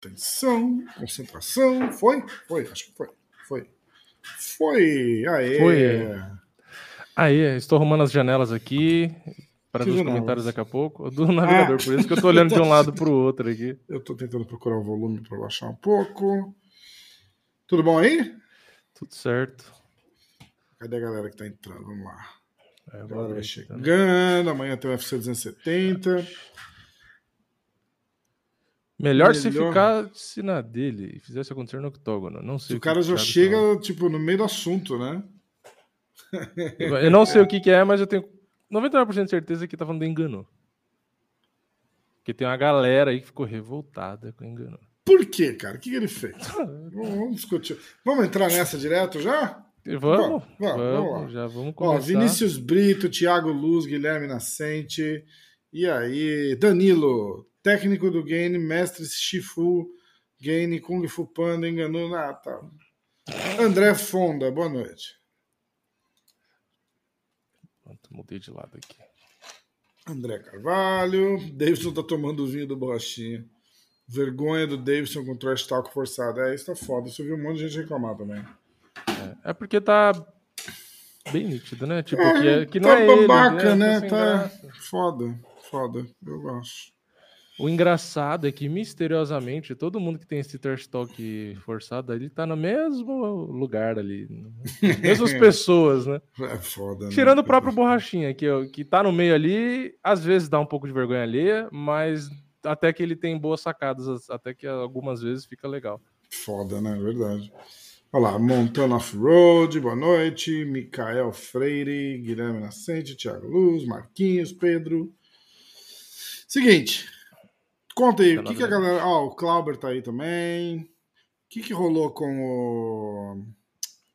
Atenção, concentração. Foi? Foi, acho que foi. Foi. Foi. Aê. Foi. Aí, estou arrumando as janelas aqui para os comentários daqui a pouco. Do navegador, ah. por isso que eu estou olhando de um lado para o outro aqui. Eu estou tentando procurar o volume para baixar um pouco. Tudo bom aí? Tudo certo. Cadê a galera que está entrando? Vamos lá. É, agora chegando. Amanhã tem o UFC 270. Melhor, se ficasse na dele e fizesse acontecer no octógono. Não sei. O, o cara já chega, tipo, no meio do assunto, né? Eu não sei o que, que é, mas eu tenho 99% de certeza que tá falando de engano. Porque tem uma galera aí que ficou revoltada com engano. Por quê, cara? O que, que ele fez? vamos discutir. Vamos entrar nessa direto já? Vamos, vamos, vamos, vamos já vamos começar. Ó, Vinícius Brito, Thiago Luz, Guilherme Nascente. E aí, Danilo, técnico do game, mestre Shifu, game Kung Fu Panda, enganou. Tá. André Fonda, boa noite. Pronto, mudei de lado aqui. André Carvalho, Davidson tá tomando o vinho do Borrachinha. Vergonha do Davidson com trash talk forçado. É, isso tá foda. Isso eu vi um monte de gente reclamar também. É, é porque tá bem nítido, né? Tipo, é, que, é, que não tá é babaca, ele, né? Tá foda, foda, eu acho. O engraçado é que, misteriosamente, todo mundo que tem esse trash talk forçado, ele tá no mesmo lugar ali. Né? Mesmas pessoas, né? É foda, né? Tirando o próprio Borrachinha, que, que tá no meio ali, às vezes dá um pouco de vergonha alheia, mas até que ele tem boas sacadas, até que algumas vezes fica legal. Foda, né? Verdade. Olha lá, Montana Off-Road, boa noite. Micael Freire, Guilherme Nascente, Thiago Luz, Marquinhos, Pedro. Seguinte, conta aí, o que, que a galera. Ó, oh, o Clauber tá aí também. O que, que rolou com o.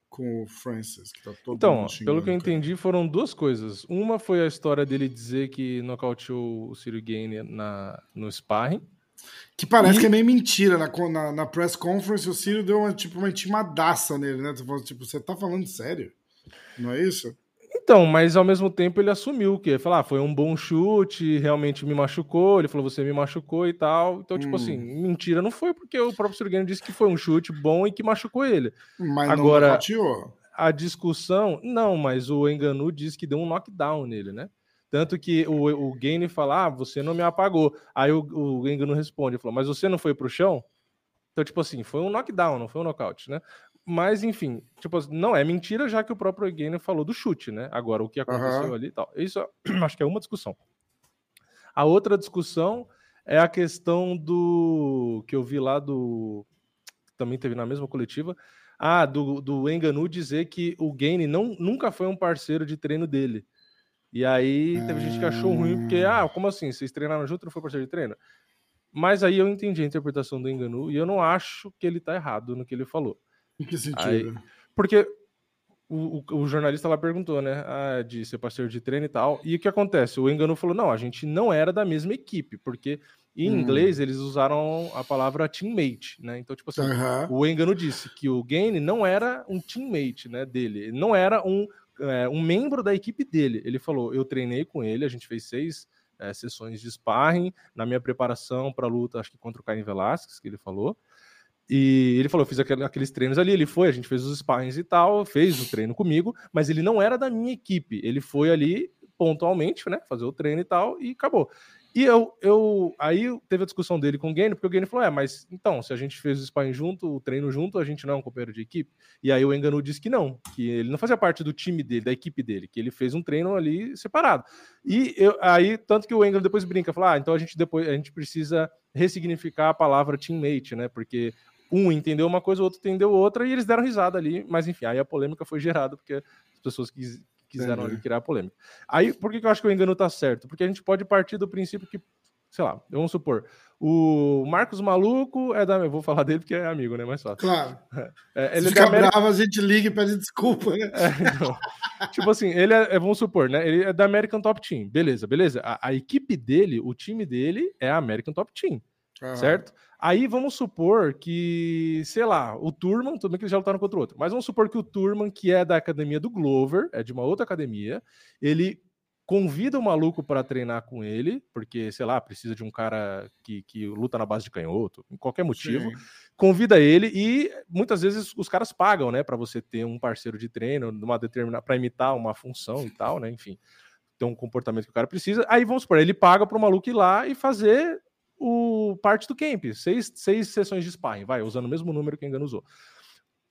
Com o Francis? Que tá todo então, pelo que eu entendi, foram duas coisas. Uma foi a história dele dizer que nocauteou o Ciro Gaine na, no sparring. Que parece e... que é meio mentira. Na, na, na, press conference, o Ciro deu uma, tipo, uma intimadaça nele, né? Tipo, você tá falando sério? Não é isso? Então, mas ao mesmo tempo ele assumiu que falar, ah, foi um bom chute, realmente me machucou. Ele falou, você me machucou e tal. Então, tipo assim, hum. mentira não foi, porque o próprio Surgano disse que foi um chute bom e que machucou ele. Mas Agora, não a discussão, não, mas o Enganu disse que deu um knockdown nele, né? Tanto que o, o Gaine fala: Ah, você não me apagou. Aí o, o Engano responde: falou, Mas você não foi pro chão? Então, tipo assim, foi um knockdown, não foi um knockout, né? Mas, enfim, tipo, não é mentira, já que o próprio Gaine falou do chute, né? Agora, o que aconteceu uhum. ali e tal. Isso acho que é uma discussão. A outra discussão é a questão do que eu vi lá do. Também teve na mesma coletiva. Ah, do, do Enganu dizer que o Gaine não, nunca foi um parceiro de treino dele. E aí teve gente que achou ruim, porque, ah. ah, como assim? Vocês treinaram junto, não foi parceiro de treino? Mas aí eu entendi a interpretação do Enganu e eu não acho que ele tá errado no que ele falou. Em que sentido? Aí, porque o, o, o, jornalista lá perguntou, né? Ah, de ser parceiro de treino e tal. E o que acontece? O Engano falou: não, a gente não era da mesma equipe, porque em hum. inglês eles usaram a palavra teammate, né? Então, tipo assim, o Engano disse que o Gaine não era um teammate né, dele, ele não era um é, um membro da equipe dele. Ele falou: eu treinei com ele, a gente fez seis é, sessões de sparring na minha preparação para a luta, acho que contra o Caio Velasquez, que ele falou. E ele falou: eu fiz aqueles treinos ali. Ele foi, a gente fez os sparrings e tal, fez o treino comigo, mas ele não era da minha equipe. Ele foi ali pontualmente, né? Fazer o treino e tal, e acabou. E eu, eu aí teve a discussão dele com o Gane, porque o Gane falou: é, mas então, se a gente fez o sparring junto, o treino junto, a gente não é um companheiro de equipe. E aí o Enganu disse que não, que ele não fazia parte do time dele, da equipe dele, que ele fez um treino ali separado. E eu, aí, tanto que o Enganu depois brinca, fala: ah, então a gente depois a gente precisa ressignificar a palavra teammate, né? Porque um entendeu uma coisa, o outro entendeu outra, e eles deram risada ali, mas enfim, aí a polêmica foi gerada, porque as pessoas quis, quiseram ali criar polêmica. Aí, por que, que eu acho que o engano tá certo? Porque a gente pode partir do princípio que, sei lá, vamos supor, o Marcos Maluco é da. Eu vou falar dele porque é amigo, né? Mais fácil. Claro. É, ele Se é fica América... bravo, a gente liga e pede desculpa, né? É, então, tipo assim, ele é, é, vamos supor, né? Ele é da American Top Team. Beleza, beleza. A, a equipe dele, o time dele é a American Top Team. Uhum. Certo? Aí vamos supor que, sei lá, o Turman, tudo bem que eles já lutaram contra o outro, mas vamos supor que o Turman, que é da academia do Glover, é de uma outra academia, ele convida o maluco para treinar com ele, porque, sei lá, precisa de um cara que, que luta na base de canhoto, em qualquer motivo. Sim. Convida ele e muitas vezes os caras pagam, né, para você ter um parceiro de treino, numa determinada para imitar uma função e tal, né, enfim, ter um comportamento que o cara precisa. Aí vamos supor, ele paga para o maluco ir lá e fazer o parte do camp, seis, seis sessões de sparring, vai, usando o mesmo número que o Engano usou.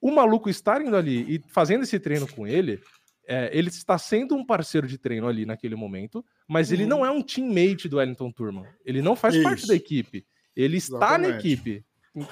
O maluco estar indo ali e fazendo esse treino com ele, é, ele está sendo um parceiro de treino ali naquele momento, mas uhum. ele não uhum. é um teammate do Wellington Turman. Ele não faz Isso. parte da equipe. Ele está Exatamente. na equipe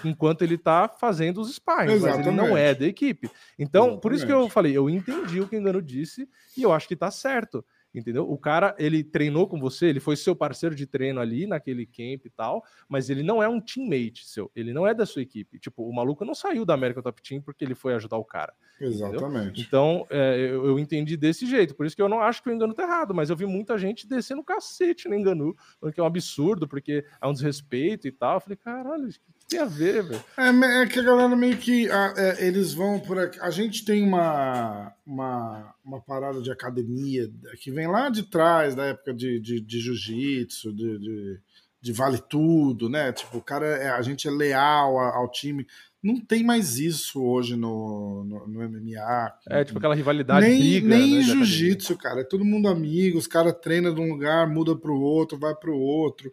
enquanto ele está fazendo os sparring, mas ele não é da equipe. Então, Exatamente. por isso que eu falei, eu entendi o que o Engano disse e eu acho que está certo entendeu? O cara, ele treinou com você, ele foi seu parceiro de treino ali naquele camp e tal, mas ele não é um teammate seu, ele não é da sua equipe. Tipo, o maluco não saiu da América Top Team porque ele foi ajudar o cara. Exatamente. Entendeu? Então, é, eu, eu, entendi desse jeito, por isso que eu não acho que o engano tá errado, mas eu vi muita gente descendo o cacete no engano, que é um absurdo, porque é um desrespeito e tal. Eu falei, caralho, tem a ver, velho? É, é, que a galera meio que. A, é, eles vão por aqui. A gente tem uma, uma, uma parada de academia que vem lá de trás, da época de, de, de jiu-jitsu, de, de, de, vale tudo, né? Tipo, o cara, é, a gente é leal ao time. Não tem mais isso hoje no, no, no MMA. É, tipo aquela rivalidade. Nem, briga, nem né, jiu-jitsu, cara. É todo mundo amigo, os caras treinam de um lugar, muda pro outro, vai pro outro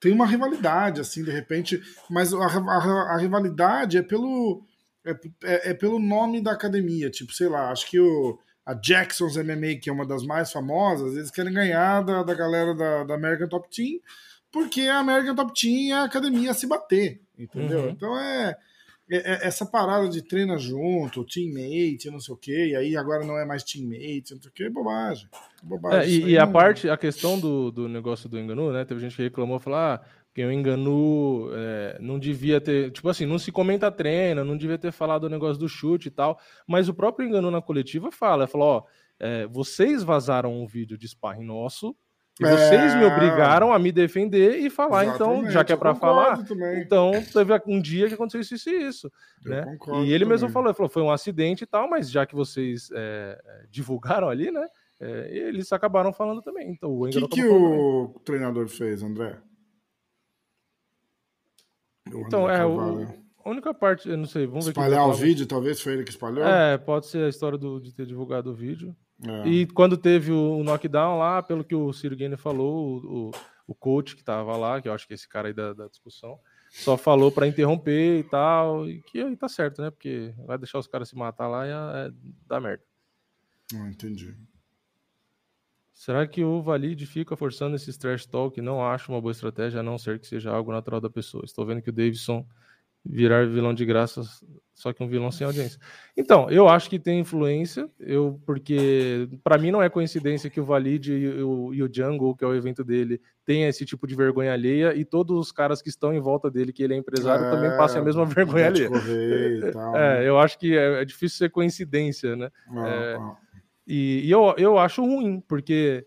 tem uma rivalidade, assim, de repente, mas a, a, a rivalidade é pelo, é, é, é, pelo nome da academia, tipo, sei lá, acho que o, a Jackson's MMA, que é uma das mais famosas, eles querem ganhar da, da galera da, da American Top Team, porque a American Top Team é a academia a se bater, entendeu? Uhum. Então é, essa parada de treina junto, teammate, não sei o quê, e aí agora não é mais teammate, não sei o quê, é bobagem. É bobagem é, e, e a parte, a questão do, do negócio do Enganu, né? Teve gente que reclamou, falou, ah, que o Enganu é, não devia ter, tipo assim, não se comenta treino, não devia ter falado o negócio do chute e tal, mas o próprio Enganu na coletiva fala, falou, ó, é, vocês vazaram um vídeo de sparring nosso, e vocês é... me obrigaram a me defender e falar, Exatamente, então, já que é para falar, também. então teve um dia que aconteceu isso, isso e isso. né? E ele também. mesmo falou, falou, foi um acidente e tal, mas já que vocês é, divulgaram ali, né? É, eles acabaram falando também. Então, o que, que o treinador fez, André? O então, é, o, a única parte, eu não sei, vamos Espalhar ver. Espalhar o vídeo, talvez foi ele que espalhou? É, pode ser a história do, de ter divulgado o vídeo. É. E quando teve o knockdown lá, pelo que o Ciro Guinness falou, o, o coach que tava lá, que eu acho que é esse cara aí da, da discussão, só falou para interromper e tal, e que aí tá certo, né? Porque vai deixar os caras se matar lá e é, é, dá merda. Não entendi. Será que o Valide fica forçando esse trash talk? Não acho uma boa estratégia, a não ser que seja algo natural da pessoa. Estou vendo que o Davidson virar vilão de graça, só que um vilão sem audiência. Então, eu acho que tem influência, eu porque para mim não é coincidência que o Valide e o, e o Jungle, que é o evento dele, tenha esse tipo de vergonha alheia e todos os caras que estão em volta dele, que ele é empresário, é, também passam a mesma vergonha alheia. Tal, é, né? eu acho que é, é, difícil ser coincidência, né? É, e, e eu, eu acho ruim, porque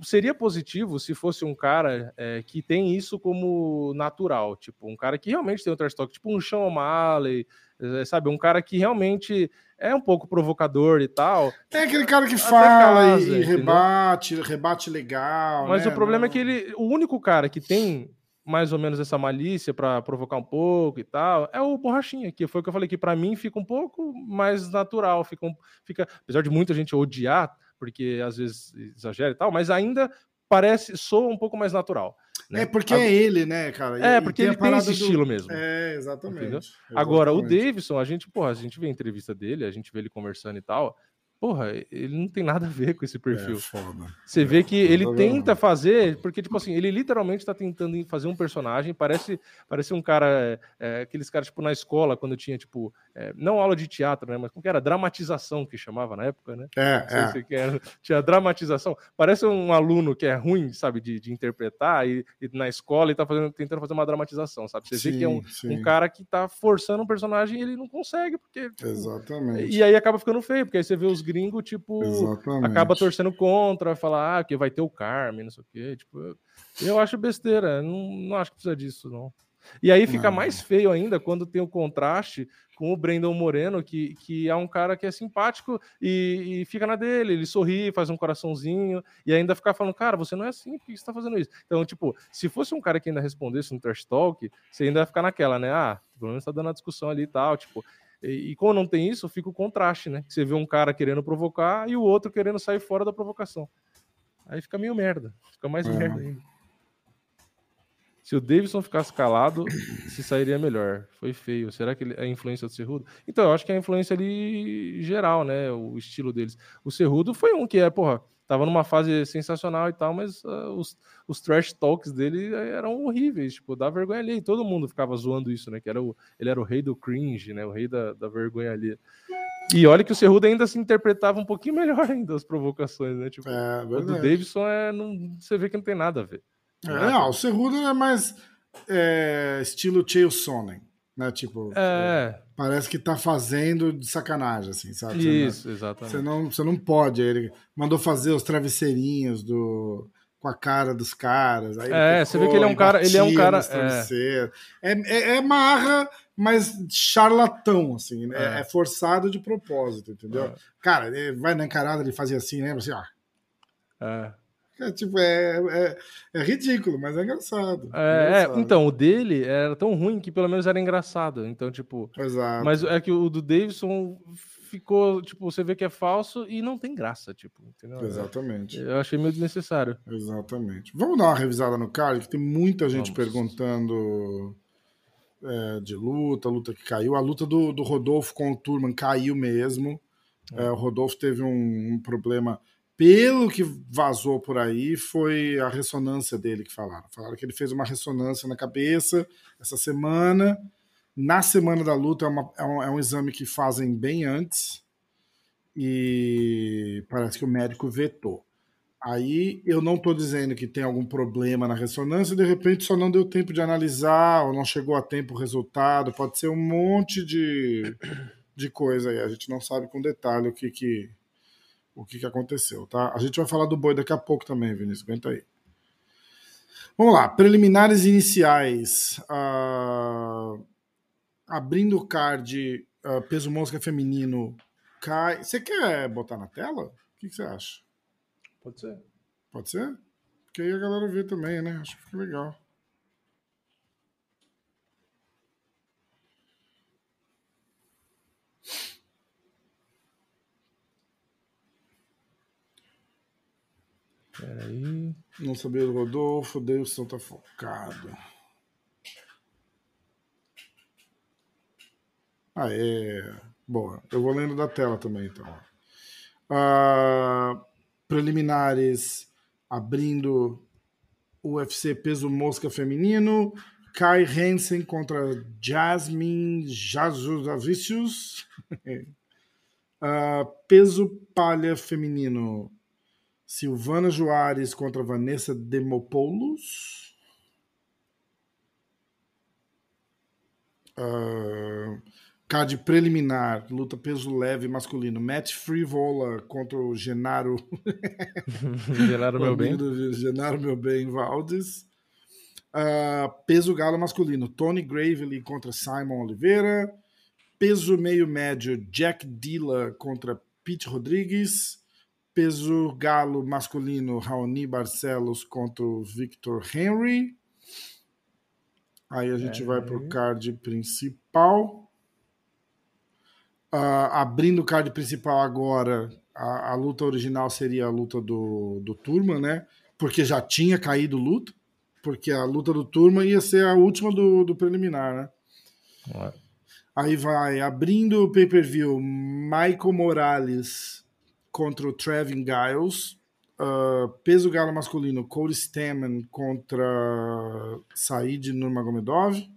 seria positivo se fosse um cara é, que tem isso como natural, tipo, um cara que realmente tem um trash talk, tipo um Sean O'Malley, é, sabe, um cara que realmente é um pouco provocador e tal. Tem aquele cara que fala casa, e, rebate, rebate legal. Mas né? o problema Não... é que ele, o único cara que tem mais ou menos essa malícia para provocar um pouco e tal, é o Borrachinha, que foi o que eu falei que para mim fica um pouco mais natural, fica, um, fica apesar de muita gente odiar, porque às vezes exagera e tal, mas ainda parece, soa um pouco mais natural. Né? É porque é ele, né, cara? É, porque ele tem esse do... estilo mesmo. É, exatamente, exatamente. Agora, o Davidson, a gente, porra, a gente vê a entrevista dele, a gente vê ele conversando e tal porra, ele não tem nada a ver com esse é perfil. É Você vê que ele tenta fazer, porque, tipo assim, ele literalmente tá tentando fazer um personagem, parece, parece um cara, é, aqueles caras, tipo, na escola, quando tinha, tipo, é, não aula de teatro, né, mas como que era? Dramatização, que chamava na época, né? É, é. Se tinha dramatização. Parece um aluno que é ruim, sabe, de, de interpretar, e, e, na escola e tá fazendo, tentando fazer uma dramatização, sabe? Você sim, vê que é um, um, cara que tá forçando um personagem e ele não consegue, porque... Tipo, Exatamente. E aí acaba ficando feio, porque aí você vê os gringo, tipo, Exatamente. acaba torcendo contra, falar ah, que vai ter o Carmen, não sei o quê. Tipo, eu, eu acho besteira, não, não acho que precisa disso, não. E aí fica não. mais feio ainda quando tem o contraste o Brandon Moreno, que, que é um cara que é simpático e, e, fica na dele, ele sorri, faz um coraçãozinho, e ainda ficar falando, cara, você não é assim, por que você tá fazendo isso? Então, tipo, se fosse um cara que ainda respondesse no trash talk, você ainda ia ficar naquela, né? Ah, pelo menos tá dando a discussão ali e tal, tipo. E, e como não tem isso, fica o contraste, né? Você vê um cara querendo provocar e o outro querendo sair fora da provocação. Aí fica meio merda, fica mais é. merda ainda. Se o Davidson ficasse calado, se sairia melhor. Foi feio. Será que ele, é a influência do Cerrudo? Então, eu acho que é a influência ali geral, né? O estilo deles. O Cerrudo foi um que é, porra, tava numa fase sensacional e tal, mas uh, os, os trash talks dele eram horríveis, tipo, dá vergonha ali. E todo mundo ficava zoando isso, né? Que era o, ele era o rei do cringe, né? O rei da, da vergonha ali. E olha que o Cerrudo ainda se interpretava um pouquinho melhor ainda as provocações, né? Tipo, é, o do Davidson é, não, você vê que não tem nada a ver. É, não, o Cerrudo é mais é, estilo Chael Sonnen, né? Tipo, é. parece que tá fazendo de sacanagem, assim, sabe? Isso, você não, exatamente. Você não, você não pode. Ele mandou fazer os travesseirinhos do com a cara dos caras. Aí é, você vê que ele é um cara. Ele é um cara. É. É, é, marra, mas charlatão, assim. Né? É. é. forçado de propósito, entendeu? É. Cara, ele vai na encarada, ele fazia assim, lembra? Assim, ó. É. É, tipo, é, é, é, ridículo, mas é engraçado. É, é engraçado. então, o dele era tão ruim que pelo menos era engraçado. Então, tipo. Exato. Mas é que o do Davidson ficou, tipo, você vê que é falso e não tem graça, tipo, entendeu? Exatamente. Eu achei meio desnecessário. Exatamente. Vamos dar uma revisada no card, que tem muita gente Vamos. perguntando é, de luta, luta que caiu. A luta do, do Rodolfo com o Turman caiu mesmo. É. o Rodolfo teve um, um problema pelo que vazou por aí, foi a ressonância dele que falaram. Falaram que ele fez uma ressonância na cabeça essa semana. Na semana da luta é, uma, é, um, é um exame que fazem bem antes e parece que o médico vetou. Aí eu não estou dizendo que tem algum problema na ressonância, de repente só não deu tempo de analisar, ou não chegou a tempo o resultado, pode ser um monte de, de coisa aí. A gente não sabe com detalhe o que, que, o que, que aconteceu, tá? A gente vai falar do boi daqui a pouco também, Vinícius, aguenta aí. Vamos lá, preliminares iniciais. Uh, abrindo o card, uh, peso mosca feminino cai. Você quer botar na tela? O que, que, você acha? Pode ser. Pode ser? Porque aí a galera vê também, né? Acho que fica legal. Peraí. Não sabia do Rodolfo, Deilson tá focado. Ah, é. Boa. Eu vou lendo da tela também, então. Uh, preliminares abrindo UFC peso mosca feminino. Kai Hansen contra Jasmine Jazuzavicius. uh, peso palha feminino. Silvana Juarez contra Vanessa Demopoulos. Uh, card preliminar, luta peso leve masculino. Matt Frivola contra o Genaro. Genaro meu bem. Genaro meu bem Valdes. Uh, peso galo masculino. Tony Gravely contra Simon Oliveira. Peso meio médio. Jack Dilla contra Pete Rodrigues. Peso galo masculino, Raoni Barcelos contra o Victor Henry. Aí a gente é. vai para o card principal. Uh, abrindo o card principal agora, a, a, luta original seria a luta do, do Turma, né? Porque já tinha caído luta. Porque a luta do Turma ia ser a última do, do preliminar, né? É. Aí vai abrindo o pay-per-view Michael Morales contra o Trevin Giles. Uh, peso galo masculino, Cody Stamen contra Said Nurmagomedov.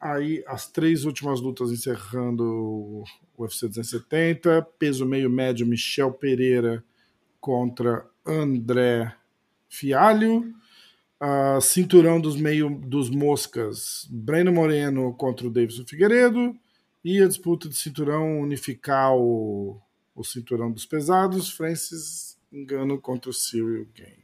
Aí as três últimas lutas encerrando o UFC 270. Peso meio médio, Michel Pereira contra André Fialho. Uh, cinturão dos meio dos moscas, Breno Moreno contra o Davidson Figueiredo. E a disputa de cinturão unificar o o cinturão dos pesados, Francis engano contra o Cyril Gain.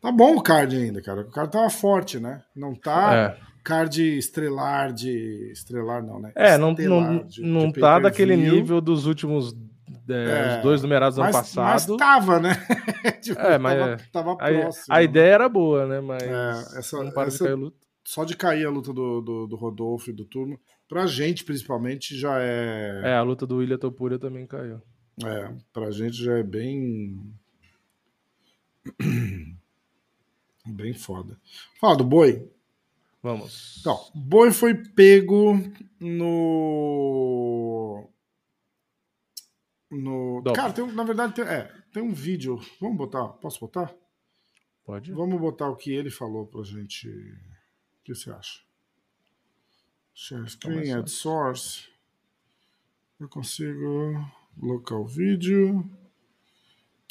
Tá bom o card ainda, cara. O card tava forte, né? Não tá É. card estrelar de. Estrelar não, né? É, não, Estelar não, de- não de tá daquele nível dos últimos é, É, os dois numerados do ano Mas, mas passado. tava, né? Tipo, É, mas tava, é. tava A, próximo. a ideia era boa, né? Mas É, essa- não para essa- de cair luta. Só de cair a luta do, do, do Rodolfo e do Turno, pra gente principalmente já é. É, a luta do William Topuria também caiu. É, pra gente já é bem. bem foda. Fala do boi. Vamos. Então, boi foi pego no. No. Cara, tem, na verdade, tem, é, tem um vídeo. Vamos botar? Posso botar? Pode? Vamos botar o que ele falou pra gente. O que você acha? Share screen, mais add source. Eu consigo local vídeo.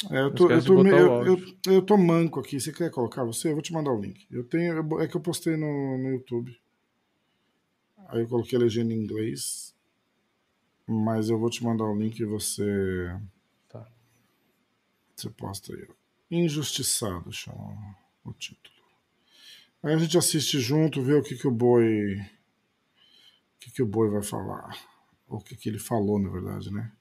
É, eu, tô, eu, tô, eu, eu, eu tô manco aqui. Você quer colocar você? Eu vou te mandar o link. Eu tenho, é que eu postei no, no YouTube. Aí eu coloquei a legenda em inglês. Mas eu vou te mandar o link e você. Tá. Você posta aí. Injustiçado chama o título. Aí a gente assiste junto, vê o que, que o boi. O que, que o boi vai falar. Ou o que, que ele falou, na verdade, né?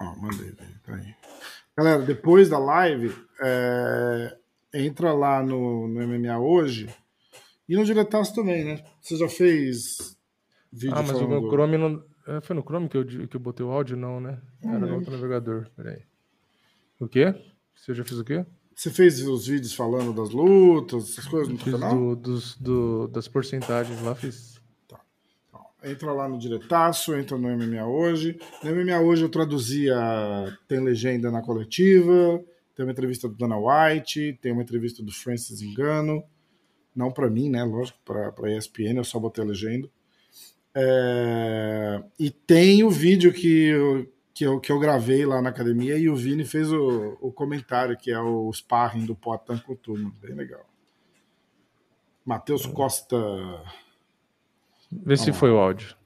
Ó, mandei, velho. Tá aí. Galera, depois da live, é, entra lá no, no MMA hoje e no Diretaço também, né? Você já fez vídeo Ah, mas falando... o Chrome não. é, Foi no Chrome que eu, que eu botei o áudio? Não, né? Era no lembro. outro navegador. Peraí. O quê? Você já fez o quê? Você fez os vídeos falando das lutas, essas coisas no canal? do, dos, do, das porcentagens lá, fiz. Entra lá no Diretaço, entra no MMA Hoje. No MMA Hoje eu traduzia, tem legenda na coletiva, tem uma entrevista do Dana White, tem uma entrevista do Francis Engano. Não para mim, né? Lógico, para a ESPN, eu só botei a legenda. É, E tem o vídeo que eu, que, eu, que eu gravei lá na academia e o Vini fez o, o comentário, que é o sparring do Poatan com o turno. Bem legal. Matheus Costa. Vê se foi o áudio.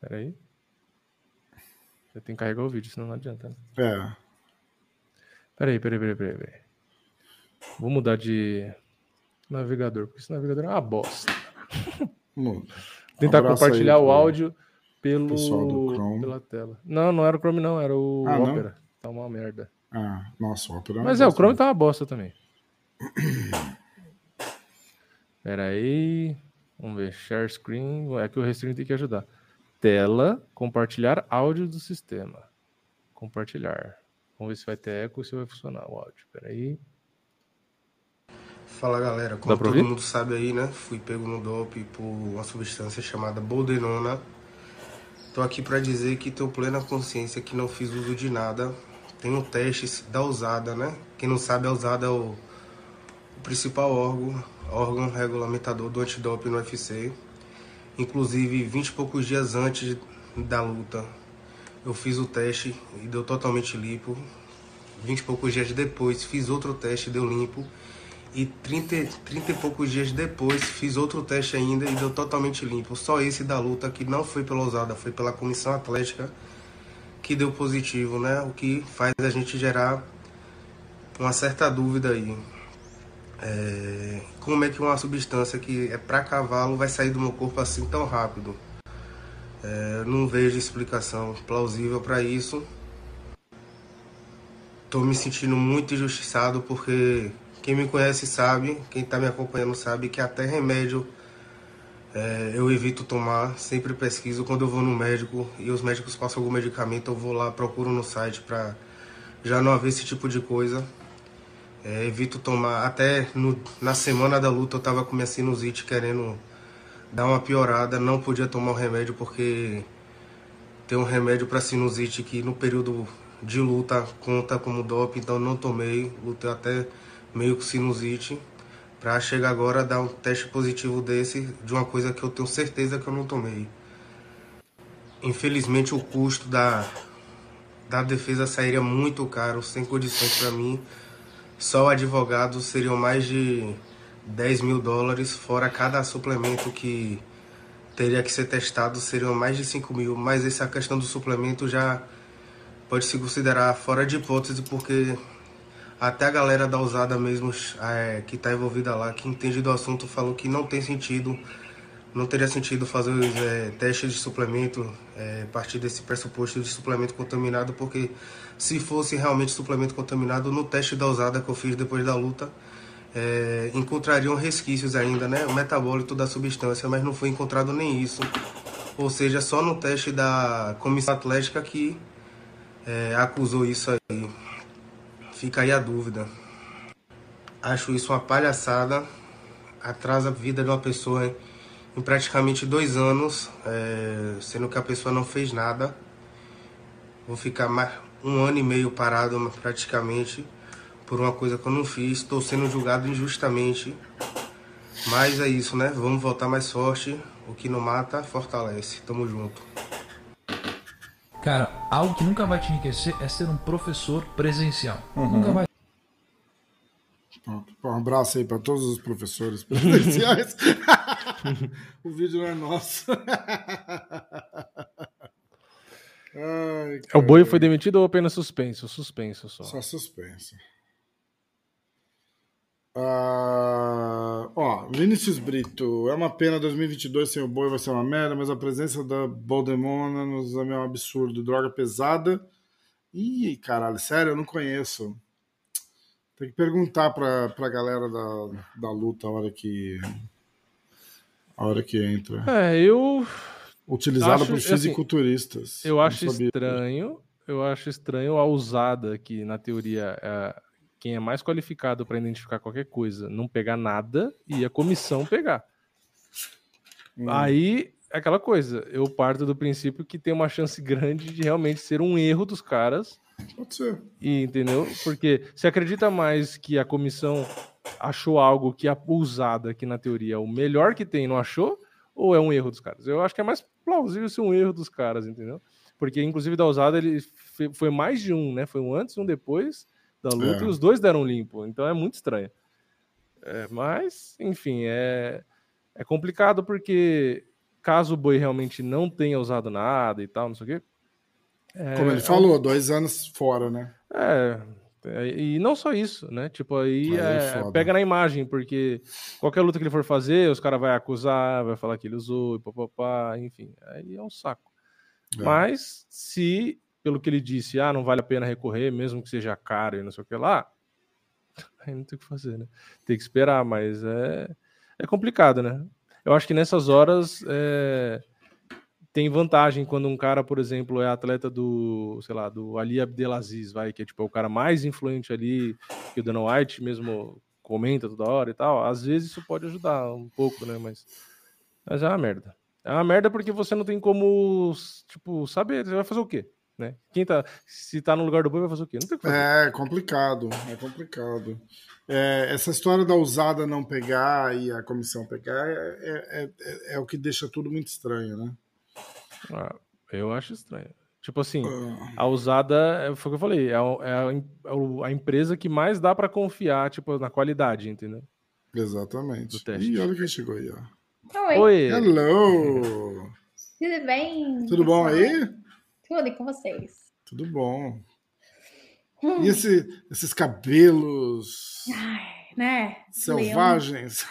Peraí. Você tem que carregar o vídeo, senão não adianta. Né? É, Peraí, peraí, peraí, peraí, peraí. Vou mudar de navegador, porque esse navegador é uma bosta. muda. Tentar abraço compartilhar aí o áudio pelo pessoal do Chrome. pela tela. Não, não era o Chrome não, era o Ah, não? Opera. Tá uma merda. Ah, nossa, o Opera Mas é, o Chrome tá uma bosta também. Pera aí. Vamos ver. Share screen. É que o restring tem que ajudar. Tela. Compartilhar áudio do sistema. Compartilhar. Vamos ver se vai ter eco ou se vai funcionar o áudio. Pera aí. Fala galera, como todo mundo sabe aí, né? Fui pego no dope por uma substância chamada boldenona. Tô aqui pra dizer que tenho plena consciência que não fiz uso de nada. Tenho testes da usada, né? Quem não sabe, a usada é o, o principal órgão, órgão regulamentador do antidoping no UFC. Inclusive, 20 e poucos dias antes da luta, eu fiz o teste e deu totalmente limpo. 20 e poucos dias depois, fiz outro teste e deu limpo. E 30, 30 e poucos dias depois fiz outro teste ainda e deu totalmente limpo. Só esse da luta que não foi pela usada, foi pela comissão atlética que deu positivo, né? O que faz a gente gerar uma certa dúvida aí. É, como é que uma substância que é para cavalo vai sair do meu corpo assim tão rápido? É, não vejo explicação plausível para isso. Tô me sentindo muito injustiçado porque quem me conhece sabe, quem tá me acompanhando sabe que até remédio é, eu evito tomar, sempre pesquiso. Quando eu vou no médico e os médicos passam algum medicamento, eu vou lá, procuro no site para já não haver esse tipo de coisa. É, evito tomar, até no, na semana da luta eu tava com minha sinusite querendo dar uma piorada, não podia tomar o remédio porque tem um remédio para sinusite que no período de luta conta como dope, então não tomei, lutei até meio com sinusite, para chegar agora a dar um teste positivo desse de uma coisa que eu tenho certeza que eu não tomei. Infelizmente o custo da, da defesa sairia muito caro, sem condições para mim. Só o advogado seriam mais de 10 mil dólares, fora cada suplemento que teria que ser testado, seriam mais de 5 mil. Mas essa questão do suplemento já pode se considerar fora de hipótese, porque até a galera da usada mesmo é, que está envolvida lá, que entende do assunto, falou que não tem sentido, não teria sentido fazer os é, testes de suplemento é, a partir desse pressuposto de suplemento contaminado, porque se fosse realmente suplemento contaminado, no teste da usada que eu fiz depois da luta, é, encontrariam resquícios ainda, né? O metabólito da substância, mas não foi encontrado nem isso. Ou seja, só no teste da comissão atlética que é, acusou isso aí. Fica aí a dúvida. Acho isso uma palhaçada. Atrasa a vida de uma pessoa em praticamente dois anos, é, sendo que a pessoa não fez nada. Vou ficar mais um ano e meio parado praticamente por uma coisa que eu não fiz. Estou sendo julgado injustamente. Mas é isso, né? Vamos voltar mais forte. O que não mata, fortalece. Tamo junto. Cara, algo que nunca vai te enriquecer é ser um professor presencial. Uhum. Nunca vai. Um abraço aí para todos os professores presenciais. o vídeo não é nosso. Ai, o boi foi demitido ou apenas suspenso? Suspenso só. Só suspenso. Uh, ó, Vinícius Brito, é uma pena 2022 sem o boi vai ser uma merda, mas a presença da Boldemona nos é um absurdo. Droga pesada. Ih, caralho, sério, eu não conheço. Tem que perguntar pra, pra galera da, da luta a hora que. A hora que entra. É, eu. Utilizada por assim, fisiculturistas. Assim, eu acho estranho. Eu acho estranho a usada que, na teoria, é quem é mais qualificado para identificar qualquer coisa não pegar nada e a comissão pegar. Hum. Aí é aquela coisa, eu parto do princípio que tem uma chance grande de realmente ser um erro dos caras. Pode ser. E, entendeu? Porque você acredita mais que a comissão achou algo que a usada, que na teoria é o melhor que tem, não achou? Ou é um erro dos caras? Eu acho que é mais plausível ser um erro dos caras, entendeu? Porque, inclusive, da usada, ele foi mais de um, né? Foi um antes, um depois da luta é. e os dois deram limpo. Então é muito estranho. É, mas, enfim, é, é complicado porque caso o Boi realmente não tenha usado nada e tal, não sei o quê. É, Como ele falou, dois anos fora, né? É, é, e não só isso, né? Tipo, aí é, é pega na imagem, porque qualquer luta que ele for fazer, os caras vão acusar, vai falar que ele usou, e papapá, enfim, aí é um saco. É. Mas se pelo que ele disse, ah, não vale a pena recorrer, mesmo que seja caro e não sei o que lá, aí não tem o que fazer, né? Tem que esperar, mas é, é complicado, né? Eu acho que nessas horas é, tem vantagem quando um cara, por exemplo, é atleta do, sei lá, do Ali Abdelaziz, vai, que é tipo é o cara mais influente ali, que o Dana White mesmo comenta toda hora e tal. Às vezes isso pode ajudar um pouco, né? Mas, mas é uma merda. É uma merda porque você não tem como, tipo, saber, você vai fazer o quê? Né? Quem tá, se tá no lugar do boi vai fazer o quê? Não tem que fazer. É complicado, é complicado. É, essa história da usada não pegar e a comissão pegar é, é, é, é o que deixa tudo muito estranho, né? Ah, eu acho estranho. Tipo assim, ah. a usada, foi o que eu falei, é, a, é a, a empresa que mais dá para confiar, tipo, na qualidade, entendeu? Exatamente. E olha quem chegou aí, ó. Oi. Oi. Hello. Tudo bem? Tudo bom aí? Tudo e com vocês. Tudo bom. Hum. E esse, esses cabelos Ai, né? selvagens?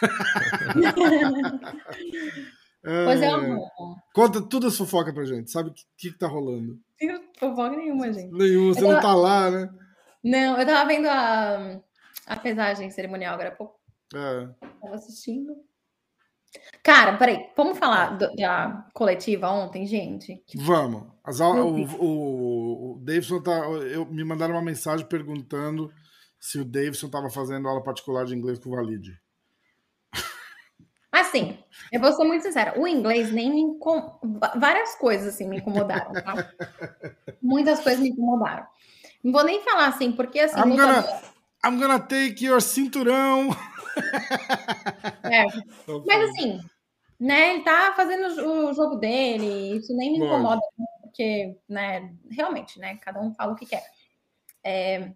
é, pois é, amor. Conta tudo a fofoca pra gente. Sabe o que, que, que tá rolando? Não fofoca nenhuma, gente. Nenhuma, você tava... não tá lá, né? Não, eu tava vendo a, a pesagem cerimonial agora há pouco. É. Tava assistindo. Cara, peraí, vamos falar do, da coletiva ontem, gente? Vamos. As, o, o, o Davidson tá. Eu, me mandaram uma mensagem perguntando se o Davidson estava fazendo aula particular de inglês com o Valide. Assim, eu vou ser muito sincera, o inglês nem me incom... várias coisas assim me incomodaram, tá? Muitas coisas me incomodaram. Não vou nem falar assim, porque assim. I'm gonna, I'm gonna take your cinturão. É. Mas assim, né, ele tá fazendo o jogo dele, isso nem me incomoda, porque, né, realmente, né, cada um fala o que quer. É,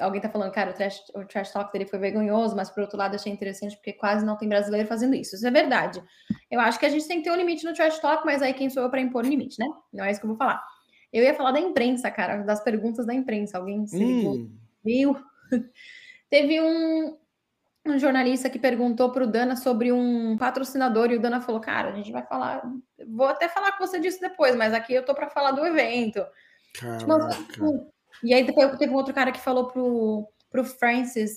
alguém tá falando, cara, o trash, o trash talk dele foi vergonhoso, mas por outro lado achei interessante porque quase não tem brasileiro fazendo isso. Isso é verdade. Eu acho que a gente tem que ter um limite no trash talk, mas aí quem sou eu para impor limite, né? Não é isso que eu vou falar. Eu ia falar da imprensa, cara, das perguntas da imprensa. Alguém se hum. viu? Teve um, um jornalista que perguntou para o Dana sobre um patrocinador e o Dana falou: Cara, a gente vai falar, vou até falar com você disso depois, mas aqui eu tô para falar do evento. Caraca. E aí depois teve um outro cara que falou pro, pro Francis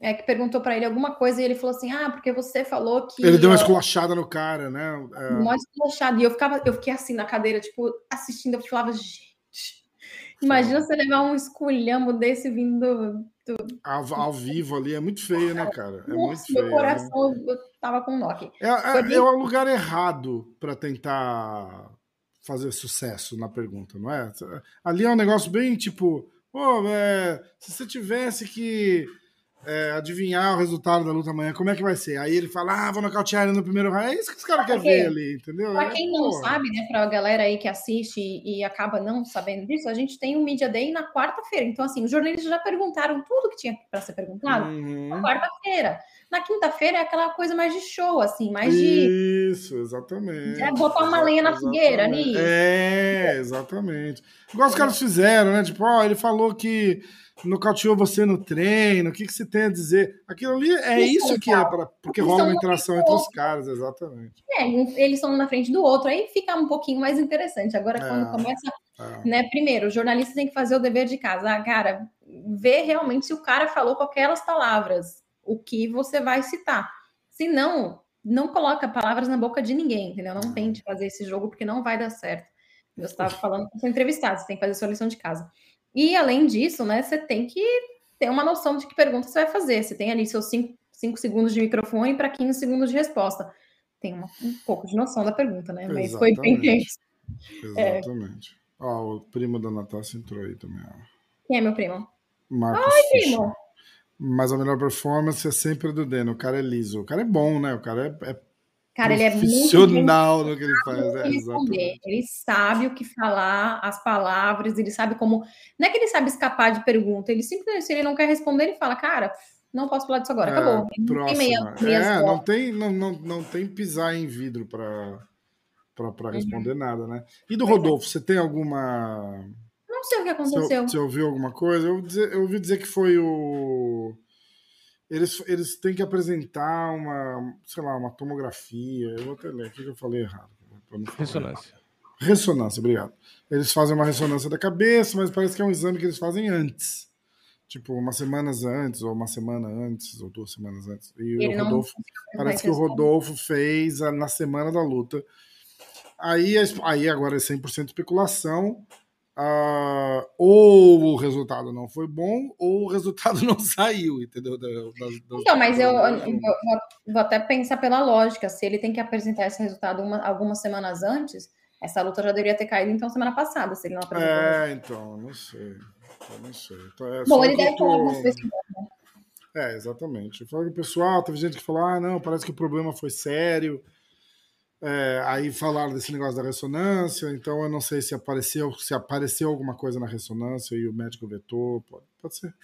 é, que perguntou para ele alguma coisa e ele falou assim: Ah, porque você falou que. Ele deu uma esculachada no cara, né? É... Uma esculachada. E eu, ficava, eu fiquei assim na cadeira, tipo, assistindo. Eu falava: Gente, imagina você levar um esculhambo desse vindo do. do... Ao, ao, vivo ali é muito feio, né, cara? É Nossa, muito feio. Meu coração né? tava com nó aqui. É, é, é o lugar errado para tentar fazer sucesso na pergunta, não é? Ali é um negócio bem tipo. Pô, é, se você tivesse que é, adivinhar o resultado da luta amanhã, como é que vai ser? Aí ele fala, ah, vou nocautear ele no primeiro round. É isso que os caras querem ver ali, entendeu? Pra é, quem não sabe, né, pra galera aí que assiste e, e, acaba não sabendo disso, a gente tem um Media Day na quarta-feira. Então, assim, os jornalistas já perguntaram tudo que tinha para ser perguntado uhum. na quarta-feira. Na quinta-feira é aquela coisa mais de show, assim, mais de. Isso, exatamente. É botar uma lenha na fogueira ali. É, exatamente. Igual os caras fizeram, né? Tipo, ó, ele falou que nocauteou você no treino, o que, que você tem a dizer? Aquilo ali é isso, isso que é, pra, porque rola uma interação entre os caras, exatamente. É, eles estão um na frente do outro, aí fica um pouquinho mais interessante. Agora, é, quando começa, é. né, primeiro, o jornalista tem que fazer o dever de casa. Ah, cara, ver realmente se o cara falou com aquelas palavras, o que você vai citar. Se não, não coloca palavras na boca de ninguém, entendeu? Não tente fazer esse jogo, porque não vai dar certo. Eu estava falando com entrevistado, você tem que fazer sua lição de casa. E além disso, né, você tem que ter uma noção de que pergunta você vai fazer. Você tem ali seus 5 segundos de microfone para 15 segundos de resposta. Tem uma, um pouco de noção da pergunta, né? Mas foi bem tenso. Exatamente. É... Ó, o primo da Natasha entrou aí também. Ó. Quem é meu primo? Marcos Ai, primo! Mas a melhor performance é sempre do Deno. O cara é liso. O cara é bom, né? O cara é, é Cara, ele é muito no que ele faz. É, ele sabe o que falar, as palavras, ele sabe como. Não é que ele sabe escapar de pergunta, ele simplesmente, se ele não quer responder, ele fala, cara, não posso falar disso agora, é, acabou. Não tem, meia, meia é, não tem, não, não, não tem pisar em vidro para para responder uhum. nada, né? E do Rodolfo, você tem alguma. Não sei o que aconteceu. Você, você ouviu alguma coisa? Eu, eu ouvi dizer que foi o eles, eles têm que apresentar uma, sei lá, uma tomografia. Eu vou até ler aqui que eu falei errado. Ressonância. Ressonância, obrigado. Eles fazem uma ressonância da cabeça, mas parece que é um exame que eles fazem antes. Tipo, umas semanas antes, ou uma semana antes, ou duas semanas antes. E Ele o Rodolfo. Parece que o Rodolfo fez na semana da luta. Aí, aí agora é 100% especulação. Uh, ou o resultado não foi bom, ou o resultado não saiu, entendeu? Das, das, então, mas eu, eu, vou até pensar pela lógica, se ele tem que apresentar esse resultado uma, algumas semanas antes, essa luta já deveria ter caído então semana passada, se ele não apresentou. É, então, não sei. Eu não sei. Então, é bom, ele deve tô... algumas coisas. Né? É, exatamente. Eu falo que o pessoal, teve gente que falou: ah, não, parece que o problema foi sério. É, aí falaram desse negócio da ressonância, então eu não sei se apareceu, se apareceu alguma coisa na ressonância e o médico vetou, pode, pode ser.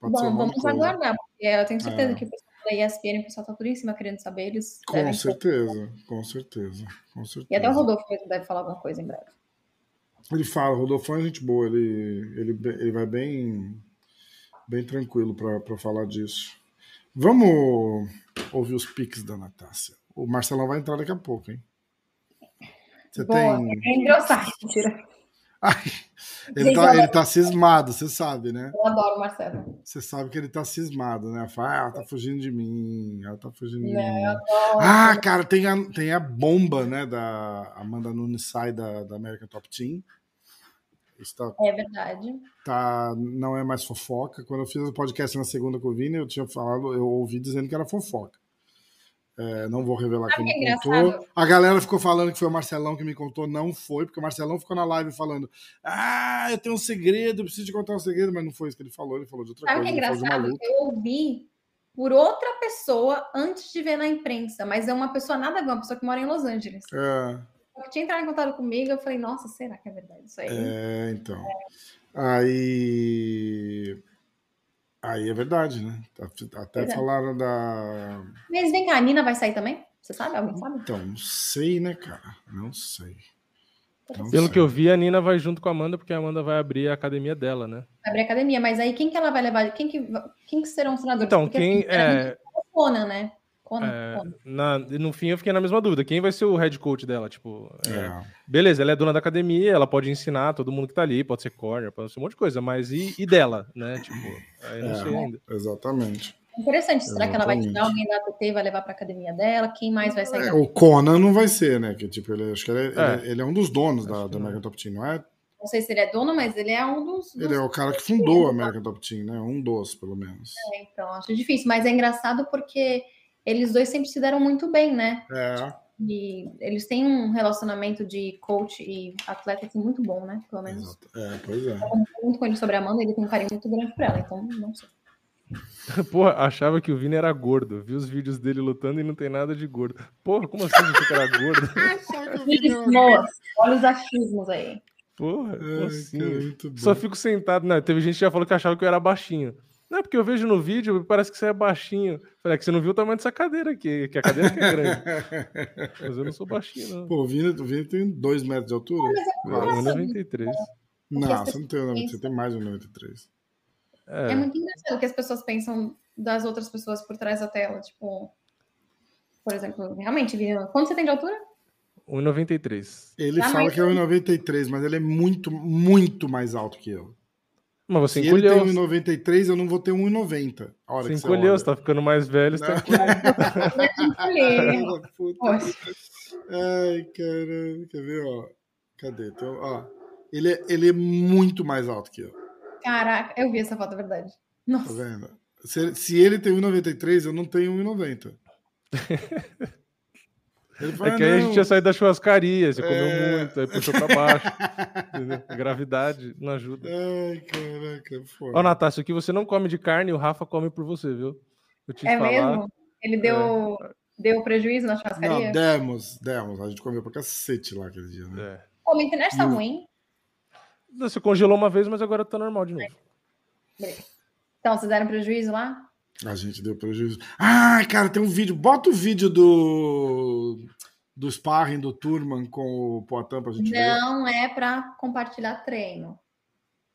Pode Bom, ser vamos coisa. aguardar, porque eu tenho certeza é. que o pessoal da ESPN, o pessoal tá tudo em cima querendo saber, eles Com certeza, com certeza, com certeza. E até o Rodolfo deve falar alguma coisa em breve. Ele fala, o Rodolfo é gente boa, ele, ele, ele vai bem, bem tranquilo para falar disso. Vamos ouvir os piques da Natácia. O Marcelão vai entrar daqui a pouco, hein? Você Boa, tem. É engraçado, mentira. Ai, ele, tá, ele tá cismado, você sabe, né? Eu adoro o Marcelo. Você sabe que ele tá cismado, né? Fala, ah, ela tá fugindo de mim, ela tá fugindo de Não, mim. Ah, cara, tem a, tem a bomba, né? Da Amanda Nunes sai da, da American Top Team. Tá, é verdade. Tá, não é mais fofoca. Quando eu fiz o podcast na segunda com o Vini, eu tinha falado, eu ouvi dizendo que era fofoca. É, não vou revelar Sabe quem é contou. A galera ficou falando que foi o Marcelão que me contou, não foi, porque o Marcelão ficou na live falando: Ah, eu tenho um segredo, preciso te contar um segredo, mas não foi isso que ele falou, ele falou de outra Sabe coisa. Sabe o que é engraçado? Eu ouvi por outra pessoa antes de ver na imprensa, mas é uma pessoa nada a ver, uma pessoa que mora em Los Angeles. É. Eu tinha entrado em contato comigo, eu falei, nossa, será que é verdade isso aí? É, então. É. Aí Aí é verdade, né? Até verdade. falaram da. Mas vem cá, a Nina vai sair também? Você sabe? Alguém sabe? Então, não sei, né, cara? Não sei. Então, Pelo que eu vi, a Nina vai junto com a Amanda, porque a Amanda vai abrir a academia dela, né? Vai abrir a academia, mas aí quem que ela vai levar? Quem que, quem que serão os treinadores? Então, porque, quem assim, é... Conan, né? É... Na... No fim, eu fiquei na mesma dúvida. Quem vai ser o head coach dela? Tipo, é... É... beleza, ela é dona da academia, ela pode ensinar todo mundo que tá ali, pode ser corner, pode ser um monte de coisa, mas e, e dela, né? Tipo, aí não é, sei ainda. Exatamente. Interessante. Será Exatamente. que ela vai tirar alguém da ATT e vai levar para a academia dela? Quem mais vai sair? É, o Conan não vai ser, né? Que, tipo, ele, acho que ele, é. Ele, ele, é um dos donos da, da American Top Team, não é? Não sei se ele é dono, mas ele é um dos. Ele é o cara que fundou a American Top Team, né? Um dos, pelo menos. É, então, acho difícil. Mas é engraçado porque eles dois sempre se deram muito bem, né? É. E eles têm um relacionamento de coach e atleta assim, muito bom, né? Pelo menos. Exato. É, pois é. Eu muito com ele sobre a Amanda, ele tem um carinho muito grande por ela, então não sei. Porra, achava que o Vini era gordo. Vi os vídeos dele lutando e não tem nada de gordo. Porra, como assim você que era gordo? Olha os achismos aí. Porra, assim? Cara, Só fico sentado. Não, teve gente que já falou que achava que eu era baixinho. Não, é porque eu vejo no vídeo, parece que você é baixinho. Falei, é que você não viu o tamanho dessa cadeira aqui, que a cadeira aqui é grande. Mas eu não sou baixinho, não. Pô, o Vini, o Vini tem 2 metros de altura? Ah, 1,93. Não, você não tem 1,93, você tem mais de 1,93. É. é muito engraçado o que as pessoas pensam das outras pessoas por trás da tela. Tipo, por exemplo, realmente, quanto você tem de altura? 1,93. Ele ah, fala que é 1,93, mas ele é muito, muito mais alto que eu. Mas você Se encolheu. ele tem 1,93, eu não vou ter 1,90. Você encolheu, você, você tá ficando mais velho, você tá encolhendo. Ai, caramba. Quer ver, ó? Cadê? Então, ó, ele, é, ele é muito mais alto que eu. Caraca, eu vi essa foto, é verdade. Nossa. Tá vendo? Se, se ele tem 1,93, eu não tenho 1,90. Fala, é que aí a gente ia sair da churrascaria, você é... comeu muito, aí puxou pra baixo. Gravidade não ajuda. Ai, caraca, foda. Ó, Natácia, o que você não come de carne, o Rafa come por você, viu? é falar... mesmo? Ele deu, é... deu prejuízo na churrascaria? Não, demos, demos. A gente comeu pra cacete lá aquele dia, né? É. Pô, minha internet tá ruim. Você congelou uma vez, mas agora tá normal de novo. Então, vocês deram prejuízo lá? A gente deu prejuízo. Ah, cara, tem um vídeo. Bota o vídeo do do sparring do Turman com o Poitin pra gente Não ver. é para compartilhar treino.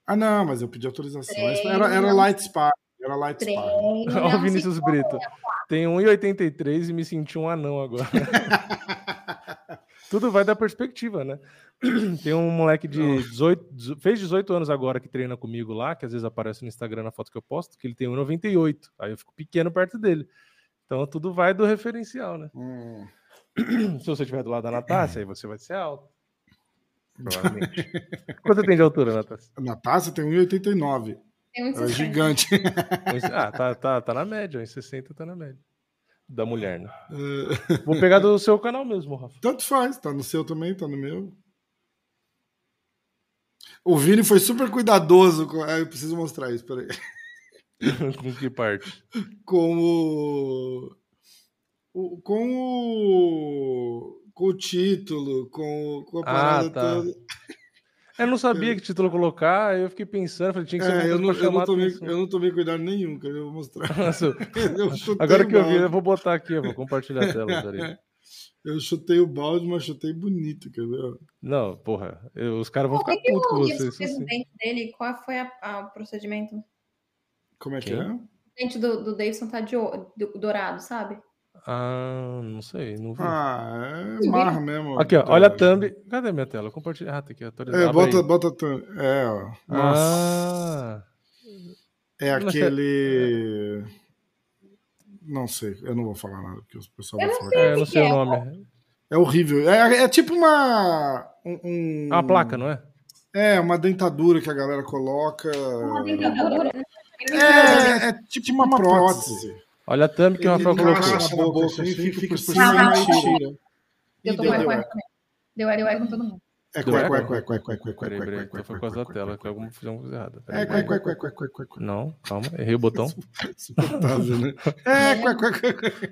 Ah, não, mas eu pedi autorização. Treino, era, era light sparring. Era light treino, sparring. Olha o Vinícius Brito. Tem 1,83 e me senti um anão agora. Tudo vai da perspectiva, né? Tem um moleque de 18, fez 18 anos agora que treina comigo lá, que às vezes aparece no Instagram na foto que eu posto, que ele tem 1,98. Aí eu fico pequeno perto dele. Então tudo vai do referencial, né? Hum. Se você estiver do lado da Natácia, aí você vai ser alto. Provavelmente. Quanto tem de altura, Natácia? A Natácia tem 1,89. É gigante. ah, tá, tá, tá na média. 1,60 tá na média da mulher, né? É. Vou pegar do seu canal mesmo, Rafa. Tanto faz, tá no seu também, tá no meu. O Vini foi super cuidadoso. Com... Ah, eu preciso mostrar isso, peraí. com que parte? Com o. o... Com o. Com o título, com, com a ah, parada ah, tá. toda. Eu não sabia que título colocar, aí eu fiquei pensando, falei, tinha que ser é, eu, não, eu, não tomei, eu não tomei cuidado nenhum, que eu vou mostrar. Nossa, eu agora que eu vi, eu vou botar aqui, eu vou compartilhar a tela. Eu chutei o balde, mas chutei bonito, quer ver? Não, porra, eu, os caras vão ficar putos com vocês. O assim. dente dele, qual foi o procedimento? Como é que é? O dente do, do Davidson tá de, do, dourado, sabe? Ah, não sei, não vi. Ah, é mar mesmo. Aqui, ó, olha a thumb. Cadê minha tela? Compartilha. Ah, tem que atualizar. É, bota, bota a thumb. É, ó. Nossa. Ah. É aquele. Não sei, eu não vou falar nada, porque o pessoal vai falar. É, eu não sei o nome. É horrível. É, é tipo uma. Um, ah, uma placa, não é? É, uma dentadura que a galera coloca. Uma dentadura? É, é tipo uma prótese. Olha a thumb que o Rafael colocou. na boca, assim, fica por cima e tira. Eu tô com eco também. Deu eco com todo mundo. É eco, eco, eco, eco, eco, eco, eco, Peraí, peraí, então foi por causa da tela, que alguma fiz alguma coisa errada. Eco, eco, eco, eco, eco, eco, eco. Não, calma, errei o botão. né? Eco, eco, eco, eco.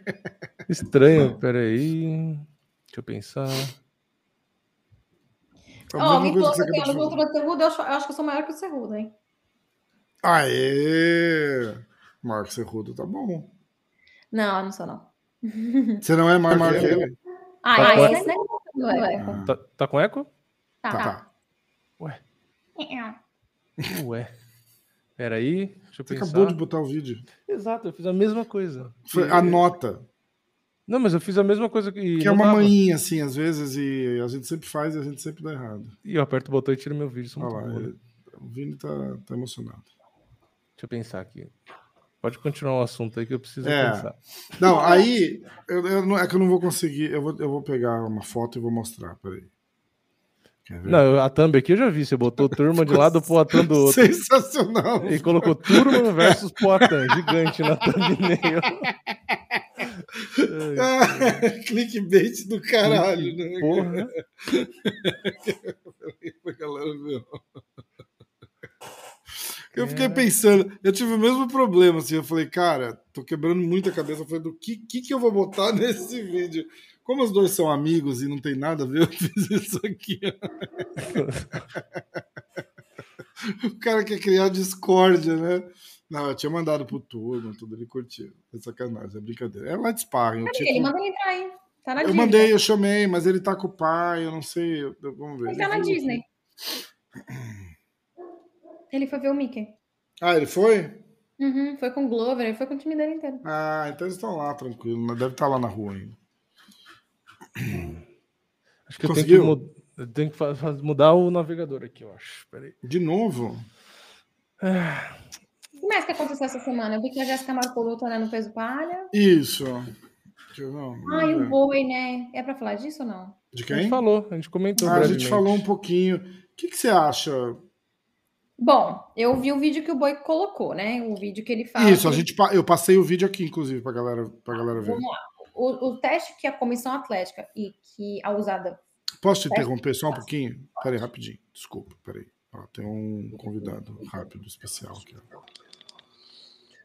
Estranho, peraí. Deixa eu pensar. Ó, oh, me falou que eu tenho altura Cerrudo, eu acho que eu sou maior que o Cerrudo, hein? Aê! Maior que o Cerrudo, tá bom. Não, não sou, não. Você não é mais maior que ele? Ah, tá esse negócio. Tá, tá com eco? Tá. Tá. Ué, É. ué. Peraí, deixa eu Você pensar. acabou de botar o vídeo. Exato, eu fiz a mesma coisa. Foi, E- anota. Não, mas eu fiz a mesma coisa que. Que é uma tava. manhinha, assim, às vezes, e a gente sempre faz e a gente sempre dá errado. E eu aperto o botão e tiro meu vídeo. Sou Olha muito lá, ele- o Vini tá, tá emocionado. Deixa eu pensar aqui. Pode continuar o assunto aí que eu preciso É. pensar. Não, aí, eu, eu é que eu não vou conseguir, eu vou, eu vou pegar uma foto e vou mostrar, peraí. Não, a thumb aqui eu já vi. Você botou turma de lado, Poatan do outro. Sensacional. E colocou turma versus Poatan, gigante na thumbnail. Ah, clickbait do caralho, né? Porra. Pra galera ver. Eu fiquei pensando, eu tive o mesmo problema, assim, eu falei, cara, tô quebrando muita cabeça, eu falei, do que, que que eu vou botar nesse vídeo? Como os dois são amigos e não tem nada a ver, eu fiz isso aqui. o cara quer criar discórdia, né? Não, eu tinha mandado pro turma, tudo, ele curtiu. É sacanagem, é brincadeira. É Light Sparring. o Cadê título- ele? Manda ele entrar aí. Tá na eu Disney. mandei, eu chamei, mas ele tá com o pai, eu não sei. eu- vamos ver. Ele tá na Disney. Ele foi ver o Mickey. Ah, ele foi? Uhum, foi com o Glover, ele foi com o time dele inteiro. Ah, então eles estão lá, tranquilo. Deve estar lá na rua ainda. Acho que eu tenho que, Conseguiu? mud- eu tenho que mudar o navegador aqui, eu acho. Peraí. De novo? O que mais que aconteceu essa semana? Eu vi que a Jéssica marcou luta né, no peso palha. Isso. Ai, vamos o boi, né? É pra falar disso ou não? De A gente quem? falou, a gente comentou. Ah, a gente falou um pouquinho. O que, que você acha? Bom, eu vi o vídeo que o boi colocou, né? O vídeo que ele fala. Isso, a gente, eu passei o vídeo aqui, inclusive, pra galera, pra galera ver. Vamos lá. O, o teste que a comissão atlética e que a usada. Posso te interromper só um pouquinho? Peraí, rapidinho. Desculpa, peraí. Ó, tem um convidado rápido, especial aqui. ó.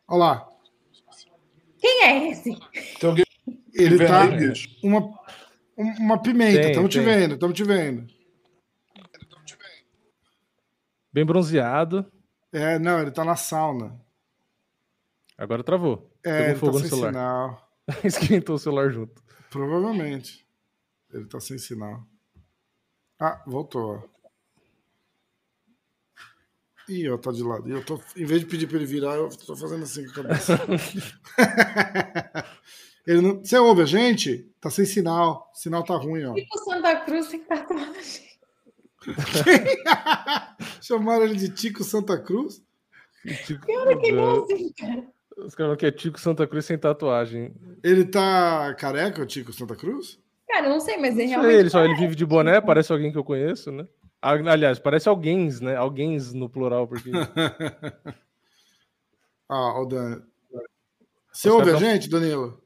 Olha lá. Quem é esse? Tem alguém Ele tá aí, uma, um- uma pimenta. Estamos te vendo, estamos te vendo. Bem bronzeado. É, não, ele tá na sauna. Agora travou. É, Pegou ele fogo tá no sem celular. sinal. Esquentou o celular junto. Provavelmente. Ele tá sem sinal. Ah, voltou. Ih, ó, tá de lado. E eu tô, em vez de pedir pra ele virar, eu tô fazendo assim com a cabeça. ele não, você ouve a gente? Tá sem sinal. O sinal tá ruim, ó. Tipo Santa Cruz tem tatuagem. Chamaram ele de Tico Santa Cruz? Tico- Cara, que igualzinho, cara. Os caras que é Tico Santa Cruz sem tatuagem. Ele tá careca, o Tico Santa Cruz? Cara, eu não sei, mas ele Não sei, realmente. ele só ele vive de boné, parece alguém que eu conheço, né? Ah, Aliás, parece alguém, né? Alguém no plural, porque. Ah, o Dan. Você Os ouve a gente, Danilo?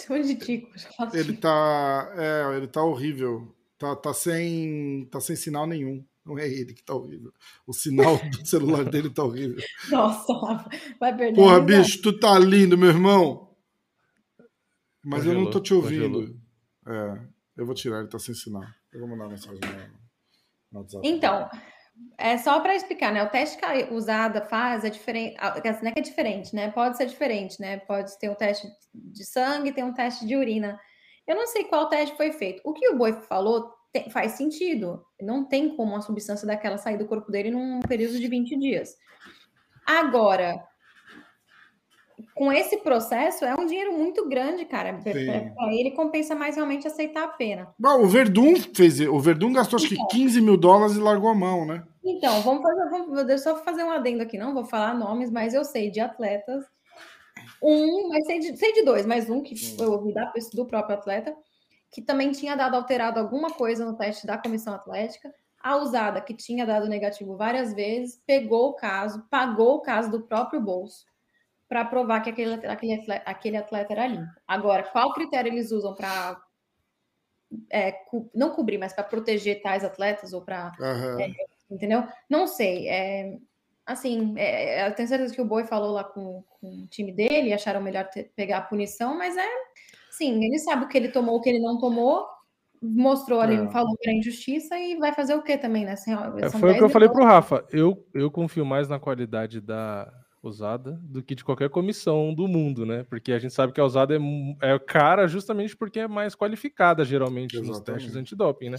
Chama de Tico. Ele tá. É, ele tá horrível. Tá, tá, sem, tá sem sinal nenhum. Não é ele que tá horrível. O sinal do celular dele tá horrível. Nossa, vai perder. Porra, bicho, tu tá lindo, meu irmão. Mas eu não tô te Congelou, ouvindo. É, eu vou tirar, ele tá sem sinal. Eu vou mandar uma mensagem no, WhatsApp. Então, é só para explicar, né? O teste que a usada faz é diferente. Não é que é diferente, né? Pode ser diferente, né? Pode ter um teste de sangue, tem um teste de urina. Eu não sei qual teste foi feito. O que o boi falou faz sentido. Não tem como uma substância daquela sair do corpo dele num período de 20 dias. Agora, com esse processo, é um dinheiro muito grande, cara. Para ele compensa mais realmente aceitar a pena. Bom, o Verdun fez. O Verdun gastou acho que Então. 15 mil dólares e largou a mão, né? Então, vamos fazer, vamos, só fazer um adendo aqui, não vou falar nomes, mas eu sei de atletas. Um, mas sei de, sei de dois, mas um que eu ouvi da, do próprio atleta, que também tinha dado alterado alguma coisa no teste da comissão atlética. A usada, que tinha dado negativo várias vezes, pegou o caso, pagou o caso do próprio bolso para provar que aquele, aquele, atleta, aquele atleta era limpo. Agora, qual critério eles usam para não cobrir, mas para proteger tais atletas ou para Aham. entendeu? Não sei. É, assim, é, eu tenho certeza que o Boi falou lá com, com o time dele, e acharam melhor ter- pegar a punição, mas é, sim, ele sabe o que ele tomou, o que ele não tomou, mostrou ali, É. falou que era injustiça e vai fazer o que também, né? São- É, são foi o 10 que eu falei milhões. pro Rafa. Eu, eu confio mais na qualidade da, usada do que de qualquer comissão do mundo, né? Porque a gente sabe que a usada é, é cara justamente porque é mais qualificada, geralmente, Exatamente. nos testes antidoping, né?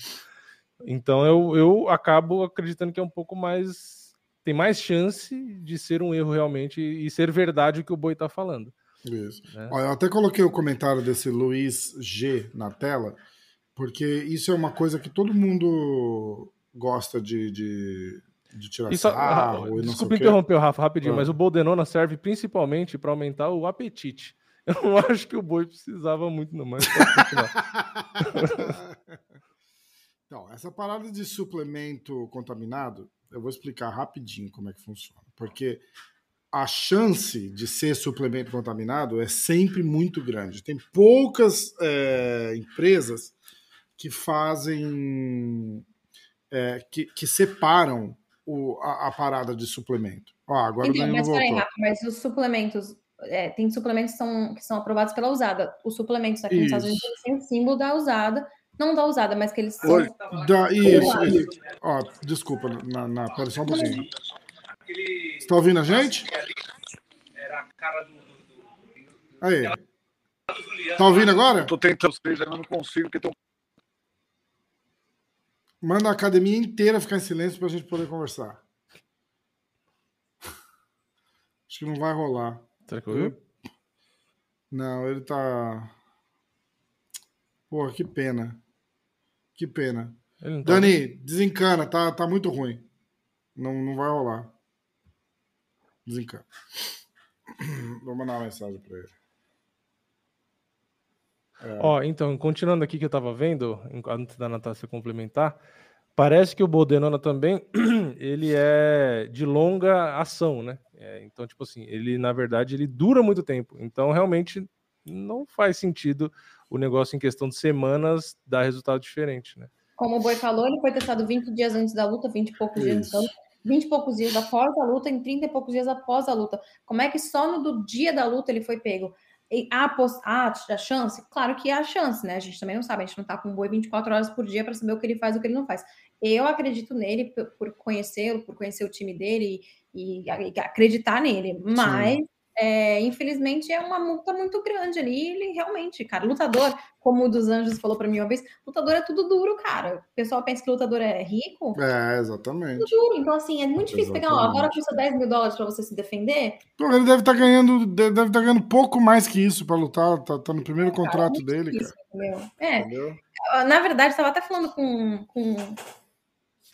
Então eu, eu acabo acreditando que é um pouco mais. tem mais chance de ser um erro realmente e ser verdade o que o Boi está falando. Isso. Né? Ó, eu até coloquei o comentário desse Luiz G na tela, porque isso é uma coisa que todo mundo gosta de, de de tirar Isso, sarro. Desculpa interromper o Rafa rapidinho, ah. mas o Boldenona serve principalmente para aumentar o apetite. Eu não acho que o boi precisava muito, não, mas Então, essa parada de suplemento contaminado, eu vou explicar rapidinho como é que funciona. Porque a chance de ser suplemento contaminado é sempre muito grande. Tem poucas é, empresas que fazem. É, que, que separam o, a, a, parada de suplemento. Ó, agora então, mas peraí, Rafa, mas os suplementos. É, tem suplementos que são, que são aprovados pela usada. Os suplementos aqui nos Estados Unidos têm o símbolo da usada, não da usada, mas que eles são. Da, isso, isso. Ó, desculpa, na, na, pera só um pouquinho. Você está ouvindo a gente? Aí. Tá ouvindo agora? Estou tentando, vocês ainda não consigo, porque estão Manda a academia inteira ficar em silêncio para a gente poder conversar. Acho que não vai rolar. Será que ouviu? Não, ele tá. Porra, que pena. Que pena. Tá Dani, desencana, tá, tá muito ruim. Não, não vai rolar. Desencana. Vou mandar uma mensagem para ele. É. Ó, então, continuando aqui que eu tava vendo, antes da Natácia complementar, parece que o Bodenona também, ele é de longa ação, né? É, então, tipo assim, ele, na verdade, ele dura muito tempo. Então, realmente, não faz sentido o negócio em questão de semanas dar resultado diferente, né? Como o Boi falou, ele foi testado 20 dias antes da luta, 20 e poucos Isso. dias antes da luta, 20 e poucos dias após a luta, em 30 e poucos dias após a luta. Como é que só no do dia da luta ele foi pego? há, há a chance? Claro que há chance, né? A gente também não sabe, a gente não tá com um boi 24 horas por dia para saber o que ele faz e o que ele não faz. Eu acredito nele por conhecê-lo, por conhecer o time dele e, e acreditar nele, mas Sim. É, infelizmente é uma multa muito grande ali. Ele realmente, cara, lutador, como o dos Anjos falou para mim uma vez, lutador é tudo duro, cara. O pessoal pensa que lutador é rico. É, exatamente. Tudo duro. Então, assim, é muito difícil exatamente. pegar, ó, agora custa 10 mil dólares para você se defender. Pô, ele deve estar tá ganhando, deve estar tá ganhando pouco mais que isso para lutar. Tá, tá, no primeiro cara, contrato é dele, difícil, cara. É. Entendeu? Na verdade, estava até falando com. com...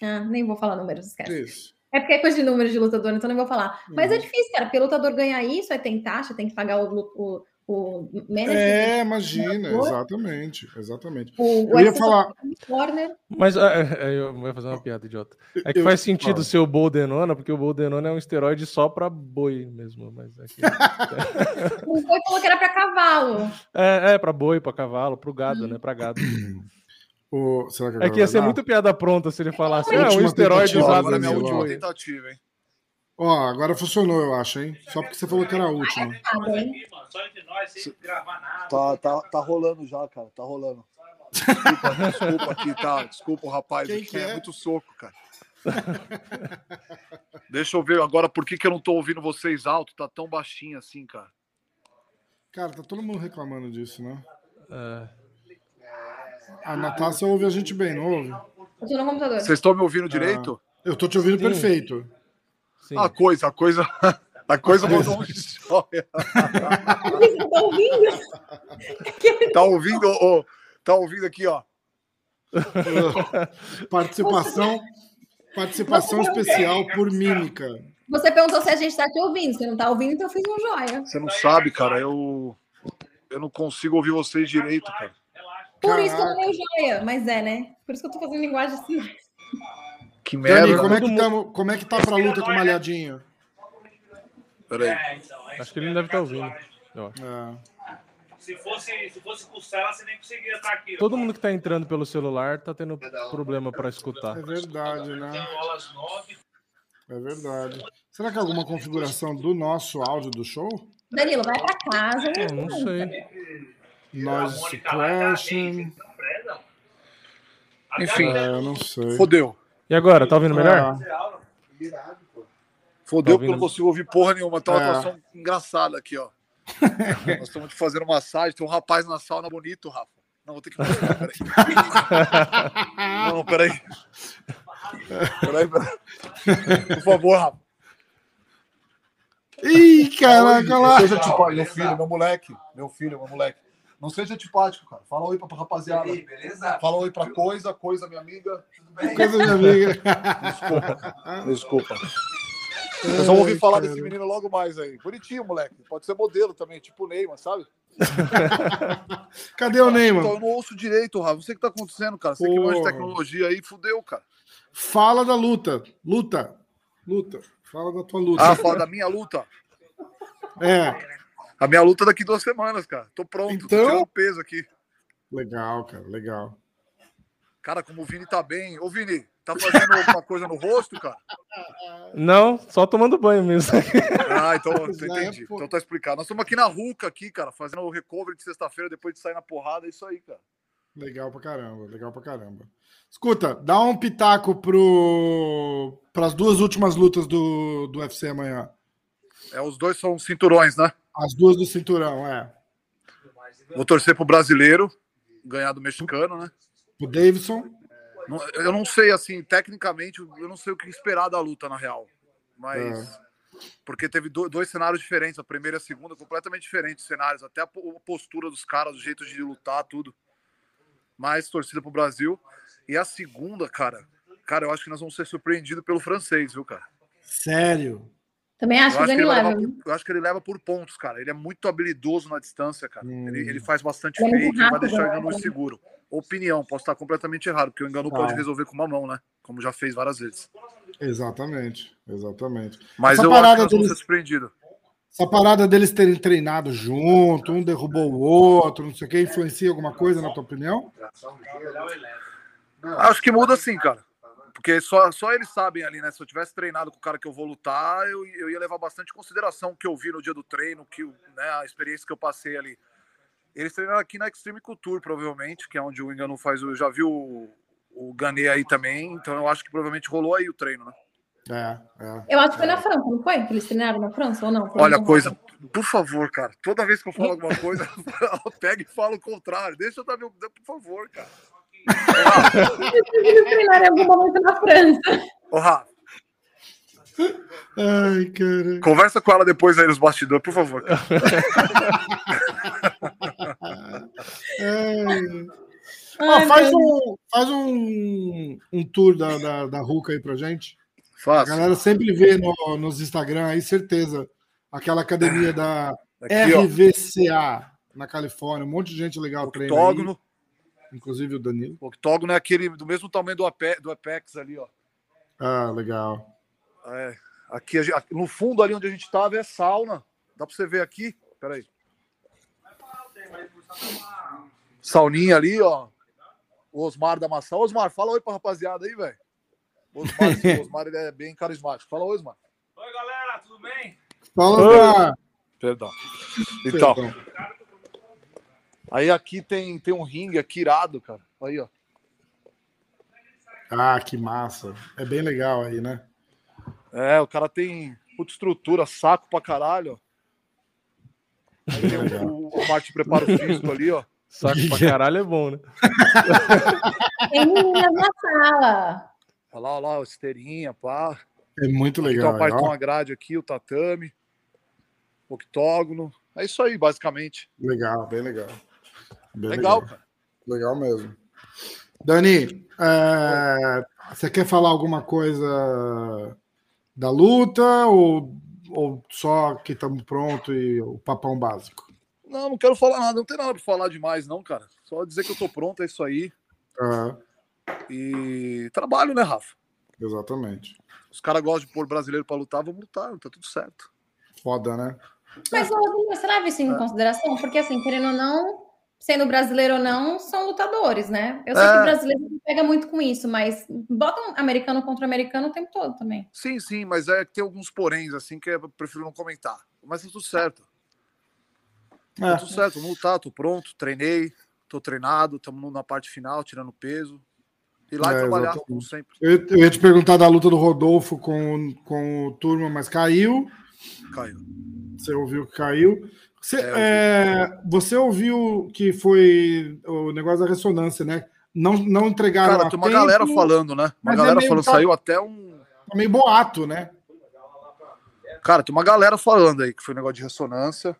Ah, nem vou falar números, esquece. Isso. É porque é coisa de número de lutador, então não vou falar. Mas é uhum. é difícil, cara, porque o lutador ganhar isso, aí tem taxa, tem que pagar o, o, o manager. É, imagina, exatamente, exatamente. O, eu ia falar. Corner. Mas é, é, eu vou fazer uma piada idiota. É que eu, faz sentido eu, ser o Boldenona, porque o Boldenona é um esteroide só para boi mesmo. Mas é que... o boi falou que era para cavalo. É, é para boi, para cavalo, para o gado, né? Para gado. O, será que é que ia ser muito piada pronta se ele falasse, ah, um esteroide usado na minha última tentativa, hein? Ó, agora funcionou, eu acho, hein? Só porque você falou que era a última. Tá, tá, tá rolando já, cara. Tá rolando. Desculpa, desculpa aqui, tá? Desculpa o rapaz Quem aqui, é? é muito soco, cara. Deixa eu ver agora por que, que eu não tô ouvindo vocês alto, tá tão baixinho assim, cara. Cara, tá todo mundo reclamando disso, né? É. A Natácia ouve a gente bem, não ouve? Eu tô no computador. Vocês estão me ouvindo direito? Ah, eu tô te ouvindo Sim. perfeito. Sim. A coisa, a coisa. A coisa mandou um joia. tá ouvindo? tá ouvindo? Oh, tá ouvindo aqui, ó. participação participação especial por mímica. Você perguntou se a gente tá te ouvindo. Você não tá ouvindo, então eu fiz um joia. Você não sabe, cara. Eu, eu não consigo ouvir vocês direito, cara. Por Caraca. isso que eu falei joia, mas é, né? Por isso que eu tô fazendo linguagem assim. Que merda. Dani, como é que, tá, como é que tá pra luta com o Malhadinho? Peraí. É, então, acho que ele não deve estar tá ouvindo. É. Se fosse, se fosse costela, você nem conseguia estar aqui. Todo mundo que tá entrando pelo celular tá tendo problema para escutar. É verdade, né? É verdade. Será que é alguma configuração do nosso áudio do show? Danilo, vai para casa. Eu não sei. Noise suppression. Enfim, é, eu não sei. Fodeu. E agora, tá ouvindo melhor? Ah. Fodeu porque eu não consigo ouvir porra nenhuma. Tá uma é. situação engraçada aqui, ó. Nós estamos fazendo massagem. Tem um rapaz na sauna bonito, Rafa. Não, vou ter que peraí. não, peraí. Peraí, peraí. Por favor, Rafa. Ih, caraca, lá. Seja tipo, meu filho, meu moleque. Meu filho, meu moleque. Não seja antipático, cara. Fala oi pra rapaziada. Aí, beleza? Fala oi pra coisa, coisa, minha amiga. Tudo bem? Coisa, minha amiga. Desculpa. Desculpa. Vocês vão ouvir falar desse menino logo mais aí. Bonitinho, moleque. Pode ser modelo também, tipo o Neymar, sabe? Cadê o Neymar? Então, eu não ouço direito, Rafa. Não sei o que tá acontecendo, cara. Você que manja de tecnologia aí, fudeu, cara. Fala da luta. Luta. Luta. Fala da tua luta. Ah, fala da minha luta. É. A minha luta é daqui duas semanas, cara. Tô pronto, então... tô tirando peso aqui. Legal, cara, legal. Cara, como o Vini tá bem. Ô, Vini, tá fazendo alguma coisa no rosto, cara? Não, só tomando banho mesmo. Ah, então entendi. Então tá explicado. Nós estamos aqui na Ruca, aqui, cara, fazendo o recovery de sexta-feira depois de sair na porrada. É isso aí, cara. Legal pra caramba, legal pra caramba. Escuta, dá um pitaco pro... as duas últimas lutas do, do UFC amanhã. É, os dois são cinturões, né? As duas do cinturão, é. Vou torcer pro brasileiro ganhar do mexicano, né? O Davidson. Eu não sei, assim, tecnicamente, eu não sei o que esperar da luta, na real. Mas. É. Porque teve dois cenários diferentes, a primeira e a segunda, completamente diferentes cenários, até a postura dos caras, o jeito de lutar, tudo. Mais torcida pro Brasil. E a segunda, cara, cara, eu acho que nós vamos ser surpreendidos pelo francês, viu, cara? Sério? Também acho, eu que, ele leva. Por, eu acho que ele leva por pontos, cara. Ele é muito habilidoso na distância, cara. Hum. Ele, ele faz bastante ele fake, é vai deixar o engano né? seguro. Opinião, posso estar completamente errado, porque o engano ah. pode resolver com uma mão, né? Como já fez várias vezes. Exatamente, exatamente. Mas essa eu acho que deles, ser surpreendido. Essa parada deles terem treinado junto, um derrubou o outro, não sei o que, influencia alguma coisa, na tua opinião? Acho que muda sim, cara. Porque só, só eles sabem ali, né? Se eu tivesse treinado com o cara que eu vou lutar, eu, eu ia levar bastante consideração o que eu vi no dia do treino, que, né, a experiência que eu passei ali. Eles treinaram aqui na Extreme Culture, provavelmente, que é onde o Engano faz. Eu já vi o, o Ganê aí também, então eu acho que provavelmente rolou aí o treino, né? É, é, eu acho que foi na França, não foi? Que eles treinaram na França ou não? Foi Olha, coisa, por favor, cara, toda vez que eu falo alguma coisa, pega e fala o contrário. Deixa eu dar meu. Por favor, cara. Treinar em algum momento na França. Ô, Rafa. Ai, cara. Conversa com ela depois aí nos bastidores, por favor. Ai, faz um, faz um, um tour da, da, da Ruca aí pra gente. Faço. A galera sempre vê no, nos Instagram aí, certeza. Aquela academia da Aqui, RVCA ó. na Califórnia. Um monte de gente legal treina. Octógono. Aí inclusive o Danilo. O octógono é aquele do mesmo tamanho do, Ape, do Apex ali, ó. Ah, legal. É, aqui, no fundo ali onde a gente tava é sauna. Dá para você ver aqui? Peraí. Sauninha ali, ó. O Osmar da Maçã. Osmar, fala oi pra rapaziada aí, velho. Osmar, Osmar ele é bem carismático. Fala oi, Osmar. Oi, galera, tudo bem? Fala, Osmar. Perdão. Então, Perdão. Aí aqui tem, tem um ringue aqui irado, cara. Aí, ó. Ah, que massa. É bem legal aí, né? É, o cara tem puta estrutura, saco pra caralho. Aí tem o, o parte de preparo físico ali, ó. Saco pra caralho é bom, né? Tem meninas na sala. Olha lá, olha lá, esteirinha, pá. É muito legal. Tem a parte com a grade aqui, o tatame, octógono. É isso aí, basicamente. Legal, bem legal. Bem legal, legal, cara. Legal mesmo. Dani, é, você quer falar alguma coisa da luta ou, ou só que estamos pronto e o papão básico? Não, não quero falar nada, não tem nada para falar demais, não, cara. Só dizer que eu tô pronto, é isso aí. Uhum. E trabalho, né, Rafa? Exatamente. Os caras gostam de pôr brasileiro para lutar, vamos lutar, tá tudo certo. Foda, né? Mas, você leva isso em é. consideração? Porque, assim, querendo ou não, sendo brasileiro ou não, são lutadores, né? Eu sei é. que o brasileiro não pega muito com isso, mas botam um americano contra americano o tempo todo também. Sim, sim, mas é que tem alguns poréns, assim, que eu prefiro não comentar. Mas tá tudo certo. É. Tá tudo certo, vamos lutar, tô pronto, treinei, tô treinado, estamos na parte final, tirando peso. Ir lá É, e trabalhar, exatamente. como sempre. Eu, eu ia te perguntar da luta do Rodolfo com, com o Turma, mas caiu. Caiu. Você ouviu que caiu. Você, É, é, você ouviu que foi o negócio da ressonância, né? Não, não entregaram Cara, a tem uma tempo, galera falando, né? Uma mas é galera meio falando, tá- saiu até um. tá meio boato, né? Cara, tem uma galera falando aí que foi um negócio de ressonância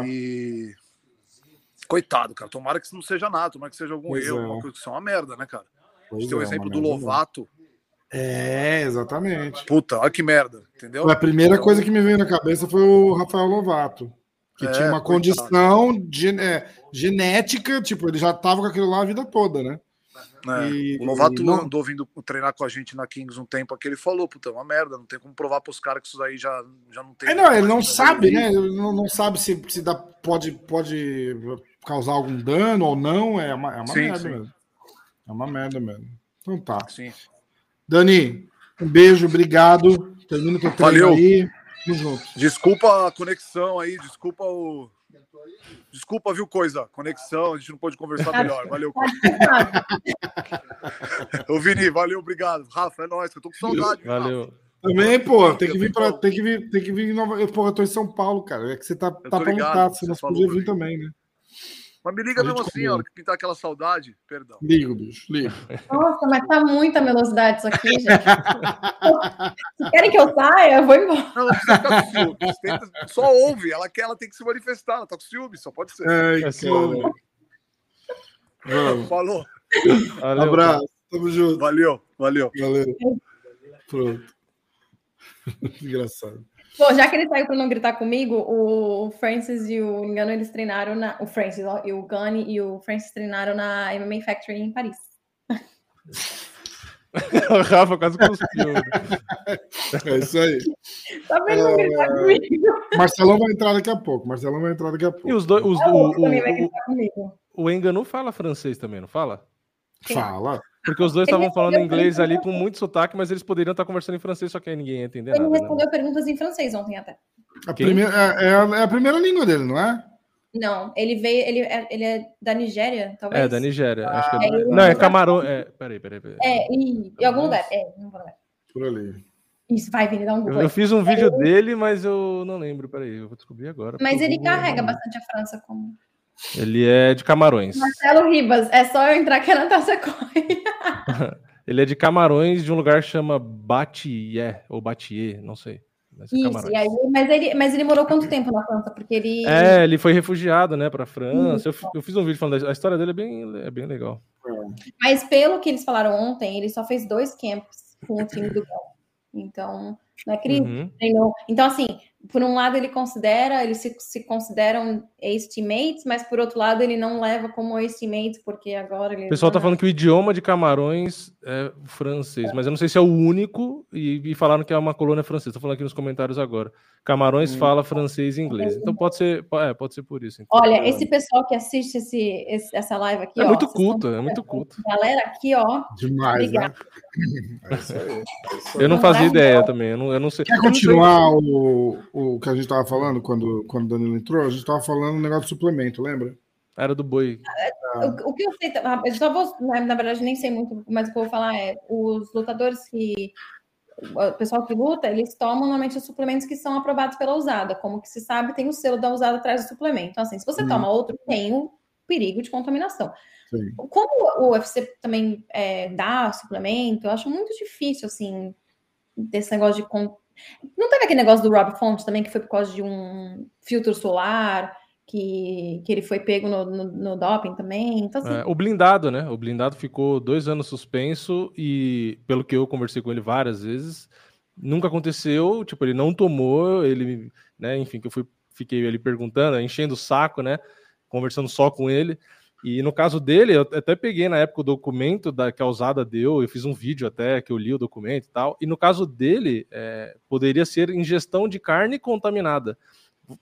É. e. Coitado, cara. Tomara que isso não seja nada, tomara que seja algum Pois erro, é. Isso é uma merda, né, cara? A Pois gente tem o é, exemplo do. Lovato. É, exatamente. Puta, olha que merda, entendeu? A primeira Então, coisa que me veio na cabeça foi o Rafael Lovato, que É, tinha uma condição gen- é, genética, tipo, ele já tava com aquilo lá a vida toda, né? É, E- o Lovato não- andou vindo treinar com a gente na Kings um tempo aqui. Ele falou, puta, é uma merda, não tem como provar pros caras que isso daí já, já não tem. É, não, ele não sabe, né? Ele não, não sabe se, se dá, pode, pode causar algum dano ou não. É uma, é uma Sim, merda sim. mesmo. É uma merda mesmo. Então tá. Sim. Dani, um beijo, obrigado. Termina teu treino Valeu. aí. Desculpa a conexão aí, desculpa o. Desculpa, viu, coisa? Conexão, a gente não pôde conversar melhor. Valeu, Tá. Ô, Vini, valeu, obrigado. Rafa, é nóis, que eu tô com saudade. viu, Rafa? Valeu. Também, pô, tem que vir para, tem que vir, tem que vir em Nova. Pô, eu tô em São Paulo, cara. É que você tá, tá pra lutar, você não podia vir também, né? Mas me liga mesmo assim, hora que pintar aquela saudade. Perdão. Ligo, bicho, ligo. Nossa, mas tá muita velocidade isso aqui, gente. Se querem que eu saia, eu vou embora. Não, não precisa ficar com ciúme. Tenta- Só ouve, ela quer, ela tem que se manifestar. Ela tá com ciúme, só pode ser. Ai, É cara. ciúme. Vamos. Falou. Valeu. Abraço. Tamo junto. Valeu, valeu. Valeu. Pronto. Engraçado. Pô, já que ele saiu pra não gritar comigo, o Francis e o Engano, eles treinaram na. O Francis, ó, e o Gunny e o Francis treinaram na MMA Factory em Paris. o Rafa quase cuspiu. É isso aí. Tá vendo não gritar comigo? Marcelão vai entrar daqui a pouco. Marcelão vai entrar daqui a E pouco. os dois. Os, O o, o, o, o Enganu fala francês também, não fala? Sim. Fala. Porque os dois Ele estavam falando inglês ali com muito sotaque, mas eles poderiam estar conversando em francês, só que aí ninguém ia entender Ele nada. Né? respondeu perguntas em francês ontem até. A primeira, é, é a, é a primeira língua dele, não é? Não, ele veio, ele é, ele é da Nigéria, talvez. É, da Nigéria. Acho que é, Ah, ele- não, é Camarão. É, peraí, peraí, peraí. É, em, em algum lugar. É, não vou lembrar. Por ali. Isso, vai, Vini, dá um Eu, Google. eu fiz um vídeo dele, mas eu não lembro. Peraí, eu vou descobrir agora. Mas ele Google carrega não- bastante a França como. Ele é de Camarões. Marcelo Ribas, é só eu entrar que a Natasha corre. Ele é de Camarões, de um lugar que chama Batié, ou Batier, não sei. Mas é Isso, e aí, mas, ele, mas ele morou quanto tempo na França? Porque ele. É, ele foi refugiado, né, pra França. Eu, eu fiz um vídeo falando da a história dele, é bem, é bem legal. Mas pelo que eles falaram ontem, ele só fez dois camps com o time do Gol. Então, não é ele Uhum. treinou. Então, assim, por um lado ele considera, eles se, se consideram ex-teammates, mas por outro lado ele não leva como ex-teammates, porque agora ele. O pessoal tá falando que o idioma de Camarões é francês, mas eu não sei se é o único, e, e falaram que é uma colônia francesa. Tô falando aqui nos comentários agora. Camarões Hum. fala francês e inglês. Então pode ser, é, pode ser por isso. então. Olha, esse pessoal que assiste esse, esse- essa live aqui, é ó. muito culto, é muito culto. Galera aqui, ó. Demais, né? É isso aí. é isso aí. Eu não fazia ideia também, eu não, eu não sei. Quer não sei- continuar o, o que a gente tava falando quando, quando o Danilo entrou? A gente tava falando um negócio de suplemento, lembra? Era do boi. O, o que eu sei, ah, eu só vou, na, na verdade, nem sei muito, mas o que eu vou falar é: os lutadores que. O pessoal que luta, eles tomam normalmente os suplementos que são aprovados pela usada. Como que se sabe, tem o selo da usada atrás do suplemento. Então, assim, se você Hum. toma outro, tem o perigo de contaminação. Sim. Como o UFC também é, dá suplemento, eu acho muito difícil, assim, desse negócio de. Não teve aquele negócio do Rob Font também, que foi por causa de um filtro solar, que, que ele foi pego no, no, no doping também. Então, assim, É, o blindado, né? O blindado ficou dois anos suspenso e, pelo que eu conversei com ele várias vezes, nunca aconteceu. Tipo, ele não tomou, ele, né? Enfim, que eu fui, fiquei ali perguntando, enchendo o saco, né? Conversando só com ele. E no caso dele, eu até peguei na época o documento da, que a usada deu, eu fiz um vídeo até que eu li o documento e tal. E no caso dele, é, poderia ser ingestão de carne contaminada.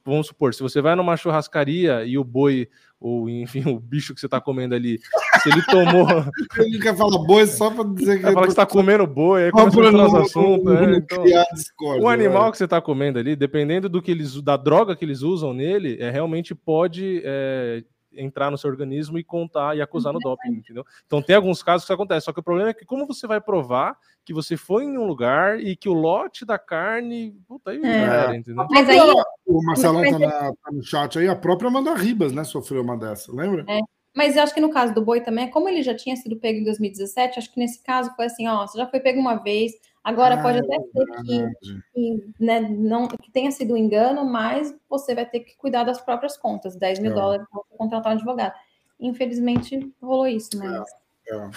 Vamos supor, se você vai numa churrascaria e o boi, ou enfim, o bicho que você está comendo ali, se ele tomou. Ele quer falar boi só pra dizer que. Vai falar que você tá comendo boi, aí começa a nos assuntos. é, então, discórdia, o animal vai. que você tá comendo ali, dependendo do que eles, da droga que eles usam nele, é realmente pode é, entrar no seu organismo e contar e acusar no doping, entendeu? Então tem alguns casos que isso acontece, só que o problema é que como você vai provar que você foi em um lugar e que o lote da carne, puta aí, é. entendeu? Mas aí o Marcelão tá, na, tá, no chat aí, a própria Amanda Ribas, né, sofreu uma dessa, lembra? É. Mas eu acho que no caso do boi também, como ele já tinha sido pego em 2017, acho que nesse caso foi assim, ó, você já foi pego uma vez, agora ah, pode até ser que, que, né, não, que tenha sido um engano, mas você vai ter que cuidar das próprias contas, 10 mil é. dólares para contratar um advogado. Infelizmente, rolou isso, né? É, é.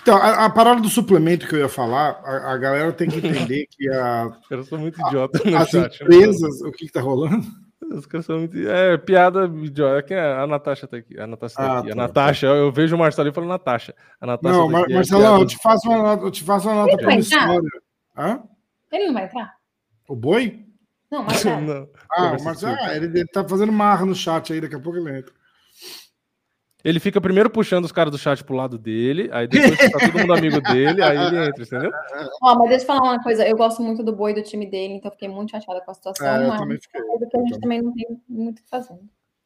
Então, a, a, parada do suplemento que eu ia falar, a, a galera tem que entender que a. Eu sou muito idiota no as chat. empresas, o que, que tá rolando? Os caras são muito. É, piada idiota. Quem é? A Natasha tá aqui. A Natasha tá ah, aqui. Tá. A Natasha, eu vejo o Marcelo e falo Natasha. A Natasha não, tá aqui, Marcelão, é eu, te faço uma, eu te faço uma nota promissória. Hã? Ele não vai entrar? O boi? Não, mas. não. Ah, mas ah, ele, ele tá fazendo marra no chat aí, daqui a pouco ele entra. Ele fica primeiro puxando os caras do chat pro lado dele, aí depois tá todo mundo amigo dele, aí ele entra, entendeu? Ó, mas deixa eu falar uma coisa, eu gosto muito do boi do time dele, então fiquei muito chateada com a situação, é, mas também fiquei, que a gente também não tem muito o que fazer.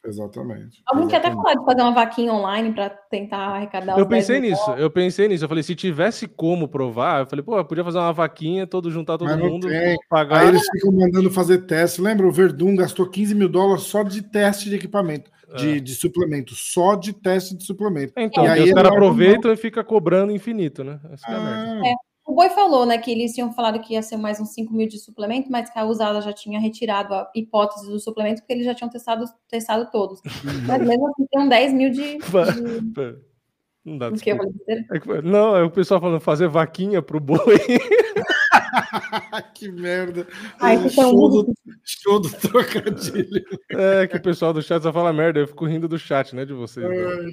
Exatamente. Alguém quer até falar de fazer uma vaquinha online para tentar arrecadar Eu pensei nisso, eu pensei nisso. Eu falei, se tivesse como provar, eu falei, pô, eu podia fazer uma vaquinha, todo juntar todo mundo, tem. pagar. Aí eles ficam mandando fazer teste. Lembra? O Verdun gastou 15 mil dólares só de teste de equipamento de, é. de suplemento, só de teste de suplemento. Então, e aí os caras aproveitam e fica cobrando infinito, né? Essa ah. é, é o Boi falou, né, que eles tinham falado que ia ser mais uns 5 mil de suplemento, mas que a usada já tinha retirado a hipótese do suplemento, porque eles já tinham testado, testado todos. mas mesmo assim, tem 10 mil de. de... Não dá que é Não, é o pessoal falando fazer vaquinha pro boi. que merda. Ai, show, do, show do trocadilho. É que o pessoal do chat só fala merda, eu fico rindo do chat, né, de vocês. Né?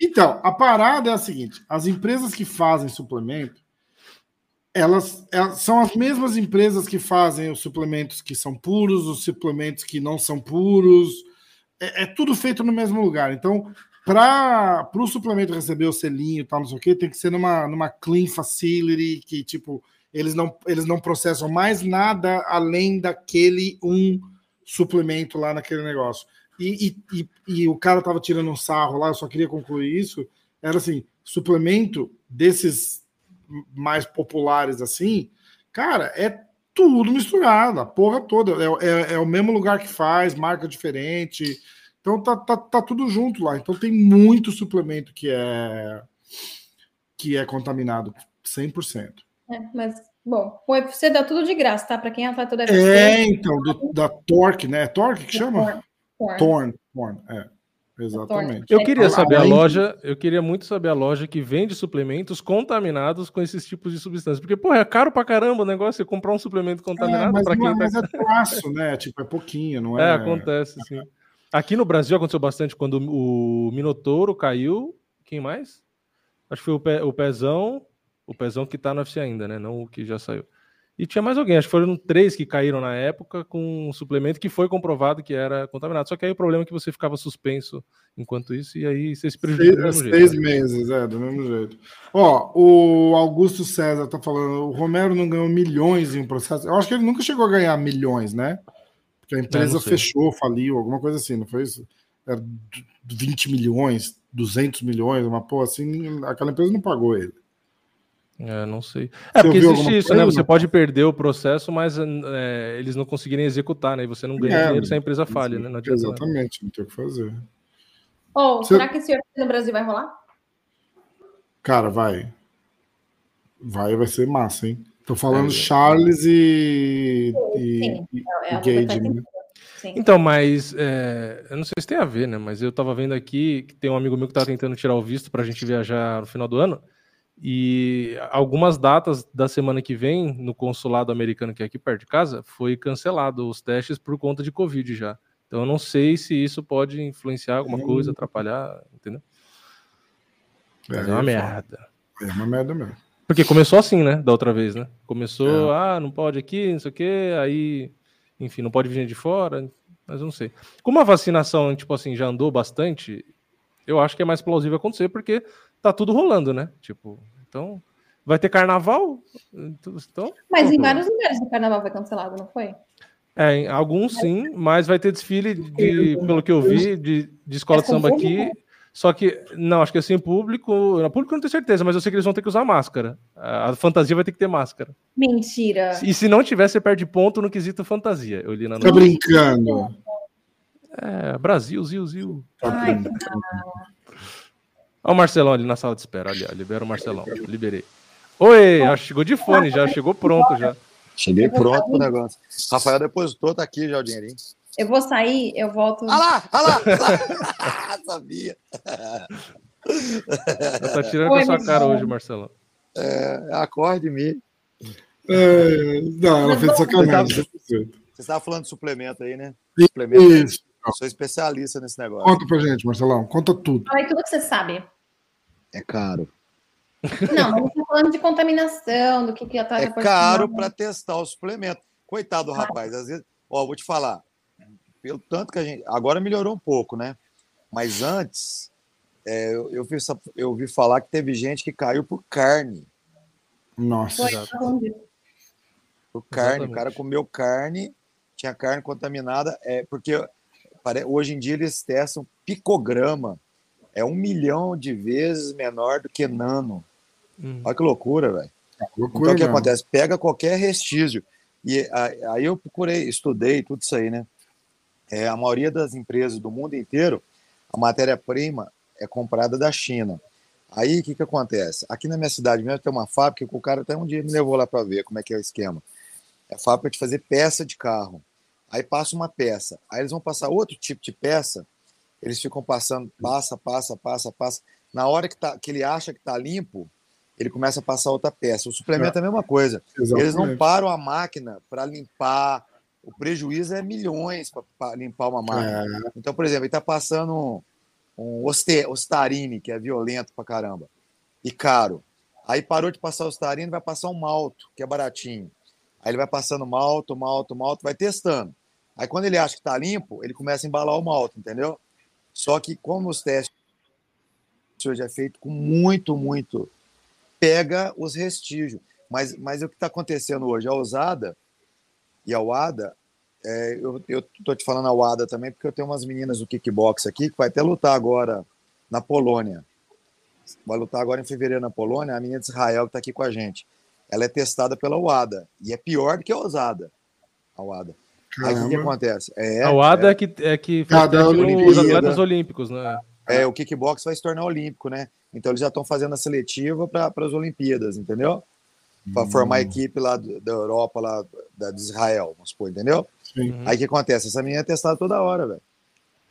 Então, a parada é a seguinte: as empresas que fazem suplemento, elas, elas, são as mesmas empresas que fazem os suplementos que são puros, os suplementos que não são puros. É, é tudo feito no mesmo lugar. Então, para o suplemento receber o selinho e tal, não sei o que, tem que ser numa, numa clean facility que, tipo, eles não, eles não processam mais nada além daquele um suplemento lá naquele negócio. E, e, e, e o cara tava tirando um sarro lá, eu só queria concluir isso. Era assim: suplemento desses mais populares assim, cara, é tudo misturado, a porra toda. É, é, é, o mesmo lugar que faz, marca diferente. Então tá, tá, tá tudo junto lá. Então tem muito suplemento que é que é contaminado 100%. É, mas, bom, o UFC dá tudo de graça, tá? Para quem é atleta do UFC. É, então, do, da Torque, né? Torque que chama? Torn. Torn, é. Exatamente. Eu queria saber a loja, eu queria muito saber a loja que vende suplementos contaminados com esses tipos de substâncias. Porque, porra, é caro pra caramba o negócio você comprar um suplemento contaminado é, mas, pra quem tá mas tá... é traço, né? Tipo, é pouquinho, não é? É, acontece, sim. Aqui no Brasil aconteceu bastante quando o Minotouro caiu. Quem mais? Acho que foi o, Pe... o Pezão, o Pezão que tá no UFC ainda, né? Não o que já saiu. E tinha mais alguém, acho que foram três que caíram na época com um suplemento que foi comprovado que era contaminado. Só que aí o problema é que você ficava suspenso enquanto isso, e aí você se prejudica. Seis, seis jeito, meses, é, do mesmo jeito. Ó, o Augusto César tá falando, o Romero não ganhou milhões em um processo. Eu acho que ele nunca chegou a ganhar milhões, né? Porque a empresa fechou, faliu, alguma coisa assim, não foi isso? Era 20 milhões, 200 milhões, uma porra assim, aquela empresa não pagou ele. É, não sei. É, porque existe isso, né? Você pode perder o processo, mas é, eles não conseguirem executar, né? E você não ganha é, dinheiro se a empresa falha, né? Não exatamente, não tem o que fazer. Oh, você... será que esse no Brasil vai rolar? Cara, vai. Vai, vai ser massa, hein? Tô falando é, Charles e, sim, e, é, e Gage, né? Então, mas é, eu não sei se tem a ver, né? Mas eu tava vendo aqui que tem um amigo meu que tá tentando tirar o visto pra gente viajar no final do ano. E algumas datas da semana que vem, no consulado americano que é aqui perto de casa, foi cancelado os testes por conta de Covid já. Então eu não sei se isso pode influenciar alguma coisa, atrapalhar, entendeu? É, é uma é merda. É uma merda mesmo. Porque começou assim, né? Da outra vez, né? Começou, é. ah, não pode aqui, não sei o quê, aí, enfim, não pode vir de fora, mas eu não sei. Como a vacinação, tipo assim, já andou bastante, eu acho que é mais plausível acontecer, porque tá tudo rolando, né? Tipo, então. Vai ter carnaval? Então, Mas em vários lugares o carnaval foi cancelado, não foi? É, em alguns sim, mas vai ter desfile de, pelo que eu vi, de, de escola É de samba com aqui. Só que, não, acho que assim, público. Na público eu não tenho certeza, mas eu sei que eles vão ter que usar máscara. A fantasia vai ter que ter máscara. Mentira. E se não tiver, você perde ponto no quesito fantasia. Eu li na Tá brincando. É, Brasil, Zil, Zil. Tá Ai, brincando. Olha o Marcelão ali na sala de espera. Ali, ó, libera o Marcelão. Liberei. Oi, já chegou de fone, já chegou pronto já. Cheguei pronto pro negócio. Rafael depositou, tá aqui já o dinheirinho. Eu vou sair, eu volto. Ah lá, ah lá! ah. Sabia. Ela tá tirando com Oi, a sua cara irmão. hoje, Marcelão. É, acorde-me. É, não, ela fez sacanagem. 100%. Você estava falando de suplemento aí, né? Suplemento. Isso. Sou especialista nesse negócio. Conta pra gente, Marcelão. Conta tudo. Fala aí tudo que você sabe. É caro. Não, mas você tá falando de contaminação, do que que a Tata É caro para testar o suplemento. Coitado do rapaz, às vezes, ó, vou te falar, pelo tanto que a gente, agora melhorou um pouco, né? Mas antes, é, eu, eu, vi, eu ouvi falar que teve gente que caiu por carne, Nossa. Foi, tá por carne, Exatamente. o cara comeu carne, tinha carne contaminada, é porque hoje em dia eles testam picograma, é um milhão de vezes menor do que nano. Hum. Olha que loucura, velho. Loucura, Então, o que acontece? Pega qualquer restígio. E aí eu procurei, estudei tudo isso aí, né? É, a maioria das empresas do mundo inteiro, a matéria-prima é comprada da China. Aí o que, que acontece? Aqui na minha cidade mesmo tem uma fábrica que o cara até um dia me levou lá para ver como é que é o esquema. É fábrica de fazer peça de carro. Aí passa uma peça. Aí eles vão passar outro tipo de peça. Eles ficam passando, passa, passa, passa, passa. Na hora que, tá, que ele acha que está limpo, ele começa a passar outra peça. O suplemento é a mesma coisa. Eles não Exatamente. param a máquina para limpar. O prejuízo é milhões para limpar uma máquina. É, Então, por exemplo, ele está passando um Oste- Ostarine, que é violento pra caramba, e caro. Aí parou de passar o Ostarine, vai passar um malto, que é baratinho. Aí ele vai passando malto, malto, malto, vai testando. Aí quando ele acha que está limpo, ele começa a embalar o malto, entendeu? Só que como os testes hoje é feito com muito, muito, pega os restígios. Mas, mas o que está acontecendo hoje? A usada e a UADA, é, eu, eu tô te falando a UADA também, porque eu tenho umas meninas do kickbox aqui que vai até lutar agora na Polônia. Vai lutar agora em fevereiro na Polônia, a menina de Israel que está aqui com a gente. Ela é testada pela UADA e é pior do que a usada. A UADA. Aí o que, caramba. acontece? É, a UADA é, que, é que faz Cada Olimpíada. atletas olímpicos, né? é, o kickbox vai se tornar olímpico, né? Então eles já estão fazendo a seletiva para as Olimpíadas, entendeu? Para formar a equipe lá da Europa, lá da, de Israel, vamos supor, entendeu? Sim. Aí o que acontece? Essa menina é testada toda hora, velho.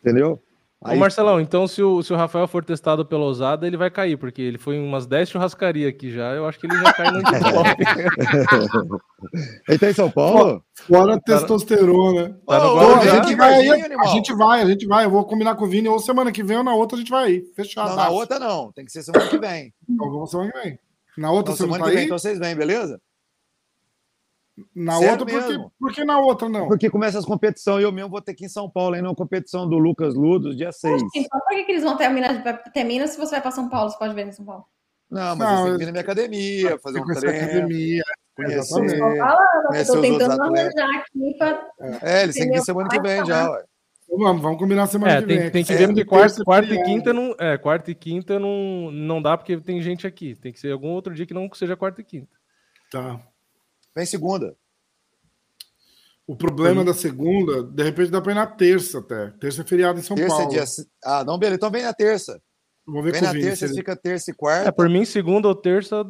Entendeu? Ô, Marcelão, então se o, se o Rafael for testado pela ousada, ele vai cair, porque ele foi em umas 10 churrascarias aqui já. Eu acho que ele já cai no antidoping. Ele tá em São Paulo? Fora a testosterona. Tá no a gente vai aí, a gente vai, a gente vai. Eu vou combinar com o Vini, ou semana que vem ou na outra a gente vai aí. Fechado. Não, na outra não. Tem que ser semana que vem. Então, vamos semana que vem. Na outra Então, não semana tá que vem, aí? então vocês vêm, beleza? Na Sério outra, por que, mesmo? por que na outra não? Porque começa as competições. Eu mesmo vou ter que ir em São Paulo, aí na competição do Lucas Ludos, dia 6. Então, por que, que eles vão ter Minas, ter Minas se você vai para São Paulo? Você pode ver em São Paulo. Não, mas Não, eles têm eu- que vir na minha academia, fazer um que conhecer treino, academia. conhecer. Conhecer os outros atletas. arranjar aqui para. É, eles têm que vir Entendeu? semana que vem já, ué. Então vamos, vamos combinar semana É, que vem. tem, tem que É, ver, porque quarta, quarta e quinta não. É, quarta e quinta não, não dá, porque tem gente aqui. Tem que ser algum outro dia que não seja quarta e quinta. Tá. Vem segunda. O problema da segunda, de repente dá pra ir na terça até. Terça é feriado em São Terça é Paulo. dia. Ah, não, beleza. Então vem na terça. Vou ver Vem com o na terça, se ele- fica terça e É, quarta. por mim, segunda ou terça,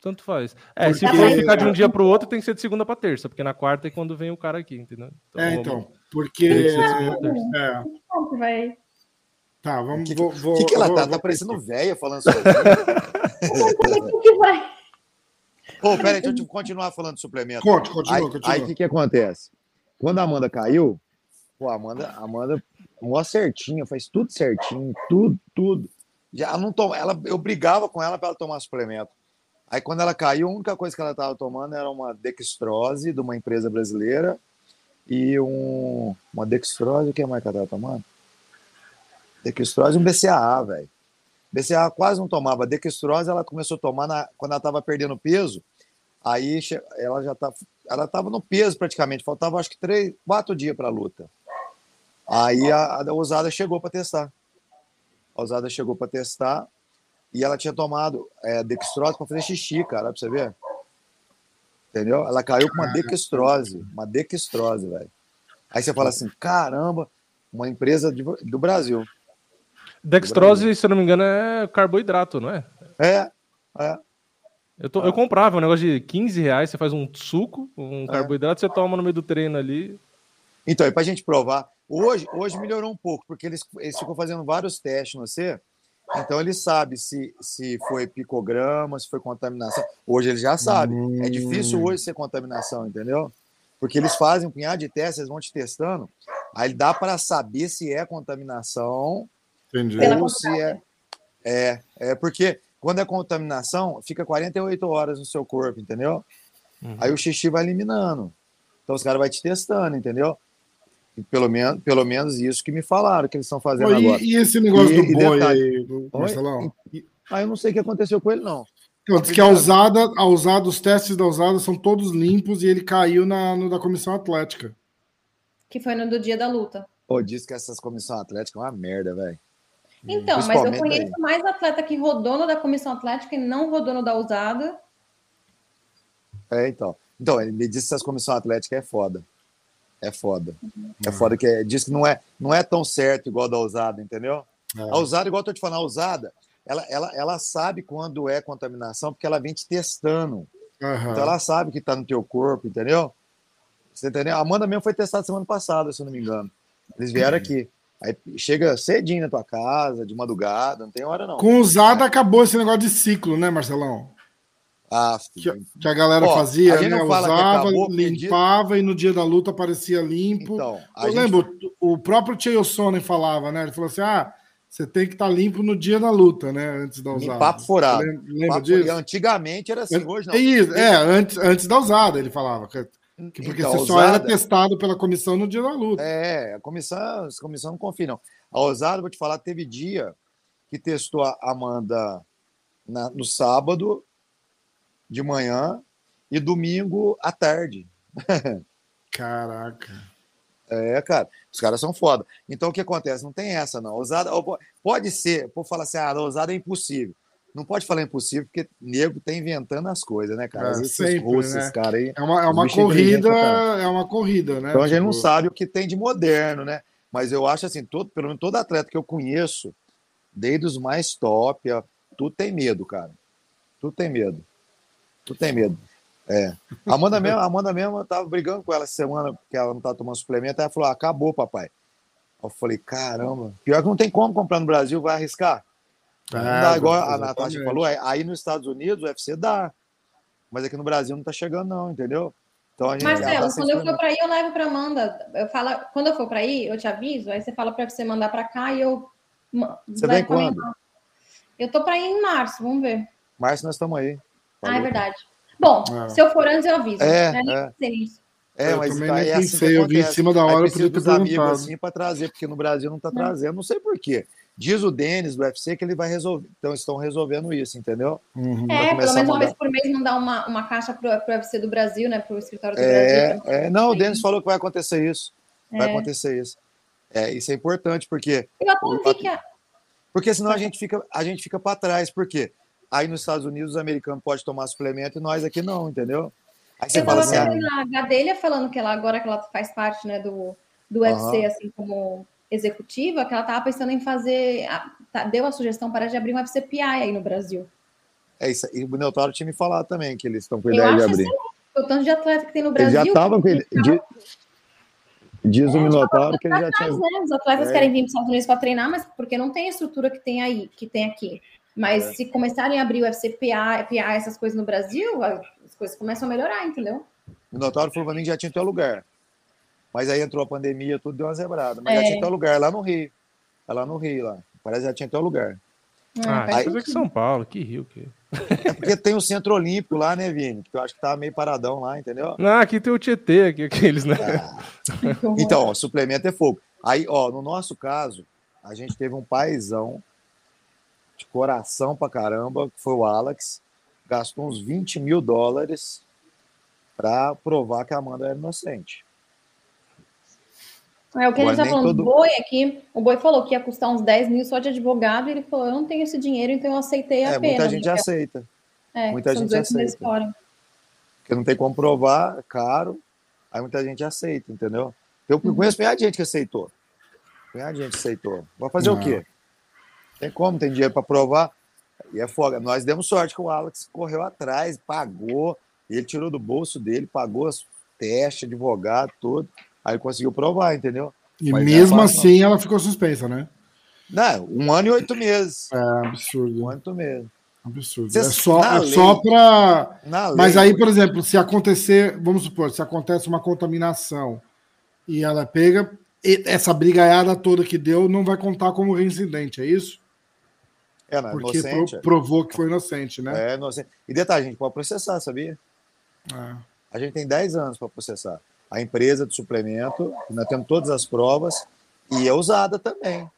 tanto faz. É, se Porque- for ficar de um dia pro outro, tem que ser de segunda pra terça, porque na quarta é quando vem o cara aqui, entendeu? É, vamos- então. Porque. que. É, que vai? tá, vamos. Que, vou, vou, que, que ela vou- tá? vou- Tá parecendo velha falando sozinha. Como que vai? Ô, peraí, deixa eu continuar falando de suplemento. Conte, continua, Aí continua. aí o que, que acontece? Quando a Amanda caiu, pô, a Amanda, a Amanda, mó certinha, faz tudo certinho, tudo, tudo. Já ela não toma, ela, eu brigava com ela para ela tomar suplemento. Aí quando ela caiu, a única coisa que ela estava tomando era uma dextrose de uma empresa brasileira e um, uma dextrose, o que mais que ela estava tomando? Dextrose e um BCAA, velho. BCAA quase não tomava. Dextrose ela começou a tomar na- quando ela estava perdendo peso. Aí ela já tá ela tava no peso praticamente, faltava acho que três, quatro dias para a luta. Aí a, a ousada chegou para testar. A ousada chegou para testar e ela tinha tomado é, dextrose para fazer xixi, cara, pra você ver. Entendeu? Ela caiu com uma dextrose, uma dextrose, velho. Aí você fala assim: caramba, uma empresa de, do Brasil. Dextrose, do Brasil. se eu não me engano, é carboidrato, não é? É, é. Eu, tô, eu comprava um negócio de 15 reais, você faz um suco, um é. carboidrato, você toma no meio do treino ali. Então, e pra gente provar, hoje, hoje melhorou um pouco, porque eles, eles ficam fazendo vários testes no você, então ele sabe se, se foi picograma, se foi contaminação. Hoje ele já sabe. Hum. É difícil hum. hoje ser contaminação, entendeu? Porque eles fazem um punhado de testes, eles vão te testando. Aí dá para saber se é contaminação Entendi. ou se é. É, é porque quando é contaminação, fica 48 horas no seu corpo, entendeu? Uhum. Aí o xixi vai eliminando. Então os caras vão te testando, entendeu? Pelo menos, pelo menos isso que me falaram que eles estão fazendo Oi, agora. E esse negócio e, do boi aí, Marcelão? Ah, eu não sei o que aconteceu com ele, não. Então, diz que a usada, a usada, os testes da usada são todos limpos e ele caiu na, no da comissão atlética. Que foi no do dia da luta. Pô, diz que essas comissão atlética é uma merda, velho. Então, mas eu conheço aí. mais atleta que rodou no da comissão atlética e não rodou no da usada. É, então. Então, ele me disse que as comissão atlética é foda. É foda. Uhum. É foda que é, diz que não é, não é tão certo igual a da usada, entendeu? É. A usada, igual eu tô te falando, a usada, ela, ela, ela sabe quando é contaminação, porque ela vem te testando. Uhum. Então ela sabe que tá no teu corpo, entendeu? Você entendeu? A Amanda mesmo foi testada semana passada, se eu não me engano. Eles vieram uhum. aqui. Aí chega cedinho na tua casa, de madrugada, não tem hora não. Com usada é. acabou esse negócio de ciclo, né, Marcelão? Ah, que, que, a galera Ó, fazia, a né? Usava, acabou, limpava e no dia da luta parecia limpo. Então, Eu gente... lembro, o próprio Chael Sonnen falava, né? Ele falou assim: ah, você tem que estar tá limpo no dia da luta, né? Antes da usada. Papo furado. Lembra, disso? Antigamente era assim, hoje não. É, isso, é antes, antes da usada, ele falava. Que, porque então, você só era testado pela comissão no dia da luta. É, a comissão, a comissão não confia, não. A Osada, vou te falar, teve dia que testou a Amanda na, no sábado de manhã e domingo à tarde. Caraca. É, cara, os caras são foda. Então o que acontece? Não tem essa, não. Ousada, pode ser, por falar assim, ah, ousada é impossível. Não pode falar impossível, porque nego tá inventando as coisas, né, cara? É, esses sempre, russos, né? cara aí. É uma, é uma corrida, é uma corrida, né? Então a gente tipo... não sabe o que tem de moderno, né? Mas eu acho assim, todo, pelo menos todo atleta que eu conheço, desde os mais top, tudo tem medo, cara. Tudo tem medo. Tu tem medo. É. A Amanda mesmo, Amanda mesmo, eu tava brigando com ela essa semana, porque ela não tá tomando suplemento, ela falou: acabou, papai. Eu falei, caramba, pior que não tem como comprar no Brasil, vai arriscar. É, não dá, igual a Natasha falou, aí nos Estados Unidos o UFC dá. Mas aqui no Brasil não tá chegando, não, entendeu? Então, a gente, Marcelo, tá quando eu for para aí, eu levo para Amanda. Eu falo, quando eu for para aí, eu te aviso, aí você fala para você mandar para cá e eu. Você vem quando? Eu tô para ir em março, vamos ver. Março nós estamos aí. Ah, é verdade. Bom, é. se eu for antes, eu aviso. É, né? é. É, mas também tá, é assim eu vi em cima da hora, eu podia ter perguntado. assim para trazer, porque no Brasil não está trazendo, não sei por quê. Diz o Denis do UFC que ele vai resolver. Então, estão resolvendo isso, entendeu? Uhum. É, pelo menos uma vez por mês mandar uma, uma caixa para o UFC do Brasil, né? Para o escritório do é, Brasil. É, não, o Denis falou que vai acontecer isso. Vai é. acontecer isso. É, isso é importante, porque. Eu até vi que. A... Porque senão a gente fica, a gente fica para trás. Por quê? Aí nos Estados Unidos os americanos podem tomar suplemento e nós aqui não, entendeu? Aí você eu fala assim. Ah, a Gadelha falando que ela agora que ela faz parte né, do, do UFC, uhum. assim, como executiva, que ela estava pensando em fazer. Tá, deu a sugestão para de abrir um UFC PI aí no Brasil. É isso. E o Neutaro tinha me falado também que eles estão com ideia de abrir. O tanto de atleta que tem no Brasil. Eles já estavam com ideia. Diz o é, Minotauro que ele já tinha. Né? Os atletas é. querem vir para os Estados Unidos para treinar, mas porque não tem a estrutura que tem aí, que tem aqui. Mas é. se começarem a abrir o UFC PA, PA, essas coisas no Brasil, as coisas começam a melhorar, entendeu? O Notório falou pra mim que já tinha teu lugar. Mas aí entrou a pandemia, tudo deu uma zebrada. Mas é. já tinha teu lugar lá no Rio. É lá no Rio, lá. Parece que já tinha teu lugar. Ah, aí, coisa que São Paulo, que Rio, que. É porque tem o Centro Olímpico lá, né, Vini? Que eu acho que tá meio paradão lá, entendeu? Não, aqui tem o Tietê, aqui, aqueles, né? Ah. Então, ó, suplemento é fogo. Aí, ó, no nosso caso, a gente teve um paizão de coração pra caramba, que foi o Alex. Gastou uns 20 mil dólares para provar que a Amanda era inocente. É o que a gente tá falando. Todo... Boi aqui, o Boi falou que ia custar uns 10 mil só de advogado, e ele falou: eu não tenho esse dinheiro, então eu aceitei a é, pena. Muita gente aceita. É, muita gente aceita. Porque não tem como provar, é caro, aí muita gente aceita, entendeu? Eu uhum. conheço muita gente que aceitou. Muita gente aceitou. Vai fazer não. o quê? Tem como, tem dinheiro para provar. E é foda. Nós demos sorte que o Alex correu atrás, pagou, ele tirou do bolso dele, pagou as testes, advogado, tudo. Aí conseguiu provar, entendeu? E Mas mesmo é assim não. ela ficou suspensa, né? Não, um ano e oito meses. É absurdo. Um ano e oito meses. Absurdo. É só, é só para. Mas aí, por exemplo, se acontecer, vamos supor, se acontece uma contaminação e ela pega, essa brigaiada toda que deu não vai contar como reincidente, é isso? É, não, Porque inocente. provou que foi inocente, né? É, inocente. E detalhe, a gente pode processar, sabia? É. A gente tem 10 anos para processar. A empresa de suplemento, nós temos todas as provas, e é usada também.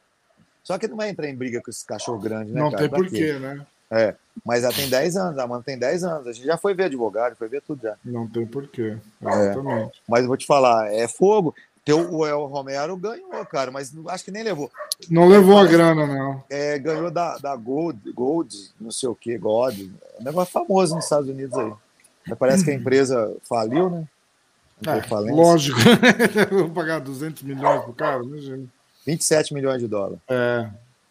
Só que não vai entrar em briga com esse cachorro grande, né? Não cara? tem porquê, né? É, mas ela tem 10 anos, a Amanda tem 10 anos. A gente já foi ver advogado, foi ver tudo já. Não tem porquê. É. Exatamente. É, mas eu vou te falar, é fogo. Teu, o El Romero ganhou, cara, mas acho que nem levou. Não levou a grana, não. É, ganhou da, da Gold, Gold, não sei o que, God. É um negócio famoso nos Estados Unidos aí. Parece que a empresa faliu, né? É, lógico. Vou pagar 200 milhões pro cara, imagina. 27 milhões de dólares. É,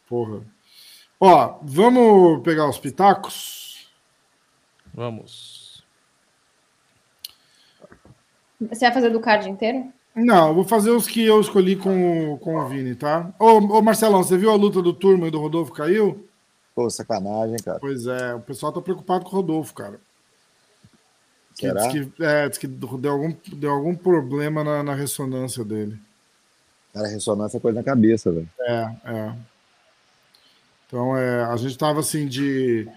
porra. Ó, vamos pegar os pitacos? Vamos. Você vai fazer do card inteiro? Não, vou fazer os que eu escolhi com, com o Vini, tá? Ô, ô Marcelão, você viu a luta do Turma e do Rodolfo caiu? Pô, sacanagem, cara. Pois é, o pessoal tá preocupado com o Rodolfo, cara. Será? Diz que, é, diz que deu, algum, deu algum problema na, na ressonância dele. Cara, ressonância é coisa na cabeça, velho. É, é. Então, é, a gente tava assim de.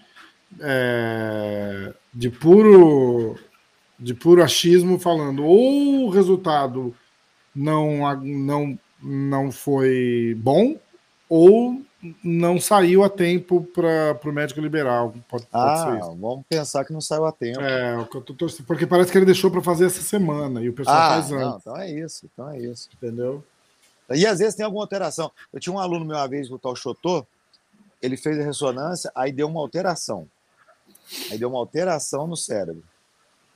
É, de puro de puro achismo falando ou o resultado não, não, não foi bom ou não saiu a tempo para o médico liberar. Pode, pode ah, vamos pensar que não saiu a tempo. É, porque parece que ele deixou para fazer essa semana e o pessoal ah, faz antes. Não, então é isso, então é isso. Entendeu? E às vezes tem alguma alteração. Eu tinha um aluno meu uma vez, o tal Chotô, ele fez a ressonância, aí deu uma alteração. Aí deu uma alteração no cérebro.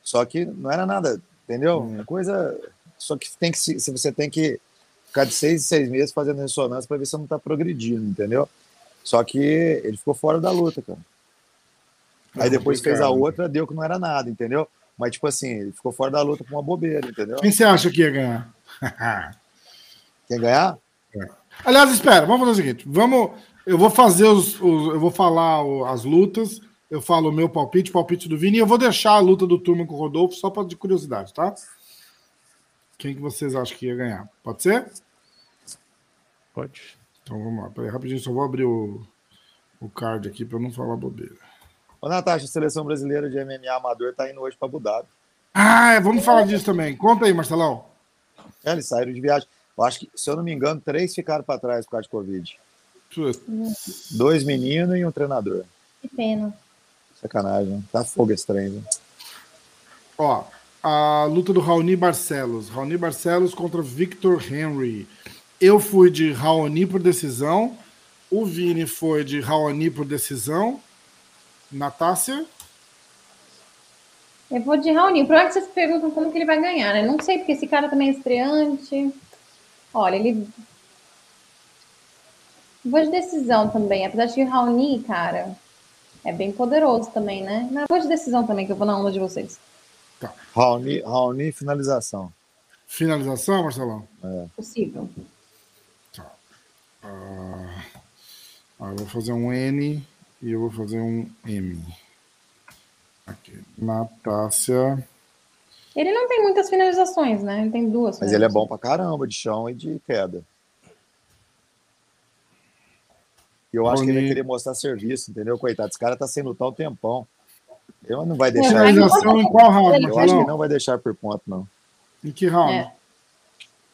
Só que não era nada, entendeu? Hum. Coisa. Só que tem que se você tem que ficar de seis em seis meses fazendo ressonância para ver se não está progredindo, entendeu? Só que ele ficou fora da luta, cara. Aí depois fez a outra, deu que não era nada, entendeu? Mas, tipo assim, ele ficou fora da luta com uma bobeira, entendeu? Quem você acha que ia ganhar? Quer ganhar? É. Aliás, espera, vamos fazer o seguinte: vamos. Eu vou fazer os, os eu vou falar as lutas eu falo o meu palpite, palpite do Vini, e eu vou deixar a luta do turma com o Rodolfo só para de curiosidade, tá? Quem que vocês acham que ia ganhar? Pode ser? Pode. Então vamos lá. Peraí, rapidinho, só vou abrir o, o card aqui para não falar bobeira. Ô, Natasha, a seleção brasileira de MMA amador tá indo hoje para Abu Dhabi. Ah, é, vamos falar disso também. Conta aí, Marcelão. É, eles saíram de viagem. Eu acho que, se eu não me engano, três ficaram para trás por causa de Covid. Dois meninos e um treinador. Que pena. Sacanagem. Tá fogo esse trem, viu? Ó, a luta do Raoni Barcelos. Raoni Barcelos contra Victor Henry. Eu fui de Raoni por decisão. O Vini foi de Raoni por decisão. Natácia? Eu vou de Raoni. O problema é que vocês perguntam como que ele vai ganhar, né? Não sei, porque esse cara também é estreante. Olha, ele. Vou de decisão também. Apesar de Raoni, cara, é bem poderoso também, né? Mas vou de decisão também, que eu vou na onda de vocês. Tá. Raoni, Raoni finalização. Finalização, Marcelão? É. Possível. Tá. Uh, eu vou fazer um N e eu vou fazer um M. Aqui. Natácia. Ele não tem muitas finalizações, né? Ele tem duas. Mas ele é bom pra caramba de chão e de queda. E eu acho que ele ia querer mostrar serviço, entendeu? Coitado, esse cara tá sem lutar um tempão. Ele não vai deixar. Finalização em qual round? Eu acho que não vai deixar por ponto, não. Em que round? É.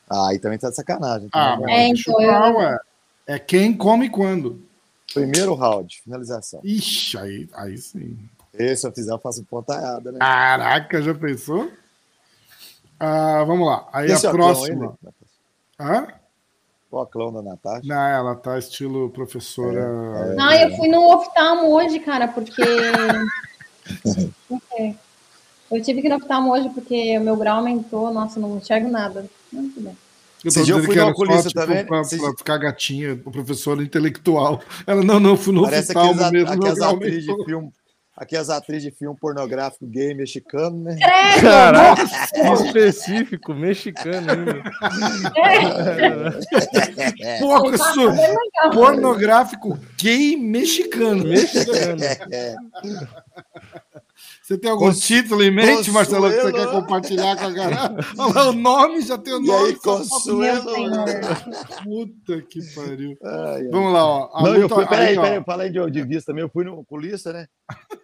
Ah, aí também tá de sacanagem. Ah, mas é, então eu... é. é quem come quando. Primeiro round, finalização. Ixi, aí, aí sim. Esse eu fizer, eu faço ponta errada, né? Caraca, já pensou? Ah, vamos lá. Aí Esse é a o clão próxima. ainda? Hã? Qual a clão da Natasha? Não, ela tá estilo professora. É, é. Não, eu fui no oftalmo hoje, cara, porque. Não sei. Eu tive que ir no oftalmo hoje porque o meu grau aumentou. Nossa, não enxergo nada. Não, tudo bem. Eu Esse dia eu fui no era só, oculista tipo, também. Pra, Esse pra ficar gatinha, o professor intelectual. Ela, não, não, fui no Parece hospital aqueles, mesmo. aquelas atrizes de aumentou. Filme. Aquelas atrizes de filme pornográfico gay mexicano, né? Caraca, que específico, mexicano ainda. Bem legal. pornográfico gay mexicano. Mexicano. É. Você tem algum título em mente, Marcelo, que você quer compartilhar com a galera? Olha lá, o nome, já tem o E nome. aí, só falta- Consuelo? Puta que pariu. Ai, ai. Vamos lá, ó. Não, eu luta- fui, peraí, aí, peraí, falei de, de vista também, eu fui no oculista, né?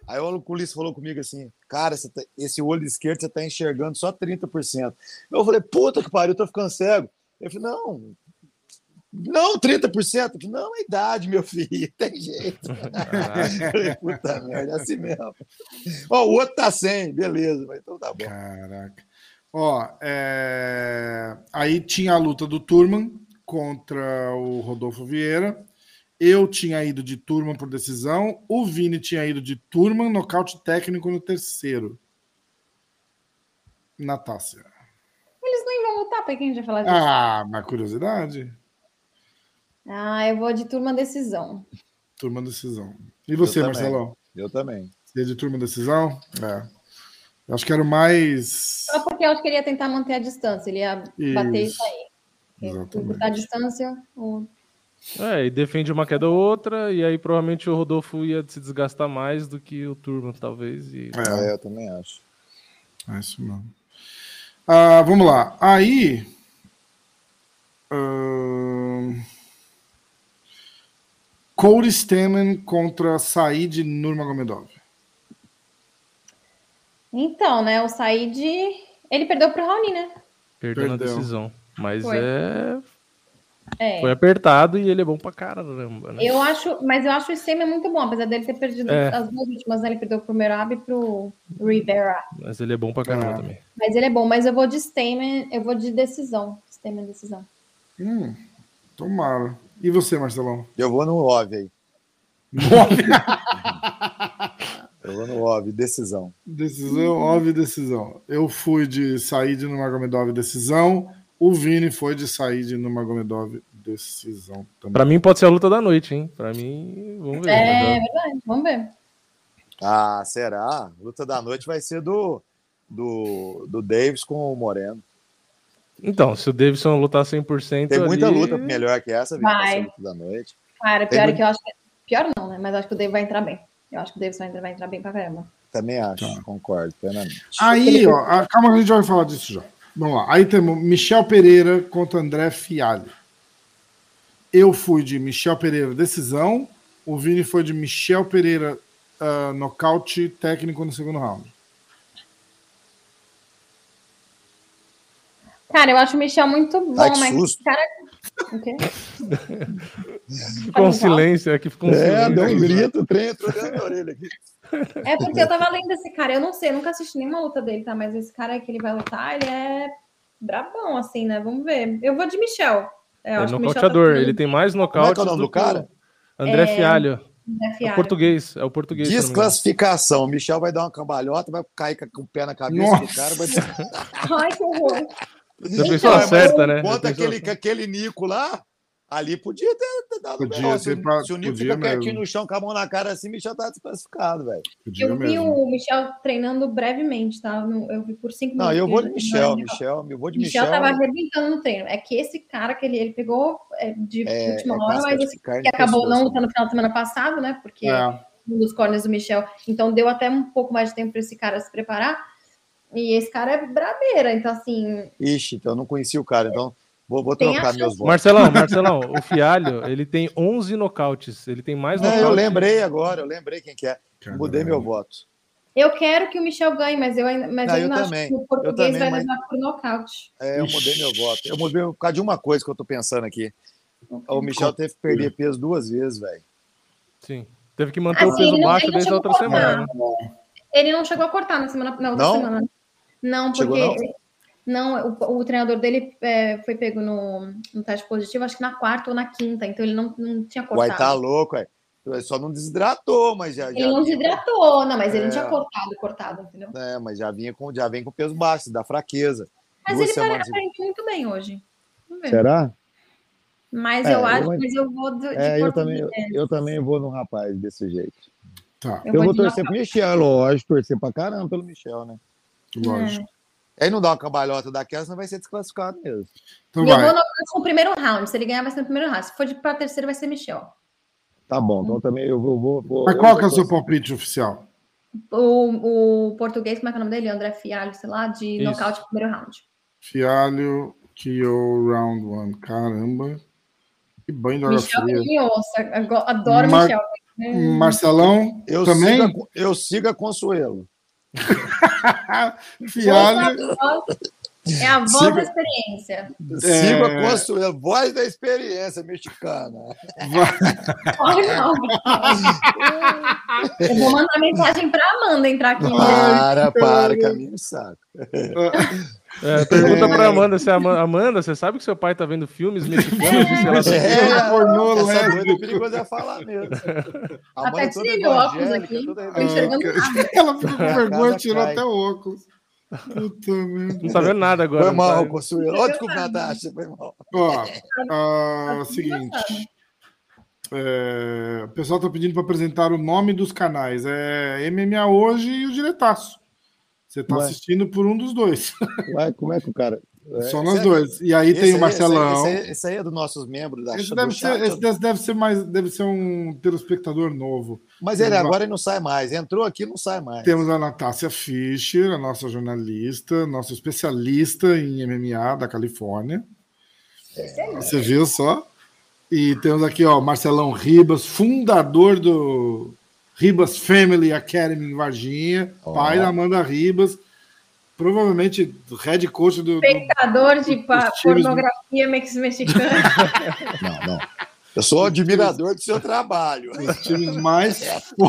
Aí o oculista falou comigo assim, cara, tá- esse olho esquerdo você tá enxergando só 30%. Eu falei, puta que pariu, eu tô ficando cego. Ele falou, não, não, 30%. Eu falei, não, é idade, meu filho, tem jeito. Falei, puta merda, é assim mesmo. Ó, o outro tá 100, beleza, mas então tá bom. Caraca. Ó, é, aí tinha a luta do Turman contra o Rodolfo Vieira. Eu tinha ido de Turman por decisão. O Vini tinha ido de Turman, nocaute técnico no terceiro. Natácia. Eles nem vão lutar, pra quem vai falar disso? Ah, mas curiosidade. Ah, eu vou de turma decisão. Turma decisão. E você, Eu. Marcelão? Eu também. Você é de turma decisão? É. Eu acho que era o mais. Só porque eu acho que ele ia tentar manter a distância, ele ia bater Isso. isso aí. Exatamente. Encurtar a distância, o- É, e defende uma queda ou outra, e aí provavelmente o Rodolfo ia se desgastar mais do que o Turma, talvez. E... É. É, eu também acho. É isso mesmo. Ah, vamos lá. Aí. ahn, Corey Stamen contra Said Nurmagomedov. Então, né, o Said, ele perdeu pro Raoni, né? Perdeu na Perdeu. decisão. Mas Foi. é. É. Foi apertado e ele é bom pra caramba, né? Eu acho, mas eu acho o Stemer muito bom, apesar dele ter perdido É. as duas últimas, né? Ele perdeu pro Merab e pro Rivera. Mas ele é bom pra caramba Ah. também. Mas ele é bom, mas eu vou de Stemer, eu vou de decisão. Stemer decisão. Hum, tomara. E você, Marcelão? Eu vou no OV aí. Eu vou no OV, decisão. Decisão, óbvio decisão. Eu fui de Said Nurmagomedov decisão. O Vini foi de Said Nurmagomedov decisão também. Pra mim pode ser a luta da noite, hein? Pra mim, vamos ver. É verdade, vamos ver. Ah, será? A luta da noite vai ser do, do, do Davis com o Moreno. Então, se o Davidson lutar 100%. Tem muita ali- luta melhor que essa, Vitor, Vai. da noite. Cara, pior é muito- que eu acho que. Pior não, né? Mas eu acho que o Dave vai entrar bem. Eu acho que o Dave vai entrar, vai entrar bem pra caramba. Também acho, Tá. concordo plenamente. Aí, ó, calma que a gente vai falar disso já. Vamos lá. Aí temos Michel Pereira contra André Fialho. Eu fui de Michel Pereira decisão. O Vini foi de Michel Pereira ah, nocaute técnico no segundo round. Cara, eu acho o Michel muito bom, Ai, que mas susto. esse cara. O quê? Ficou um silêncio aqui, ficou um É, silêncio. deu um grito, o trem entrou dentro da orelha aqui. É porque eu tava lendo esse cara, eu não sei, eu nunca assisti nenhuma luta dele, tá? Mas esse cara aí que ele vai lutar, ele é brabão, assim, né? Vamos ver. Eu vou de Michel. Eu É acho que o Michel tá nocauteador, ficando- ele tem mais Como é nocaute que é o nome do cara? André É, Fialho. É o português, é o português. Desclassificação. O Michel vai dar uma cambalhota, vai cair com o pé na cabeça Nossa. do cara. Vai... Ai, que horror. Já pensou Então, acerta, né? Pensou- aquele, aquele Nico lá, ali podia ter, ter dado Podia melhor. Se, pra- se o Nico fica quietinho mesmo. no chão com a mão na cara assim, o Michel tá desclassificado, velho. Eu vi mesmo. o Michel treinando brevemente, tá? Eu vi por cinco Não, minutos. eu vou de Michel, Michel Michel, eu vou de Michel Michel. tava arrebentando no treino. É que esse cara que ele, ele pegou é, de É, última é hora, casca mas de assim, carne que acabou pescoço, não lutando no final de semana passado, né? Porque É. um dos corners do Michel. Então deu até um pouco mais de tempo para esse cara se preparar. E esse cara é brabeira, então assim, Ixi, então eu não conheci o cara, então vou, vou trocar meus votos. Marcelão, Marcelão, o Fialho, ele tem 11 nocautes. Ele tem mais Não, nocautes. eu lembrei agora, eu lembrei quem que é. Caramba. Mudei meu voto. eu quero que o Michel ganhe, mas eu ainda, mas Não, eu eu ainda acho que o português também, vai mas- levar por nocaute. É, eu mudei meu voto. Eu mudei por causa de uma coisa que eu tô pensando aqui. O Michel teve que perder peso duas vezes, velho. Sim. Teve que manter o Assim, peso ele não- baixo não desde a outra cortar. semana. Ele não chegou a cortar na semana, na outra Não? semana. Não, Chegou porque não? Não, o, o treinador dele é, foi pego no, no teste positivo, acho que na quarta ou na quinta, então ele não, não tinha cortado. Uai, tá louco. Ele só não desidratou, mas já. Ele já não vinha desidratou, não, mas ele não É. tinha cortado, cortado, entendeu? É, mas já vinha com, já vem com peso baixo, dá fraqueza. Mas Duas ele pare- semanas. aparentou muito bem hoje. Vamos ver. Será? Mas É, eu eu- acho, mas eu vou de, de É, eu também, português. eu também vou num rapaz desse jeito. Tá, Eu Eu vou vou torcer pro Michel, lógico, torcer pra caramba pelo Michel, né? Lógico. Aí não dá uma cambalhota daquela, senão vai ser desclassificado mesmo. Então vai. vou no, primeiro round. Se ele ganhar, vai ser no primeiro round. Se for de para terceiro, vai ser Michel. Tá bom, então também eu vou. vou, vou Mas eu qual que é o seu palpite oficial? O, o português, como é que é o nome dele? André Fialho, sei lá, de Isso. nocaute no primeiro round. Fialho, Kyo, round one. Caramba. Que banho de Michel fria. me ouça. Ago- Adoro Mar- Michel. Marcelão, Eu também? Siga, eu siga Consuelo. Fialho. É a voz Siga- da experiência. Siga É. Consuelo, voz da experiência mexicana. Olha, não. Eu vou mandar mensagem para Amanda entrar aqui. né? Para, para, caminho saco. É, pergunta pra Amanda se a Ama- Amanda, você sabe que seu pai tá vendo filmes mexicanos? de sei lá, É, pornô essa doida é perigosa é falar mesmo. A Até tirei meu óculos aqui. Tô enxergando nada. Ela ficou com vergonha e tirou cai. até o óculos. Puta merda. Não tá vendo nada agora. Foi mal, tá? Consuelo. Ó, desculpa, Natasha, foi mal. Ó, ah, seguinte. É, o pessoal tá pedindo para apresentar o nome dos canais. É MMA Hoje e o Diretaço. Você tá Ué. assistindo por um dos dois. Ué, como é que o cara. É, Só nós é- dois. E aí esse tem aí- o Marcelão. Esse aí, esse aí é dos nossos membros da Esse deve, ser, esse deve- ser mais, deve ser um telespectador novo. Mas ele agora não sai mais. Entrou aqui não sai mais. Temos a Natácia Fischer, a nossa jornalista, nossa especialista em MMA da Califórnia. Você viu só? E temos aqui, ó, Marcelão Ribas, fundador do Ribas Family Academy em Varginha, Ó. pai da Amanda Ribas, provavelmente head coach do. do Espectador de pa- Os pornografia mex- mexicana. Não, não. Eu sou admirador do seu trabalho. dos times mais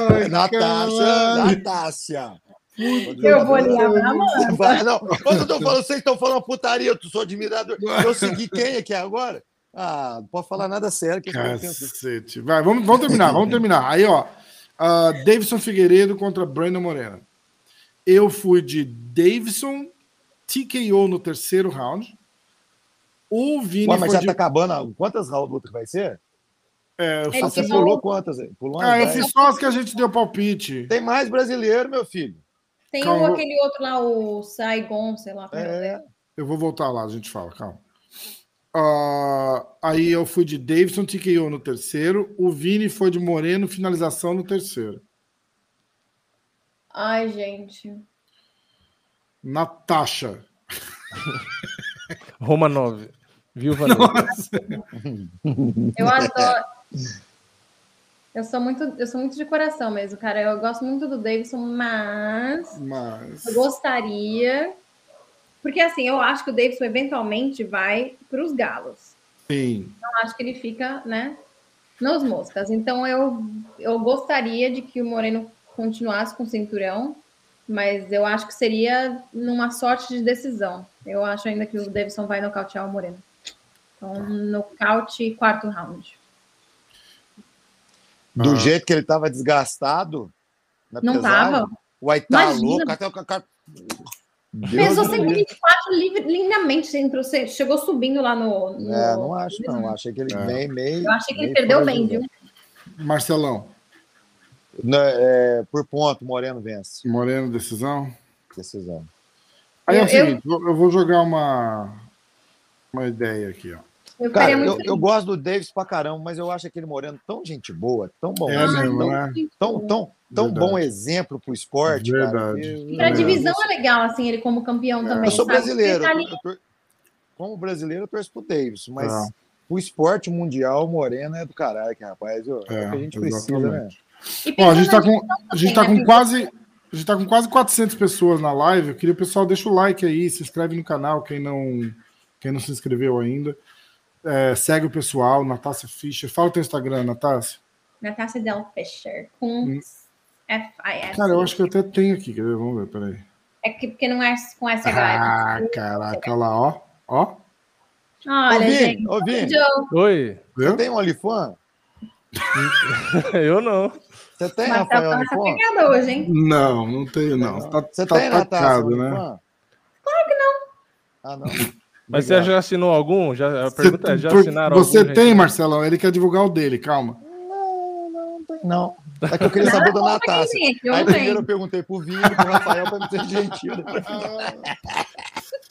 Ai. Natácia. Eu vou Amanda. Vai, não, quando eu tô falando, vocês estão falando putaria, eu sou admirador. Eu segui quem aqui agora? Ah, não pode falar nada sério. Que. Cacete. Vai, vamos, vamos terminar, vamos terminar. Aí, ó. Ah, Davidson Figueiredo contra Brandon Moreno. Eu fui de Davidson TKO no terceiro round. O Vini Ué, mas foi já de... tá acabando. Quantas rounds vai ser? É, eu só você pulou quantas? aí? Pulou Ah, eu fiz só as que a gente deu palpite. Tem mais brasileiro, meu filho. Tem Calma. aquele outro lá, o Saigon, sei lá. como é É. dele. Eu vou voltar lá, a gente fala, calma. Ah, aí eu fui de Davidson TKO no terceiro. O Vini foi de Moreno, finalização no terceiro. Ai, gente. Natasha. Roma 9. Viúva 9. Eu adoro. Eu sou muito, eu sou muito de coração mesmo, cara. Eu gosto muito do Davidson, mas Mas. eu gostaria. Porque assim, eu acho que o Davidson eventualmente vai para os galos. Sim. Eu acho que ele fica, né, nos moscas. Então eu, eu gostaria de que o Moreno continuasse com o cinturão, mas eu acho que seria numa sorte de decisão. Eu acho ainda que o Davidson vai nocautear o Moreno. Então, nocaute quarto round. Do Ah. jeito que ele tava desgastado. na Não pesagem, tava? Uai, tá Imagina. louco. Até o cara. Deus Pesou me livre. 124 livre- lindamente, você entrou, você chegou subindo lá no. no- É, não acho, não. Achei que ele É. meio, meio. Eu achei que ele perdeu bem, viu? Marcelão. Não, é, por ponto, Moreno vence. Moreno, decisão. Decisão. Aí é o Eu- eu- seguinte, eu vou jogar uma, uma ideia aqui, ó. Eu Cara, eu, eu gosto do Davis pra caramba, mas eu acho aquele Moreno tão gente boa, tão bom. É mesmo, tão, né? tão, tão, tão Verdade. bom exemplo pro esporte. cara. Verdade. Eu- E pra É. divisão é legal, assim, ele como campeão também. Eu sou sabe? brasileiro. Tá ali- eu como brasileiro, eu torço pro Davis, mas É. o esporte mundial, o Moreno é do caralho, que rapaz. É, o que a gente precisa, né? exatamente. Ó, a gente tá pensando com, a gente tá com né? quase. A gente tá com quase 400 pessoas na live. Eu queria o pessoal deixa o like aí, se inscreve no canal, quem não, quem não se inscreveu ainda. É, segue o pessoal, Natácia Fischer. Fala o teu Instagram, Natácia. Natasha Del Fischer, com Hum. F-I-S. Cara, eu acho que eu até tenho aqui, quer ver? Vamos ver, peraí. É que, porque não é com essa Ah, grade. caraca, olha lá, ó. Ó, Olha, Ô, Vini, gente. ô, Vini. Oi. Você tem um Olifan? Eu não. Você tem, Rafael tá Olifan? pegada hoje, hein? Não, não tenho, não. Tá, Você tá tem, tacado, né? Claro que não. Ah, não. Mas você Obrigado. já assinou algum? Já, a Você- pergunta é, já assinaram Você algum? tem, gente? Marcelão? Ele quer divulgar o dele, calma. Não, não, não tem, não. É que eu queria saber da tem, eu Aí não primeiro eu perguntei pro Vini, pro Rafael, pra não ser gentil.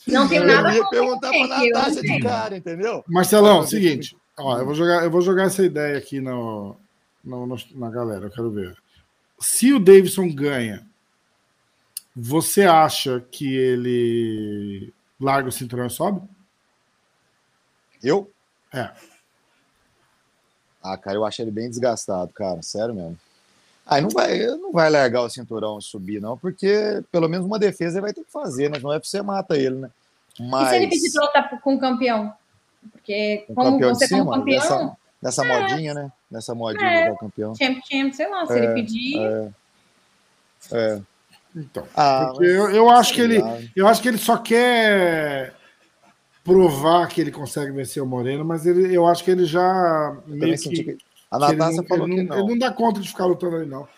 Não tenho Eu nada ia contra perguntar pra tem, eu não Natasha de cara, entendeu? Marcelão, seguinte. Ó, eu vou jogar, eu vou jogar essa ideia aqui no, no- no- na galera, eu quero ver. Se o Davidson ganha, você acha que ele larga o cinturão e sobe? Eu? É. Ah, cara, eu achei ele bem desgastado, cara. Sério mesmo. Aí não vai, não vai largar o cinturão e subir, não, porque pelo menos uma defesa ele vai ter que fazer, né? Não é pra você mata ele, né? E Mas se ele pedir pra lutar com o campeão? Porque um como campeão de você como cima, campeão, nessa, nessa modinha, né? Nessa modinha É. do campeão. champ, champ, sei lá, se ele pedir... É. Então. Ah, Porque eu, eu acho que ele, eu acho que ele só quer provar que ele consegue vencer o Moreno, mas ele, eu acho que ele já Eu meio senti que, que- A ele Natasha não- falou ele que não, não. ele não dá conta de ficar lutando ali, não.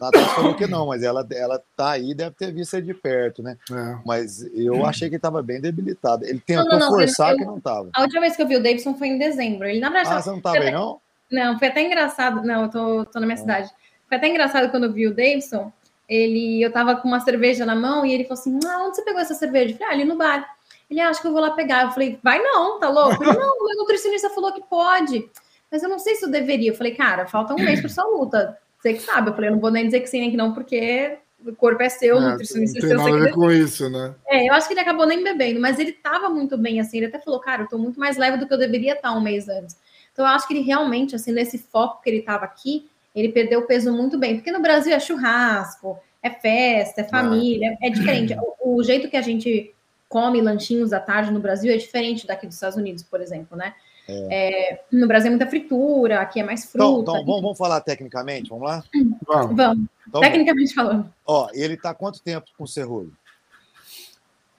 A Natasha falou que não, mas ela, ela tá aí, deve ter visto ele de perto, né? É. Mas eu achei que ele tava bem debilitado. Ele tentou não, não, forçar que não tava. A última vez que eu vi o Davidson foi em dezembro. Ele, na verdade, Ah, você não tava aí, não? Não, foi até engraçado. Não, eu tô, tô na minha cidade. Foi até engraçado quando eu vi o Davidson. Ele, eu tava com uma cerveja na mão e ele falou assim: ah, onde você pegou essa cerveja? Eu falei, ah, ali no bar. Ele acha que eu vou lá pegar. Eu falei, vai não, tá louco? Ele, não, o meu nutricionista falou que pode. Mas eu não sei se eu deveria. Eu falei, cara, falta um mês pra sua luta. Você que sabe. Eu falei, eu não vou nem dizer que sim nem que não, porque o corpo é seu, É, nutricionista não é tem nada a ver com isso, né? é, eu acho que ele acabou nem bebendo, mas ele tava muito bem, assim, ele até falou, cara, eu tô muito mais leve do que eu deveria estar um mês antes. Então eu acho que ele realmente, assim, nesse foco que ele tava aqui, ele perdeu o peso muito bem, porque no Brasil é churrasco, é festa, é família, é diferente. O, o jeito que a gente come lanchinhos à tarde no Brasil é diferente daqui dos Estados Unidos, por exemplo, né? É, no Brasil é muita fritura, aqui é mais Então, fruta. então vamos, vamos falar tecnicamente, vamos lá? Vamos. Vamos, Então, tecnicamente falando. ó, ele tá quanto tempo com o Cerrulho?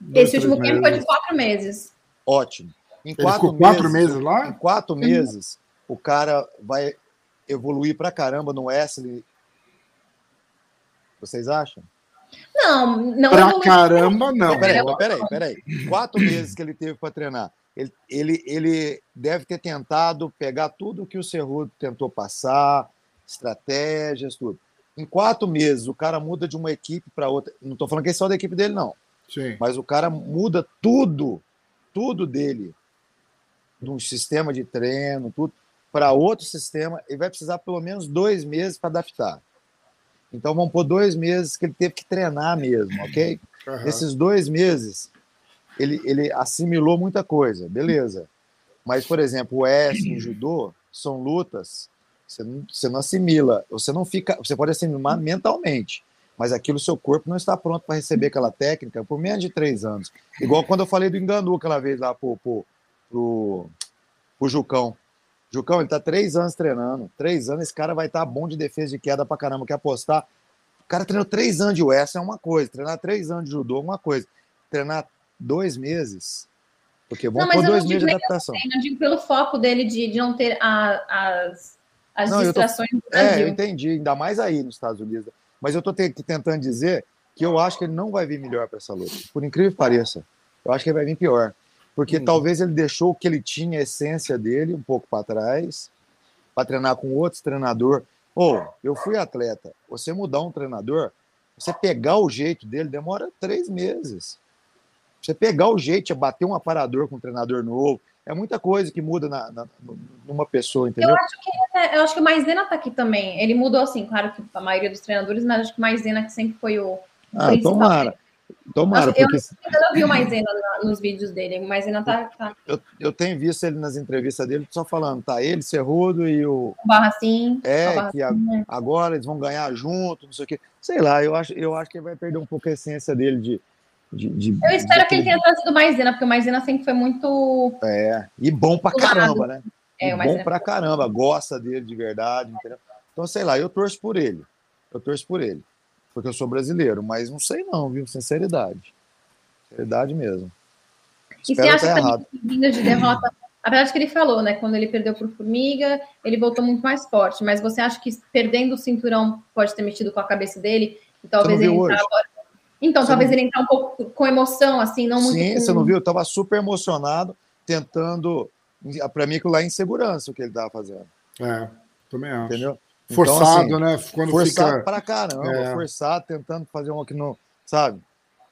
Dois, Esse último tempo foi meses. de quatro meses. Ótimo. Em Ele ficou quatro meses Em lá? quatro meses, o cara vai evoluir pra caramba no Wesley. Vocês acham? Não, não Pra evoluiu. caramba, não. Peraí, peraí, peraí. Quatro meses que ele teve para treinar. Ele, ele, ele deve ter tentado pegar tudo que o Cerrudo tentou passar, estratégias, tudo. Em quatro meses, o cara muda de uma equipe para outra. Não estou falando que é só da equipe dele, não. Sim. Mas o cara muda tudo, tudo dele, de um sistema de treino, tudo, para outro sistema. Ele vai precisar pelo menos dois meses para adaptar. Então vamos pôr dois meses que ele teve que treinar mesmo, ok? Aham. Nesses dois meses, ele, ele assimilou muita coisa, beleza. Mas, por exemplo, o S no judô são lutas, você não, você não assimila, você não fica, você pode assimilar mentalmente, mas aquilo seu corpo não está pronto para receber aquela técnica por menos de três anos. Igual quando eu falei do Enganu aquela vez lá pro, pro, pro, pro Jucão. Jucão, ele tá três anos treinando. Três anos, esse cara vai estar bom de defesa de queda pra caramba. Quer apostar? O cara treinou três anos de US é uma coisa. Treinar três anos de judô é uma coisa. Treinar dois meses. Porque vão Não, por dois meses de adaptação. Eu digo pelo foco dele de, de não ter a- as, as Não, eu tô- distrações É, eu entendi. Ainda mais aí nos Estados Unidos. Mas eu te- tentando dizer que eu acho que ele não vai vir melhor para essa luta. Por incrível que pareça. Eu acho que ele vai vir pior. Porque Hum. talvez ele deixou o que ele tinha, a essência dele, um pouco para trás, para treinar com outros treinador. Ô, eu fui atleta. Você mudar um treinador, você pegar o jeito dele, demora três meses. Você pegar o jeito, é bater um aparador com um treinador novo, é muita coisa que muda na, na- numa pessoa, entendeu? Eu acho que é, eu acho que o Maisena tá aqui também. Ele mudou assim, claro que a maioria dos treinadores, mas acho que o Maisena que sempre foi o Ah, principal. tomara. Tomara, Nossa, porque Eu não vi o Maisena na- nos vídeos dele. O Maisena tá, tá eu, eu tenho visto ele nas entrevistas dele só falando, tá ele, Cerrudo e o. com barra assim. É, barra que a- assim, né? agora eles vão ganhar junto, não sei o quê. Sei lá, eu acho, eu acho que ele vai perder um pouco a essência dele de. De, de- Eu espero de- que ele tenha trazido Maisena, porque o Maisena sempre foi muito. É, e bom pra caramba, né? É, Maisena bom pra caramba, gosta dele de verdade, entendeu? Então, sei lá, eu torço por ele. eu torço por ele. Porque eu sou brasileiro, mas não sei não, viu? Sinceridade. Sinceridade mesmo. E você acha que errado. vindo de derrota, apesar de que ele falou, né? Quando ele perdeu por Formiga, ele voltou muito mais forte. Mas você acha que perdendo o cinturão pode ter mexido com a cabeça dele? E talvez ele entrava... Então, você talvez não... ele entrar um pouco com emoção, assim, não muito. Sim, com... você não viu? Eu tava super emocionado, tentando. Para mim, aquilo lá é insegurança o que ele tava fazendo. É, também acho. Entendeu? Forçado, então, assim, né? Quando forçado fica... pra caramba, é. forçado, tentando fazer um que não. Sabe?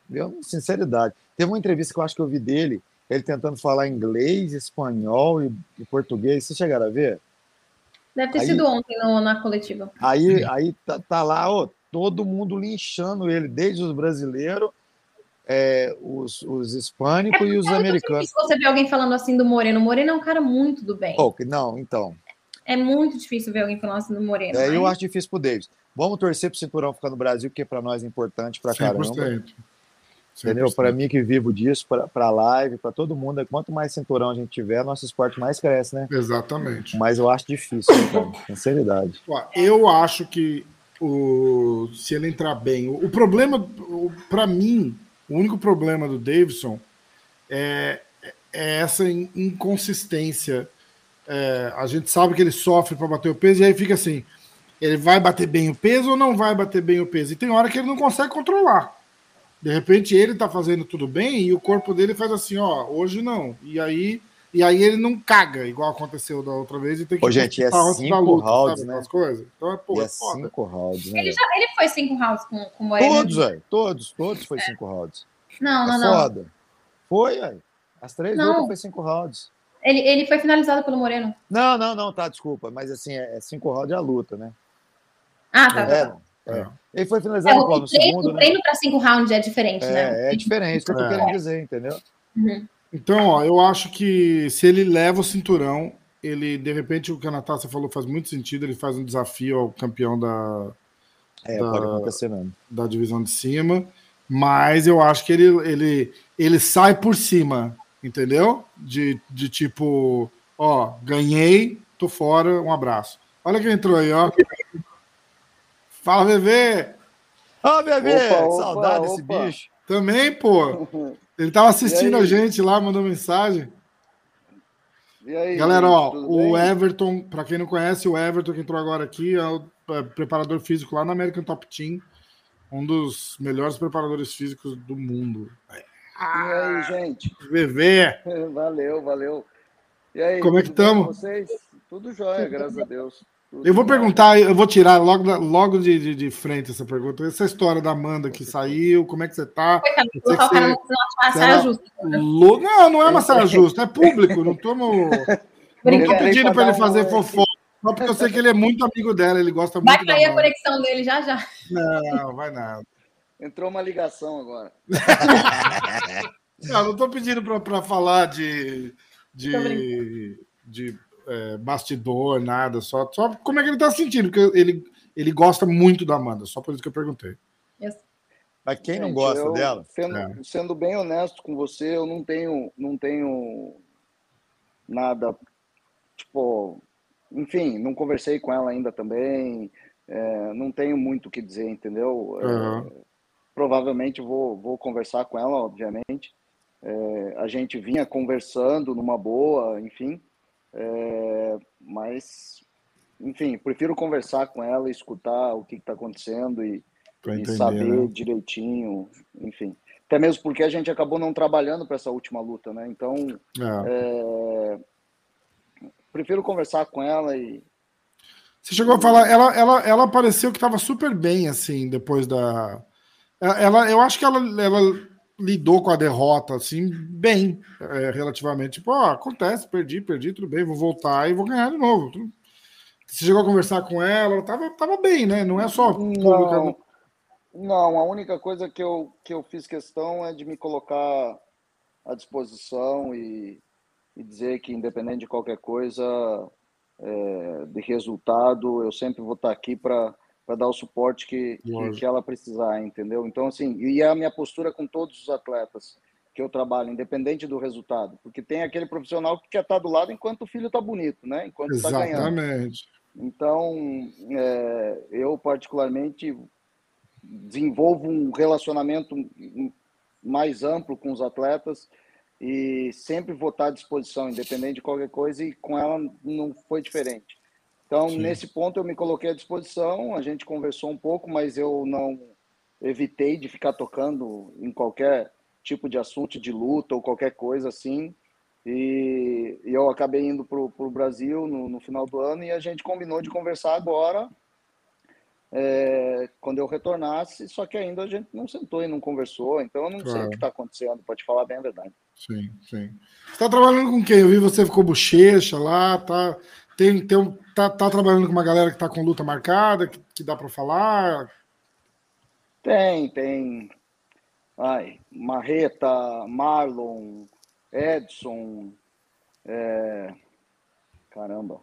Deu sinceridade. Teve uma entrevista que eu acho que eu vi dele, ele tentando falar inglês, espanhol e, e português. Vocês chegaram a ver? Deve ter aí, sido ontem no, na coletiva. Aí, aí tá, tá lá, ó, todo mundo linchando ele, desde os brasileiros, é, os, os hispânicos é, e os é americanos. Se você vê alguém falando assim do Moreno, o Moreno é um cara muito do bem. Oh, não, então. É muito difícil ver alguém falando assim do Moreno. É, mas... Eu acho difícil pro Davis. Vamos torcer pro cinturão ficar no Brasil, porque para nós é importante para caramba. 100%. Entendeu? Para mim que vivo disso, para a live, para todo mundo, quanto mais cinturão a gente tiver, nosso esporte mais cresce, né? Exatamente. Mas eu acho difícil, então, sinceridade. Eu acho que o, se ele entrar bem, o, o problema, para mim, o único problema do Davidson é, é essa inconsistência. É, a gente sabe que ele sofre para bater o peso e aí fica assim: ele vai bater bem o peso ou não vai bater bem o peso? E tem hora que ele não consegue controlar. De repente ele tá fazendo tudo bem e o corpo dele faz assim, ó, hoje não. E aí, e aí ele não caga, igual aconteceu da outra vez, e tem que Ô, gente, é cinco luta, rounds, sabe, né? As coisas. Então é, pô, é, é cinco rounds, né? Ele, já, ele foi cinco rounds com, com o Moreno. Todos, velho. Todos, todos foi é. cinco rounds. Não, não, é não. Foda. Foi, velho. As três não. lutas foi cinco rounds. Ele, ele foi finalizado pelo Moreno. Não, não, não, tá, desculpa. Mas assim, é, é cinco rounds a luta, né? Ah, tá. É, tá. É. Ele foi finalizado é, no, no segundo. O né? treino para cinco rounds é diferente, é, né? É diferente, é o que eu tô querendo dizer, entendeu? Uhum. Então, ó, eu acho que se ele leva o cinturão, ele, de repente, o que a Natácia falou faz muito sentido, ele faz um desafio ao campeão da. É, da, pode acontecer mesmo. Da divisão de cima. Mas eu acho que ele, ele, ele sai por cima, entendeu? De, de tipo, ó, ganhei, tô fora, um abraço. Olha quem entrou aí, ó. Fala, bebê! Ó, oh, bebê! Opa, opa, Saudade opa. desse bicho. Também, pô. Ele tava assistindo a gente lá, mandou mensagem. E aí, Galera, ó, o bem? Everton, para quem não conhece, o Everton que entrou agora aqui é o é, preparador físico lá na American Top Team, um dos melhores preparadores físicos do mundo. E aí, gente? VV. Valeu, valeu. E aí, como é que estamos? Vocês? Tudo jóia, graças a Deus. Eu vou perguntar, eu vou tirar logo, logo de, de, de, frente essa pergunta. Essa história da Amanda que saiu, como é que você tá? Coitado, você, justa. Não, não é uma saia justa, é público. Não tô, no, não tô pedindo para ele fazer fofoca. Só porque eu sei que ele é muito amigo dela, ele gosta vai muito Vai cair a conexão dele já já. Não, vai nada. Entrou uma ligação agora. não, não tô pedindo para falar de, de, de é, bastidor, nada, só, só como é que ele tá sentindo, porque ele, ele gosta muito da Amanda, só por isso que eu perguntei. Mas quem não gosta eu, dela? Sendo, é. sendo, bem honesto com você, eu não tenho, não tenho nada, tipo, enfim, não conversei com ela ainda também, é, não tenho muito o que dizer, entendeu? Uhum. É, provavelmente vou, vou conversar com ela, obviamente. É, a gente vinha conversando numa boa, enfim. É, mas, enfim, prefiro conversar com ela, escutar o que está acontecendo e, e saber né? direitinho, enfim. Até mesmo porque a gente acabou não trabalhando para essa última luta, né? Então, é. É, prefiro conversar com ela e. Você chegou a falar, ela, ela, ela pareceu que estava super bem, assim, depois da. Ela, eu acho que ela, ela lidou com a derrota assim bem, é, relativamente. Tipo, ó, acontece, perdi, perdi, tudo bem, vou voltar e vou ganhar de novo. Você chegou a conversar com ela, ela tava, tava bem, né? Não é só não, não, a única coisa que eu, que eu fiz questão é de me colocar à disposição e, e dizer que, independente de qualquer coisa, é, de resultado, eu sempre vou estar aqui para para dar o suporte que, que, que, ela precisar, entendeu? Então, assim, e a minha postura com todos os atletas que eu trabalho, independente do resultado, porque tem aquele profissional que quer estar do lado enquanto o filho está bonito, né? Enquanto está ganhando. Exatamente. Então, é, eu particularmente desenvolvo um relacionamento mais amplo com os atletas e sempre vou estar à disposição, independente de qualquer coisa, e com ela não foi diferente. Então, Sim. nesse ponto, eu me coloquei à disposição, a gente conversou um pouco, mas eu não evitei de ficar tocando em qualquer tipo de assunto de luta ou qualquer coisa assim. E, e eu acabei indo para o Brasil no, no, final do ano e a gente combinou de conversar agora, é, quando eu retornasse, só que ainda a gente não sentou e não conversou, então eu não claro. sei o que está acontecendo, para te falar bem a verdade. Sim, sim. Você está trabalhando com quem? Eu vi você ficou bochecha lá, tá, tem, tem um, tá, tá trabalhando com uma galera que está com luta marcada, que, que dá para falar? Tem, tem. Ai, Marreta, Marlon, Edson, é... caramba.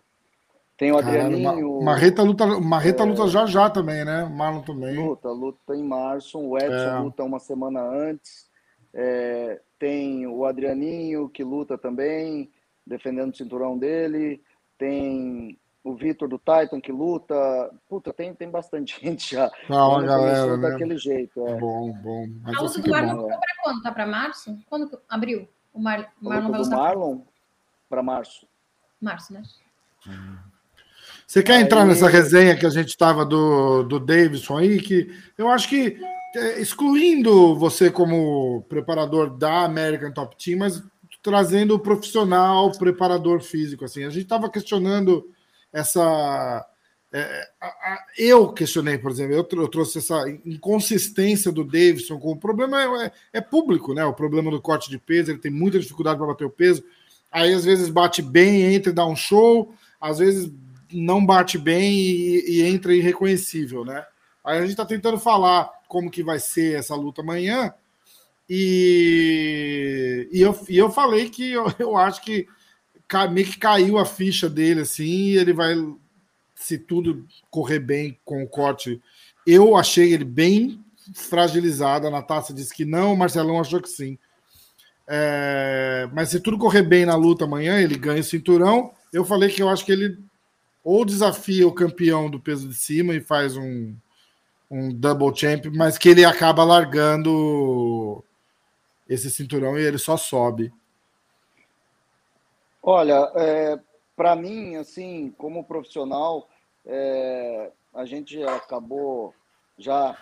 Tem o Adrianinho. Marreta luta, Marreta é... luta já já também, né? Marlon também. Luta, luta em março. O Edson é... luta uma semana antes. É... Tem o Adrianinho que luta também, defendendo o cinturão dele. Tem o Vitor do Titan que luta. Puta, tem, tem bastante gente já. Não, a galera, né? daquele jeito. É. Bom, bom. Mas a luta assim do Marlon tá para quando? Tá para março? Quando abriu? O Mar... Marlon vai Marlon para março. Março, né? Você quer aí... entrar nessa resenha que a gente estava do, do Davidson aí, que eu acho que, é, excluindo você como preparador da American Top Team, mas trazendo o profissional, preparador físico, assim, a gente estava questionando essa. É, a, a, eu questionei, por exemplo, eu, eu, trouxe essa inconsistência do Davidson com o problema é, é, é, público, né? O problema do corte de peso, ele tem muita dificuldade para bater o peso. Aí às vezes bate bem, entra e dá um show, às vezes não bate bem e, e entra irreconhecível, né? Aí a gente está tentando falar como que vai ser essa luta amanhã. E, e, eu, e eu falei que eu, eu acho que meio que caiu a ficha dele, assim, e ele vai, se tudo correr bem com o corte. Eu achei ele bem fragilizado. A Natasha disse que não, o Marcelão achou que sim. É, mas se tudo correr bem na luta amanhã, ele ganha o cinturão. Eu falei que eu acho que ele ou desafia o campeão do peso de cima e faz um, um double champ, mas que ele acaba largando esse cinturão e ele só sobe. Olha, é, para mim, assim, como profissional, é, a gente acabou já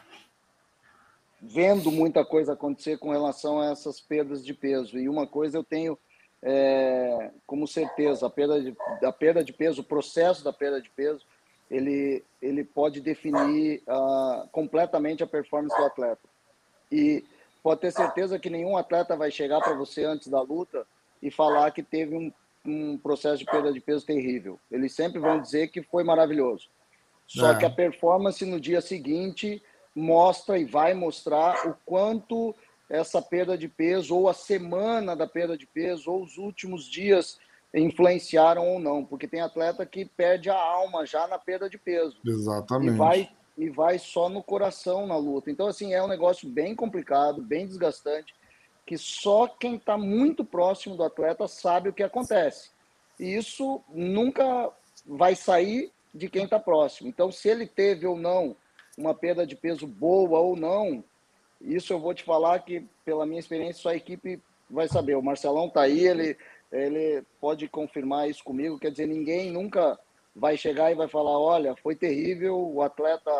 vendo muita coisa acontecer com relação a essas perdas de peso. E uma coisa eu tenho é, como certeza, a perda, de, a perda de peso, o processo da perda de peso, ele, ele pode definir uh, completamente a performance do atleta. E pode ter certeza que nenhum atleta vai chegar para você antes da luta e falar que teve um um processo de perda de peso terrível. Eles sempre vão dizer que foi maravilhoso. Só é. que a performance no dia seguinte mostra e vai mostrar o quanto essa perda de peso, ou a semana da perda de peso, ou os últimos dias influenciaram ou não. Porque tem atleta que perde a alma já na perda de peso. Exatamente. E vai, e vai só no coração na luta. Então, assim, é um negócio bem complicado, bem desgastante que só quem está muito próximo do atleta sabe o que acontece. E isso nunca vai sair de quem está próximo. Então, se ele teve ou não uma perda de peso boa ou não, isso eu vou te falar que, pela minha experiência, sua equipe vai saber. O Marcelão está aí, ele, ele pode confirmar isso comigo. Quer dizer, ninguém nunca vai chegar e vai falar: olha, foi terrível, o atleta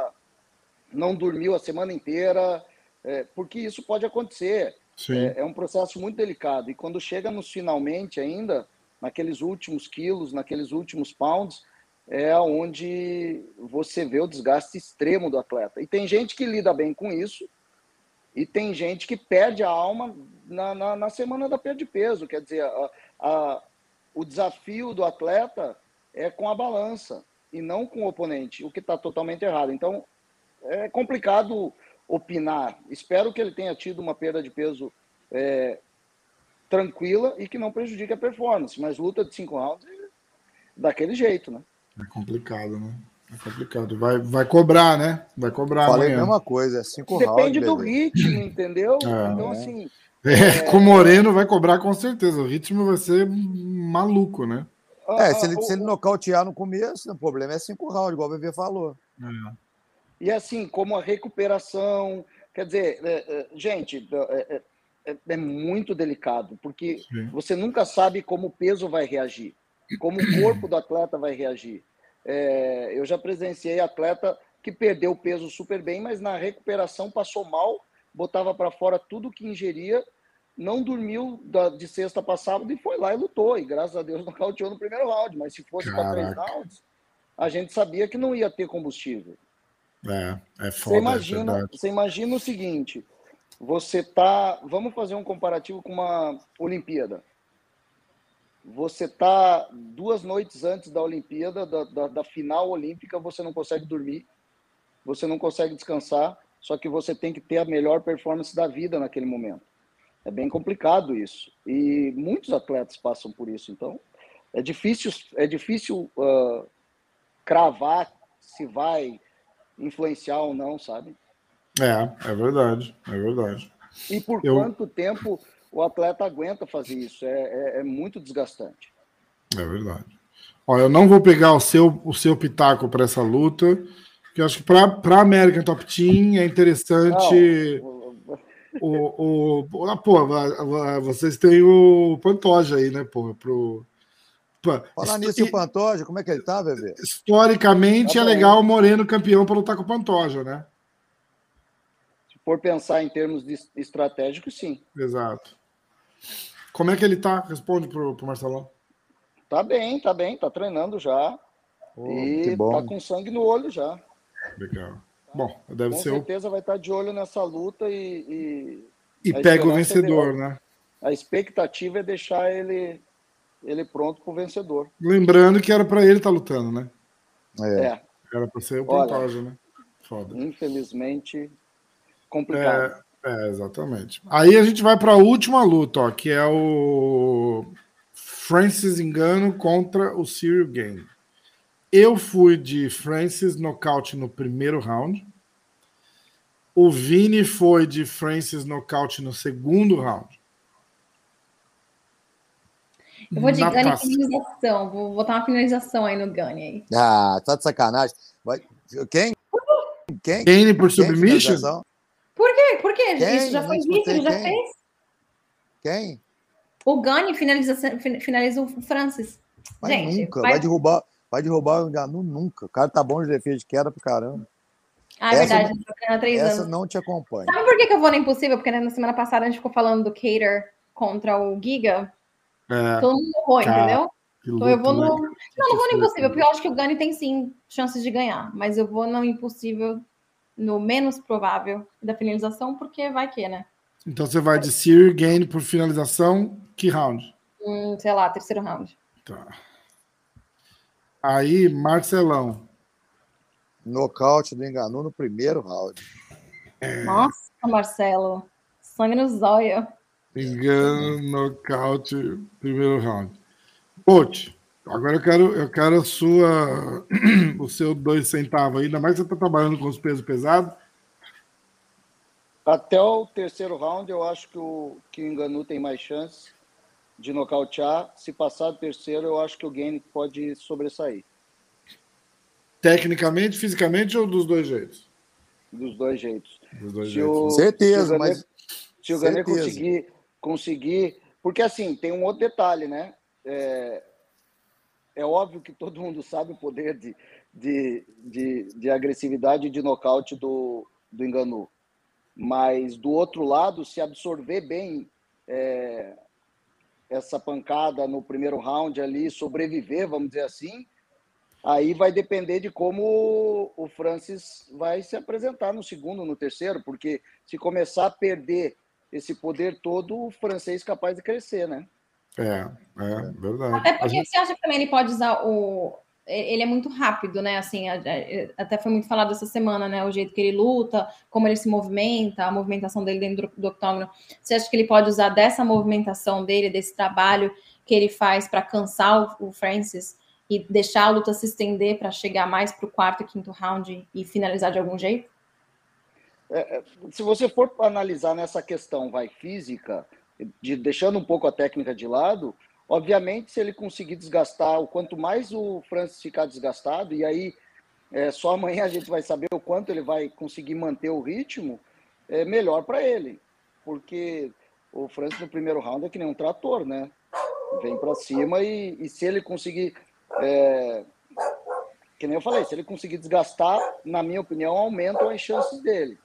não dormiu a semana inteira, é, porque isso pode acontecer. É, é, um processo muito delicado. E quando chega nos finalmente ainda, naqueles últimos quilos, naqueles últimos pounds, é onde você vê o desgaste extremo do atleta. E tem gente que lida bem com isso, e tem gente que perde a alma na, na, na semana da perda de peso. Quer dizer, a, a, o desafio do atleta é com a balança e não com o oponente, o que está totalmente errado. Então, é complicado opinar. Espero que ele tenha tido uma perda de peso é, tranquila e que não prejudique a performance. Mas luta de cinco rounds é daquele jeito, né? É complicado, né? É complicado. Vai, vai cobrar, né? Vai cobrar. Falei amanhã. a mesma coisa, é cinco Depende rounds. Depende do ritmo, entendeu? É. Então, assim. É, com o Moreno vai cobrar com certeza. O ritmo vai ser maluco, né? É, se ele, se ele nocautear no começo, o problema é cinco rounds, igual o Bebê falou. É. E assim, como a recuperação. Quer dizer, é, é, gente, é, é, muito delicado, porque Sim. você nunca sabe como o peso vai reagir, como o corpo do atleta vai reagir. eu já presenciei atleta que perdeu peso super bem, mas na recuperação passou mal, botava para fora tudo que ingeria não dormiu da, de sexta para sábado e foi lá e lutou. E graças a Deus nocauteou no primeiro round. Mas se fosse para três rounds, a gente sabia que não ia ter combustível. É, é foda. Você imagina, é você imagina o seguinte: você tá. Vamos fazer um comparativo com uma Olimpíada. Você tá duas noites antes da Olimpíada, da, da, da final olímpica, você não consegue dormir, você não consegue descansar, só que você tem que ter a melhor performance da vida naquele momento. É bem complicado isso. E muitos atletas passam por isso. Então, é difícil, é difícil uh, cravar se vai influenciar ou não, sabe? É, é verdade, é verdade. E por Eu... quanto tempo o atleta aguenta fazer isso? É, é, é muito desgastante. É verdade. Olha, eu não vou pegar o seu, o seu pitaco para essa luta, porque acho que para a American Top Team é interessante. Não, o, o, ah, pô, vocês têm o Pantoja aí, né, pô, pro. Falar nisso, o Pantoja, como é que ele tá, bebê? Historicamente tá é legal o Moreno campeão para lutar com o Pantoja, né? Se for pensar em termos de estratégicos, sim. Exato. Como é que ele tá? Responde pro, pro Marcelão. Tá bem, tá bem, tá treinando já. Oh, e tá com sangue no olho já. Legal. Bom, deve Com ser. Com certeza o... vai estar de olho nessa luta e. E, e pega o vencedor, né? A expectativa é deixar ele, ele pronto para o vencedor. Lembrando que era para ele estar tá lutando, né? É. é. Era para ser o Pantoja, né? Foda. Infelizmente, complicado. É, é, exatamente. Aí a gente vai para a última luta, ó, que é o Francis Engano contra o Cyril Game. Eu fui de Francis nocaute no primeiro round. O Vini foi de Francis nocaute no segundo round. Eu vou de Na Gani finalização. Vou botar uma finalização aí no Gani. Aí. Ah, tá de sacanagem. Vai... Quem? Quem? Kane por submission? Por quê? Por quê? Quem? Isso já foi visto, ele já quem? fez. Quem? O Gani finaliza, finaliza o Francis. Mas Gente, nunca, vai... vai derrubar. Vai derrubar o Enganu nunca. O cara tá bom de defesa de queda pra caramba. Ah, é verdade. Não, três essa anos. não te acompanha. Sabe por que, que eu vou na Impossível? Porque na semana passada a gente ficou falando do Cater contra o Giga. É, Todo mundo errou, entendeu? Então eu vou no. Né? Não, não vou no Impossível, porque eu acho que o Gani tem sim chances de ganhar. Mas eu vou no Impossível, no menos provável da finalização, porque vai que, né? Então você vai de Siri Gain por finalização, que round? Hum, sei lá, terceiro round. Tá. Aí, Marcelão. Nocaute do Enganu no primeiro round. Nossa, Marcelo. Sangue no zóio. Engano, nocaute, primeiro round. Coach, agora eu quero, eu quero a sua, o seu dois centavos, ainda mais que você está trabalhando com os pesos pesados. Até o terceiro round, eu acho que o, que o Enganu tem mais chance de nocautear. Se passar do terceiro, eu acho que o Game pode sobressair. Tecnicamente, fisicamente ou dos dois jeitos? Dos dois jeitos. Dos dois se jeitos. O, certeza, se mas. Se o Gané conseguir, conseguir. Porque assim, tem um outro detalhe, né? É, é óbvio que todo mundo sabe o poder de, de, de, de agressividade e de nocaute do, do Enganu. Mas do outro lado, se absorver bem é, essa pancada no primeiro round ali, sobreviver, vamos dizer assim, aí vai depender de como o Francis vai se apresentar no segundo, no terceiro, porque se começar a perder esse poder todo, o francês é capaz de crescer, né? É, é verdade. Até porque gente... você acha que também ele pode usar o, ele é muito rápido, né? Assim, até foi muito falado essa semana, né? O jeito que ele luta, como ele se movimenta, a movimentação dele dentro do octógono. Você acha que ele pode usar dessa movimentação dele, desse trabalho que ele faz para cansar o Francis e deixar a luta se estender para chegar mais para o quarto e quinto round e finalizar de algum jeito? É, é, se você for analisar nessa questão, vai física, de, deixando um pouco a técnica de lado, Obviamente, se ele conseguir desgastar, o quanto mais o Francis ficar desgastado, e aí é, só amanhã a gente vai saber o quanto ele vai conseguir manter o ritmo, é melhor para ele. Porque o Francis no primeiro round é que nem um trator, né? Vem para cima e, e, se ele conseguir. É, que nem eu falei, se ele conseguir desgastar, na minha opinião, aumentam as chances dele.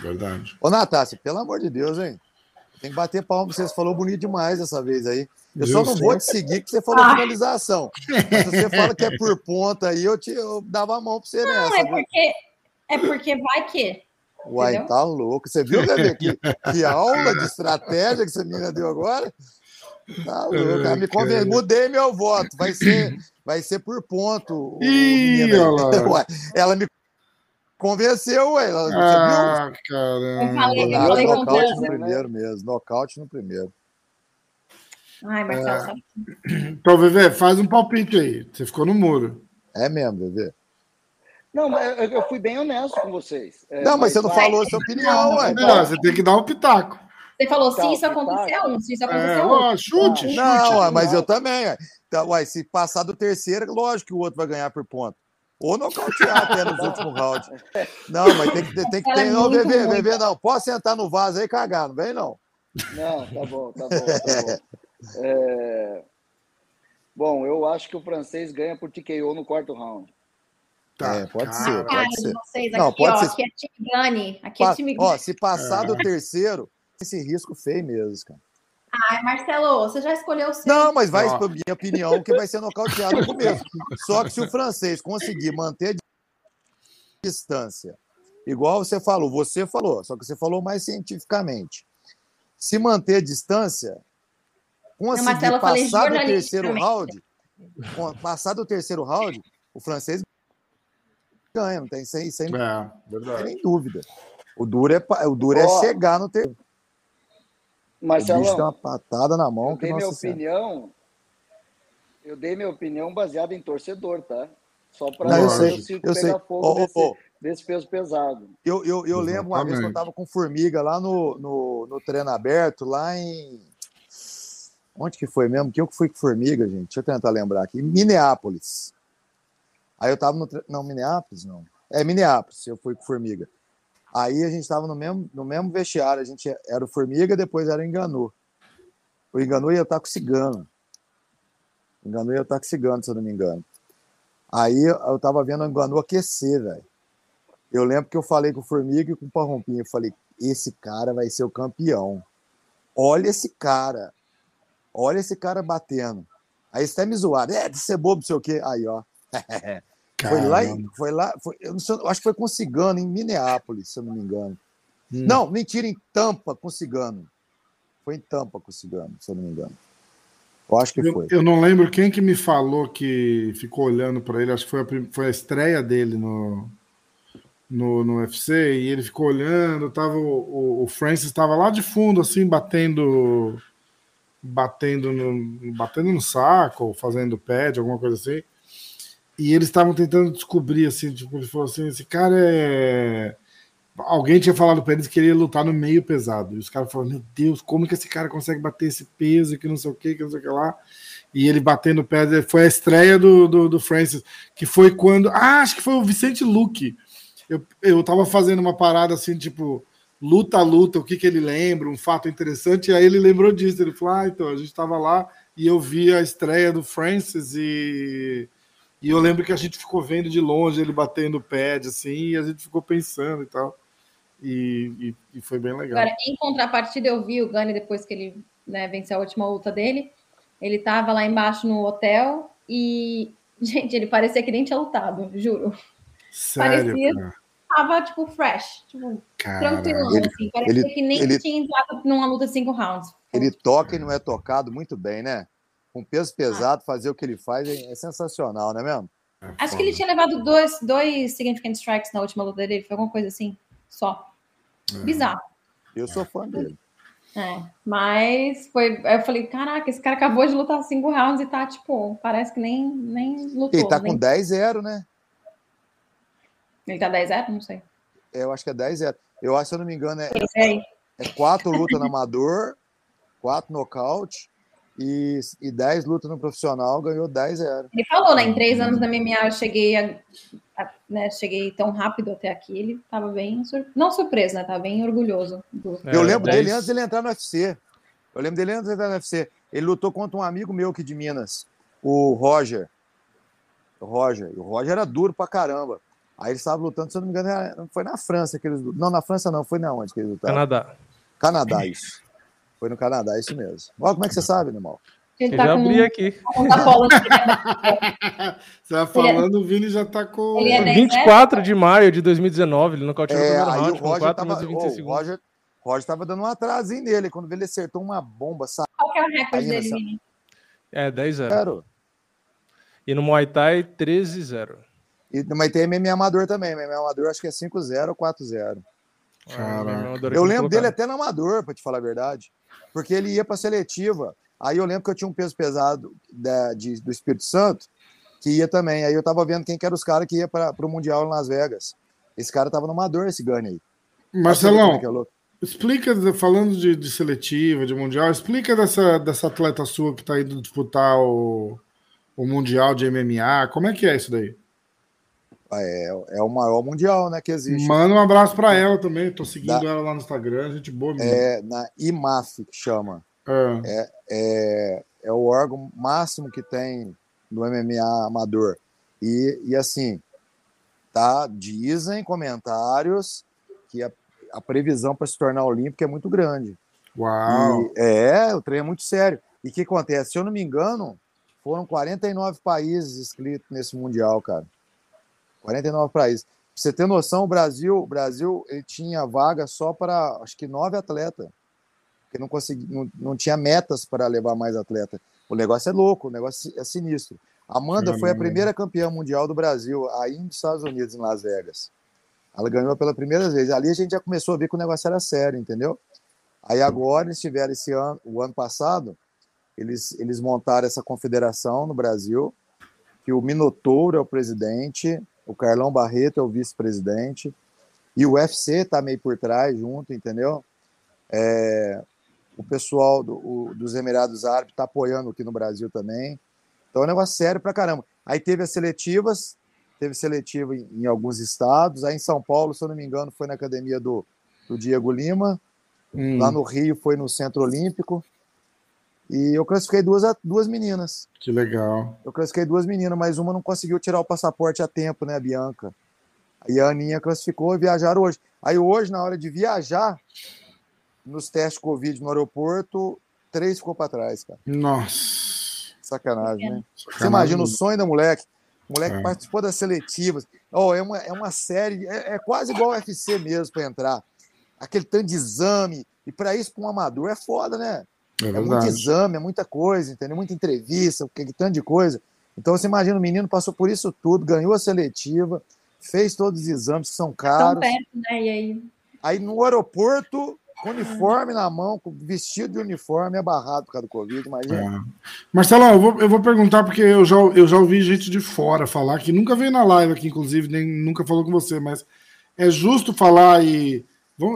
Verdade. Ô, Natácia, pelo amor de Deus, hein? Tem que bater palma, você falou bonito demais dessa vez aí. Eu só não vou te seguir porque você falou finalização. Mas se você fala que é por ponta aí, eu, te, eu dava a mão pra você não, nessa. É porque, é porque vai que. Uai, entendeu? tá louco. Você viu, Bebê, que, que aula de estratégia que essa menina deu agora? Tá louco. Ai, me conven... Mudei meu voto. Vai ser, vai ser por ponto. Ih, Uai, ela me convenceu, ué. Ela, ah, viu? caramba. Eu falei que eu falei nocaute no primeiro mesmo. Nocaute no primeiro. Ai, Marcelo. É... Então, Vevê, faz um palpite aí. Você ficou no muro. É mesmo, Vevê. Não, mas eu fui bem honesto com vocês. É, não, mas, mas, você não vai... falou a sua opinião, ué. Não, você tem que dar um pitaco. Você falou, se isso acontecer, um, se isso acontecer, é, um. Chute, chute. Não, mas eu também. Ué. Então, ué, se passar do terceiro, lógico que o outro vai ganhar por ponto. Ou nocautear até nos últimos rounds. Não, mas tem que, tem que ter. É não, bebê, bebê, não. Posso sentar no vaso aí e cagar, não vem, não. Não, tá bom, tá bom, tá bom. É... Bom, eu acho que o francês ganha por TKO no quarto round. Tá, é, pode ser, pode ser. Vocês não, aqui, pode ó, ser. Aqui é time Gani. Aqui é time Ó, se passar do terceiro, esse risco feio mesmo, cara. Ai, Marcelo, você já escolheu o seu. Não, mas vai, por minha opinião, que vai ser nocauteado no começo. Só que se o francês conseguir manter distância, igual você falou, você falou, só que você falou mais cientificamente. Se manter distância, conseguir Marcelo, passar do terceiro round, passar do terceiro round, o francês ganha, não tem sem, sem, é, nem dúvida. O duro é, o duro é chegar no terceiro. Marcelo, o bicho tem uma patada na mão. Eu dei minha opinião. Eu dei minha opinião baseada em torcedor, tá? Só para eu sei, eu pegar sei. fogo oh, desse, oh. desse, peso pesado. Eu, eu, eu lembro uma vez que eu estava com formiga lá no, no, no treino aberto, lá em. Onde que foi mesmo? Que eu fui com formiga, gente? Deixa eu tentar lembrar aqui. Minneapolis. Aí eu tava no. Tre... Não, Minneapolis, não. É Minneapolis, eu fui com formiga. Aí a gente estava no mesmo, no mesmo vestiário, a gente era o Formiga, depois era o Enganou. O Enganou ia estar com o Cigano. O Enganou ia estar com o Cigano, se eu não me engano. Aí eu estava vendo o Enganou aquecer, velho. Eu lembro que eu falei com o Formiga e com o Parrompinho, eu falei, esse cara vai ser o campeão. Olha esse cara. Olha esse cara batendo. Aí você até me zoaram. É, de ser bobo, não sei o quê. Aí, ó. Foi lá, foi lá foi, eu, sei, eu, acho que foi com Cigano, em Minneapolis, se eu não me engano. Hum. Não, mentira, em Tampa com Cigano. Foi em Tampa com Cigano, se eu não me engano. Eu acho que eu, foi. Eu não lembro quem que me falou que ficou olhando para ele, acho que foi a, foi a estreia dele no, no, no UFC, e ele ficou olhando, tava, o, o Francis estava lá de fundo, assim, batendo batendo no, batendo no saco, fazendo pad, alguma coisa assim. E eles estavam tentando descobrir, assim, tipo, ele falou assim: esse cara é. Alguém tinha falado para eles que ele ia lutar no meio pesado. E os caras falaram: Meu Deus, como que esse cara consegue bater esse peso que não sei o que, que não sei o que lá. E ele batendo pé. Foi a estreia do, do, do, Francis, que foi quando. Ah, acho que foi o Vicente Luque. Eu, eu tava fazendo uma parada assim, tipo, luta a luta, o que, que ele lembra, um fato interessante. E aí ele lembrou disso. Ele falou: Ah, então, a gente tava lá e eu vi a estreia do Francis e e eu lembro que a gente ficou vendo de longe ele batendo o pad, assim, e a gente ficou pensando e tal. E, e, e foi bem legal. Agora, em contrapartida, eu vi o Gani depois que ele né, venceu a última luta dele. Ele tava lá embaixo no hotel e, gente, ele parecia que nem tinha lutado, juro. Sério, parecia, cara? tava, tipo, fresh, tipo, tranquilo, ele, assim. Parecia ele, que nem ele, tinha entrado numa luta de cinco rounds. Ele toca e não é tocado muito bem, né? Com peso pesado, fazer o que ele faz é, é sensacional, não é mesmo? É Acho que ele tinha levado dois, dois significant strikes na última luta dele, foi alguma coisa assim, só. É. Bizarro. Eu sou fã dele. É, mas foi. Eu falei, caraca, esse cara acabou de lutar cinco rounds e tá, tipo, parece que nem, nem lutou. Ele tá nem... com 10-0, né? Ele tá 10-0? Não sei. É, eu acho que é 10-0. Eu acho, se eu não me engano, é, é quatro lutas no amador, quatro nocaute e, e 10 lutas no profissional, ganhou 10 0 Ele falou, né? Em três anos da MMA eu cheguei a, a, né, cheguei tão rápido até aqui. Ele tava bem, sur... não surpreso, né? Tava bem orgulhoso. Do... É, eu lembro 10... dele antes de ele entrar no UFC. Eu lembro dele antes de entrar no UFC. Ele lutou contra um amigo meu aqui de Minas, o Roger. O Roger. E o Roger era duro pra caramba. Aí ele estava lutando, se eu não me engano, foi na França que eles Não, na França não, foi na onde que eles lutaram? Canadá. Canadá, isso. Foi no Canadá, isso mesmo. Olha como é que você sabe, animal. Ele tá já abri com... aqui. você vai falando, o Vini já tá com. Ele é 24 de maio de 2019, ele nocauteou é, o primeiro round, o Roger tava, oh, o Roger, Roger tava dando um atrasinho nele, quando ele acertou uma bomba. Qual que é o recorde dele, Vini? É, 10-0. E no Muay Thai, 13-0. E, mas tem MMA amador também. MMA amador acho que é 5-0 ou 4-0. Eu lembro dele até no amador, para te falar a verdade. Porque ele ia para seletiva. Aí eu lembro que eu tinha um peso pesado da, de, do Espírito Santo, que ia também. Aí eu tava vendo quem que eram os caras que ia para o Mundial em Las Vegas. Esse cara tava no amador, esse Gane aí. Marcelão, é explica, falando de, de, seletiva, de Mundial, explica dessa, dessa atleta sua que tá indo disputar o, o Mundial de MMA. Como é que é isso daí? É, é o maior mundial, né, que existe. Manda um abraço para ela também. Tô seguindo da, ela lá no Instagram, gente boa. Menina. É na IMAF que chama. É. é. É, é, o órgão máximo que tem no MMA amador. E, e assim, tá? Dizem comentários que a, a previsão para se tornar olímpico é muito grande. Uau! E, é, o treino é muito sério. E o que acontece? Se eu não me engano, foram 49 países inscritos nesse mundial, cara. 49 países. Pra você ter noção, o Brasil, o Brasil ele tinha vaga só para acho que nove atletas. Porque não, consegui, não, não tinha metas para levar mais atleta. O negócio é louco, o negócio é sinistro. Amanda foi a primeira campeã mundial do Brasil, aí nos Estados Unidos, em Las Vegas. Ela ganhou pela primeira vez. Ali a gente já começou a ver que o negócio era sério, entendeu? Aí agora eles tiveram esse ano, o ano passado, eles, eles montaram essa confederação no Brasil, que o Minotouro é o presidente, o Carlão Barreto é o vice-presidente, e o UFC está meio por trás junto, entendeu? É, o pessoal do, o, dos Emirados Árabes está apoiando aqui no Brasil também. Então é um negócio sério pra caramba. Aí teve as seletivas, teve seletiva em, em, alguns estados. Aí em São Paulo, se eu não me engano, foi na academia do, do Diego Lima. Hum. Lá no Rio foi no Centro Olímpico. E eu classifiquei duas, duas meninas. Que legal. Eu classifiquei duas meninas, mas uma não conseguiu tirar o passaporte a tempo, né, a Bianca? E a Aninha classificou e viajaram hoje. Aí hoje, na hora de viajar, nos testes Covid no aeroporto, três ficou para trás, cara. Nossa. Sacanagem, né? Sacanagem. Você imagina o sonho da moleque. O moleque é. participou das seletivas. Oh, é, uma, é uma série, é, é quase igual o UFC mesmo para entrar. Aquele tanto de exame. E para isso, para um amador, é foda, né? É, é muito exame, é muita coisa, entendeu? Muita entrevista, que tanto de coisa. Então você imagina, o menino passou por isso tudo, ganhou a seletiva, fez todos os exames que são caros. Perto, né? E aí? aí no aeroporto, com uniforme na mão, vestido de uniforme, é barrado por causa do Covid, imagina. É. Marcelo, eu vou, eu vou perguntar, porque eu já, eu já ouvi gente de fora falar, que nunca veio na live aqui, inclusive, nem nunca falou com você, mas é justo falar e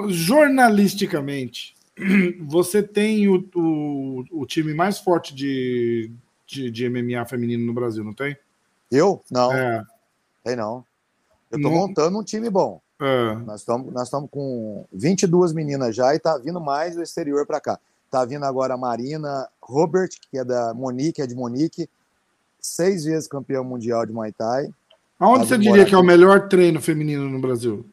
jornalisticamente você tem o, o, o, time mais forte de, de, de, MMA feminino no Brasil, não tem? Eu? Não. É. Tem não. Eu tô não... montando um time bom. É. Nós estamos nós com 22 meninas já e tá vindo mais do exterior para cá. Tá vindo agora a Marina Robert, que é da Monique, é de Monique, seis vezes campeã mundial de Muay Thai. Aonde tá você diria que é o melhor treino feminino no Brasil?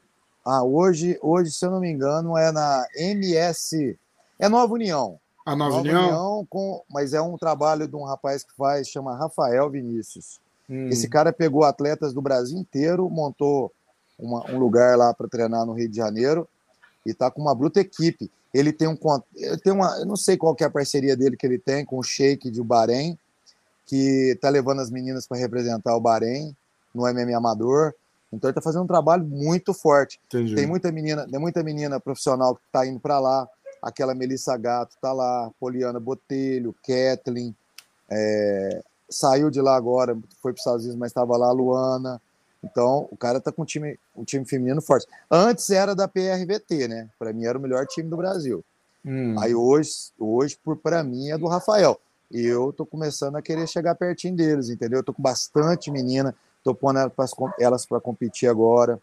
Ah, hoje, hoje, se eu não me engano, é na MS. É Nova União. A Nova, Nova União? União com, mas é um trabalho de um rapaz que faz, chama Rafael Vinícius. Hum. Esse cara pegou atletas do Brasil inteiro, montou uma, um lugar lá para treinar no Rio de Janeiro e está com uma bruta equipe. Ele tem um. Tem uma. Eu não sei qual é a parceria dele que ele tem com o Sheik de Bahrein, que está levando as meninas para representar o Bahrein no MMA Amador. Então ele está fazendo um trabalho muito forte. Entendi. Tem muita menina, tem muita menina profissional que está indo para lá. Aquela Melissa Gato está lá, Poliana Botelho, Kathleen, é, saiu de lá agora, foi para os Estados Unidos, mas estava lá a Luana. Então, o cara está com um time, um time feminino forte. Antes era da PRVT, né? Para mim era o melhor time do Brasil. Hum. Aí hoje, hoje para mim, é do Rafael. E eu tô começando a querer chegar pertinho deles, entendeu? Eu tô com bastante menina, tô pondo elas para competir agora.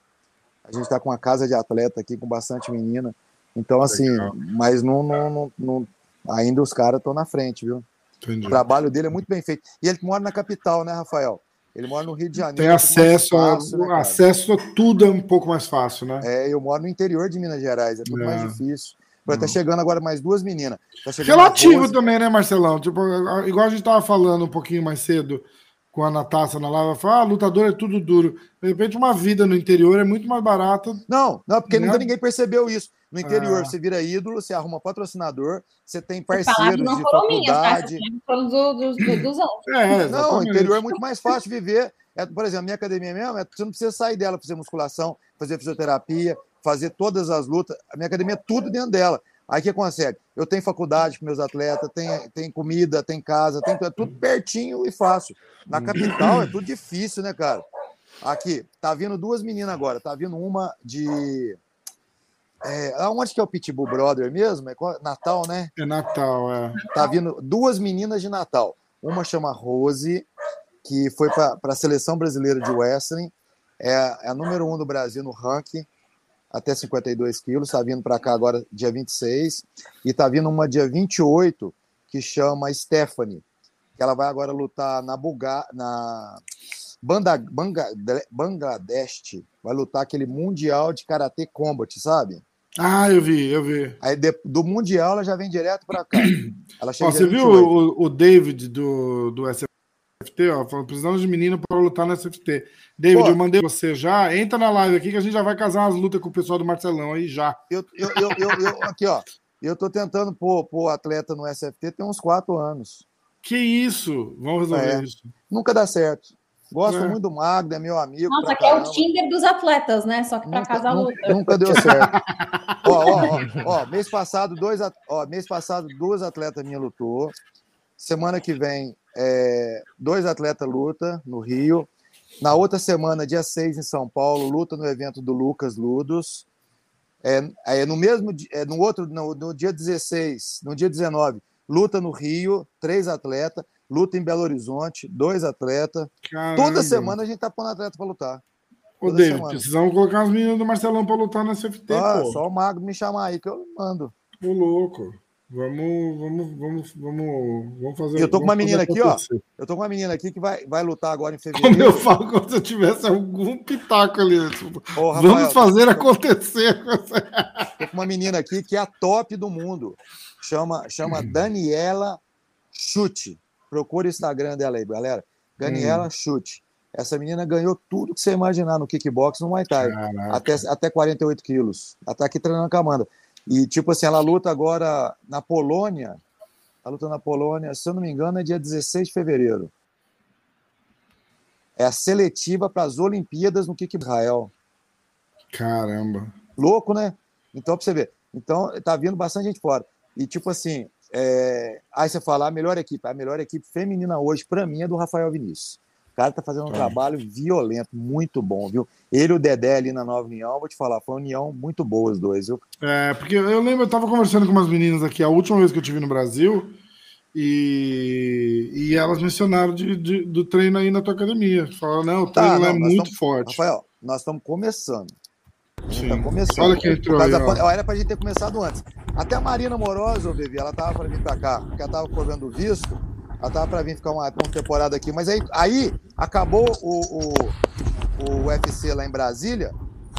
A gente está com uma casa de atleta aqui com bastante menina. Então, assim, Legal. mas não, não, não, não, ainda os caras estão na frente, viu? Entendi. O trabalho dele é muito bem feito. E ele mora na capital, né, Rafael? Ele mora no Rio de Janeiro. Tem acesso, fácil, a, né, acesso a tudo é um pouco mais fácil, né? É, eu moro no interior de Minas Gerais, é tudo é. mais difícil. Vai tá chegando agora mais duas meninas. Tá Relativo também, né, Marcelão? Tipo, igual a gente tava falando um pouquinho mais cedo com a Natasha na live, fala, ah, lutador é tudo duro. De repente, uma vida no interior é muito mais barata. Não, não, porque né? nunca ninguém percebeu isso. No interior, ah. você vira ídolo, você arruma patrocinador, você tem parceiros de faculdade. Minhas, dos É, não, o interior é muito mais fácil viver. É, por exemplo, a minha academia mesmo, é, você não precisa sair dela para fazer musculação, fazer fisioterapia, fazer todas as lutas. A minha academia é tudo dentro dela. Aí o que consegue? Eu tenho faculdade para meus atletas, tem, tem comida, tem casa, tem é tudo pertinho e fácil. Na capital é tudo difícil, né, cara? Aqui, tá vindo duas meninas agora. Tá vindo uma de. É, aonde que é o Pitbull Brother mesmo? É Natal, né? É Natal, é. Tá vindo duas meninas de Natal. Uma chama Rose, que foi para a seleção brasileira de wrestling. É, é a número um do Brasil no ranking até 52 quilos, está vindo para cá agora dia 26, e está vindo uma dia 28 que chama Stephanie, que ela vai agora lutar na Bulga, na Banda, Banga, Bangladesh, vai lutar aquele Mundial de Karatê Combat, sabe? Ah, eu vi, eu vi. Aí de, do Mundial ela já vem direto para cá. Ela Ó, você viu o, o, David do, do SF SFT, ó, falando, precisamos de menino para lutar no SFT. David, Pô, eu mandei você já. Entra na live aqui que a gente já vai casar umas lutas com o pessoal do Marcelão aí já. Eu, eu, eu, eu, eu aqui, ó. Eu tô tentando pôr, pôr atleta no SFT tem uns quatro anos. Que isso? Vamos resolver é, isso. Nunca dá certo. Gosto é. muito do Magno, é meu amigo. Nossa, que é o Tinder dos atletas, né? Só que para casar luta. Nunca deu certo. ó, ó, ó, ó, mês passado, dois, ó, mês passado, duas atletas minhas lutou. Semana que vem, é, dois atletas luta no Rio. Na outra semana, dia 6, em São Paulo, luta no evento do Lucas Ludos. É, é no mesmo é, no outro, no, no, dia 16, no dia 19, luta no Rio, três atletas, luta em Belo Horizonte, dois atletas. Toda semana a gente tá pondo atleta para lutar. Ô, David, precisamos colocar as meninas do Marcelão para lutar na CFT, ah. Só o Mago me chamar aí que eu mando. Ô, louco. Vamos, vamos, vamos, vamos, vamos fazer. Eu tô com uma menina aqui, ó. Eu tô com uma menina aqui que vai, vai lutar agora em fevereiro. Como eu falo, como se eu tivesse algum pitaco ali. Ô, Rafael, vamos fazer tô... acontecer. Tô com uma menina aqui que é a top do mundo. Chama, chama Daniela Chute. Procure o Instagram dela aí, galera. Daniela hum. Chute. Essa menina ganhou tudo que você imaginar no kickbox no Muay Thai. Até, até 48 quilos. Ela tá aqui treinando com a Amanda. E, tipo assim, ela luta agora na Polônia. Ela luta na Polônia, se eu não me engano, é dia 16 de fevereiro. É a seletiva para as Olimpíadas no Kick Israel. Caramba. Louco, né? Então, para você ver. Então, tá vindo bastante gente fora. E, tipo assim, é... aí você fala, a melhor equipe, a melhor equipe feminina hoje, para mim, é do Rafael Vinícius cara tá fazendo um é. trabalho violento, muito bom, viu? Ele e o Dedé ali na Nova União, vou te falar, foi uma união muito boa os dois, viu? É, porque eu lembro, eu tava conversando com umas meninas aqui a última vez que eu tive no Brasil e, e elas mencionaram de, de, do treino aí na tua academia. Falaram, não, o tá, treino tá, não, é muito tamo, forte. Rafael, nós estamos começando. Sim. Tá começando. Olha que entrou aí, da, Era pra gente ter começado antes. Até a Marina Morosa, Vivi, ela tava para vir pra cá, porque ela tava cobrando visto. Ela tava para vir ficar uma, uma, temporada aqui, mas aí, aí acabou o, o, o UFC lá em Brasília,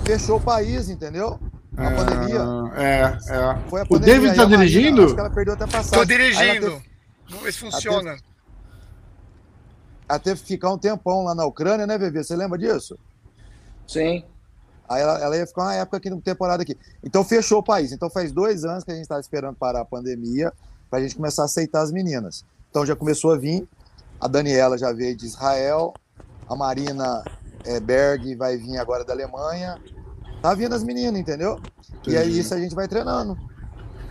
fechou o país, entendeu? A é, pandemia. É, é. Foi a pandemia. O David tá dirigindo? Acho que ela perdeu até passagem. Tô dirigindo. Teve, Vamos ver se funciona. Ela teve, que ficar um tempão lá na Ucrânia, né, Bebê? Você lembra disso? Sim. Aí ela, ela ia ficar uma época aqui, uma temporada aqui. Então fechou o país. Então faz dois anos que a gente está esperando parar a pandemia para a gente começar a aceitar as meninas. Então já começou a vir. A Daniela já veio de Israel. A Marina é, Berg vai vir agora da Alemanha. Tá vindo as meninas, entendeu? Entendi. E aí isso a gente vai treinando.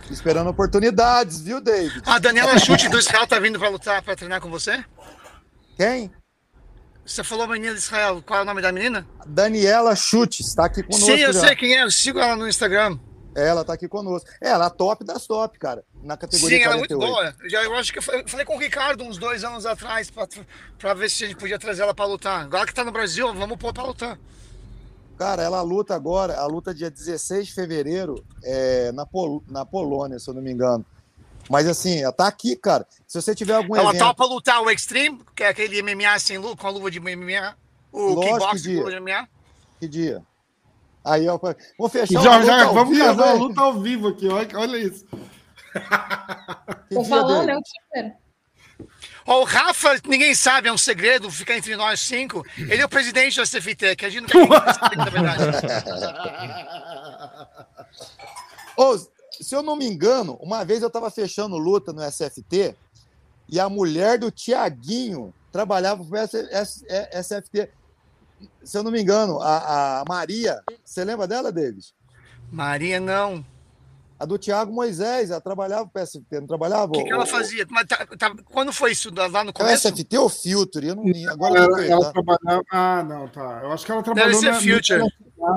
Esperando oportunidades, viu, David? A Daniela Chute do Israel tá vindo para lutar, para treinar com você? Quem? Você falou menina de Israel. Qual é o nome da menina? Daniela Chute, está aqui conosco. Sim, eu já. sei quem é. Eu sigo ela no Instagram. Ela tá aqui conosco. Ela é a top das top, cara. Na categoria Sim, ela é muito 48. boa. Já, eu acho que eu fa- eu falei com o Ricardo uns dois anos atrás pra, pra ver se a gente podia trazer ela pra lutar. Agora que tá no Brasil, vamos pôr pra lutar. Cara, ela luta agora, a luta dia 16 de fevereiro é, na, Pol- na Polônia, se eu não me engano. Mas assim, ela tá aqui, cara. Se você tiver algum ela evento. topa lutar o Extreme, que é aquele MMA sem luva, com a luva de MMA. O Lógico com dia. luva de MMA. Que dia? Aí, ó, vou fechar Já, já, vamos vivo, casar uma hein? luta ao vivo aqui, olha, olha isso. Que Tô falando, dele? é o Tinder. O Rafa, ninguém sabe, é um segredo, fica entre nós cinco. Ele é o presidente da CFT, que a gente não quer ninguém saber, na verdade. Ô, se eu não me engano, uma vez eu tava fechando luta no SFT e a mulher do Tiaguinho trabalhava S- SFT. Se eu não me engano, a, a Maria, você lembra dela, Davis? Maria, não. A do Tiago Moisés, ela trabalhava pro SFT, não trabalhava? O que, que ela fazia? Mas tá- tá- quando foi isso? Lá no É o começo? SFT ou Filter? Eu não agora Ela, ela tá? trabalhava. Ah, não, tá. Eu acho que ela Deve trabalhou ser na- Future.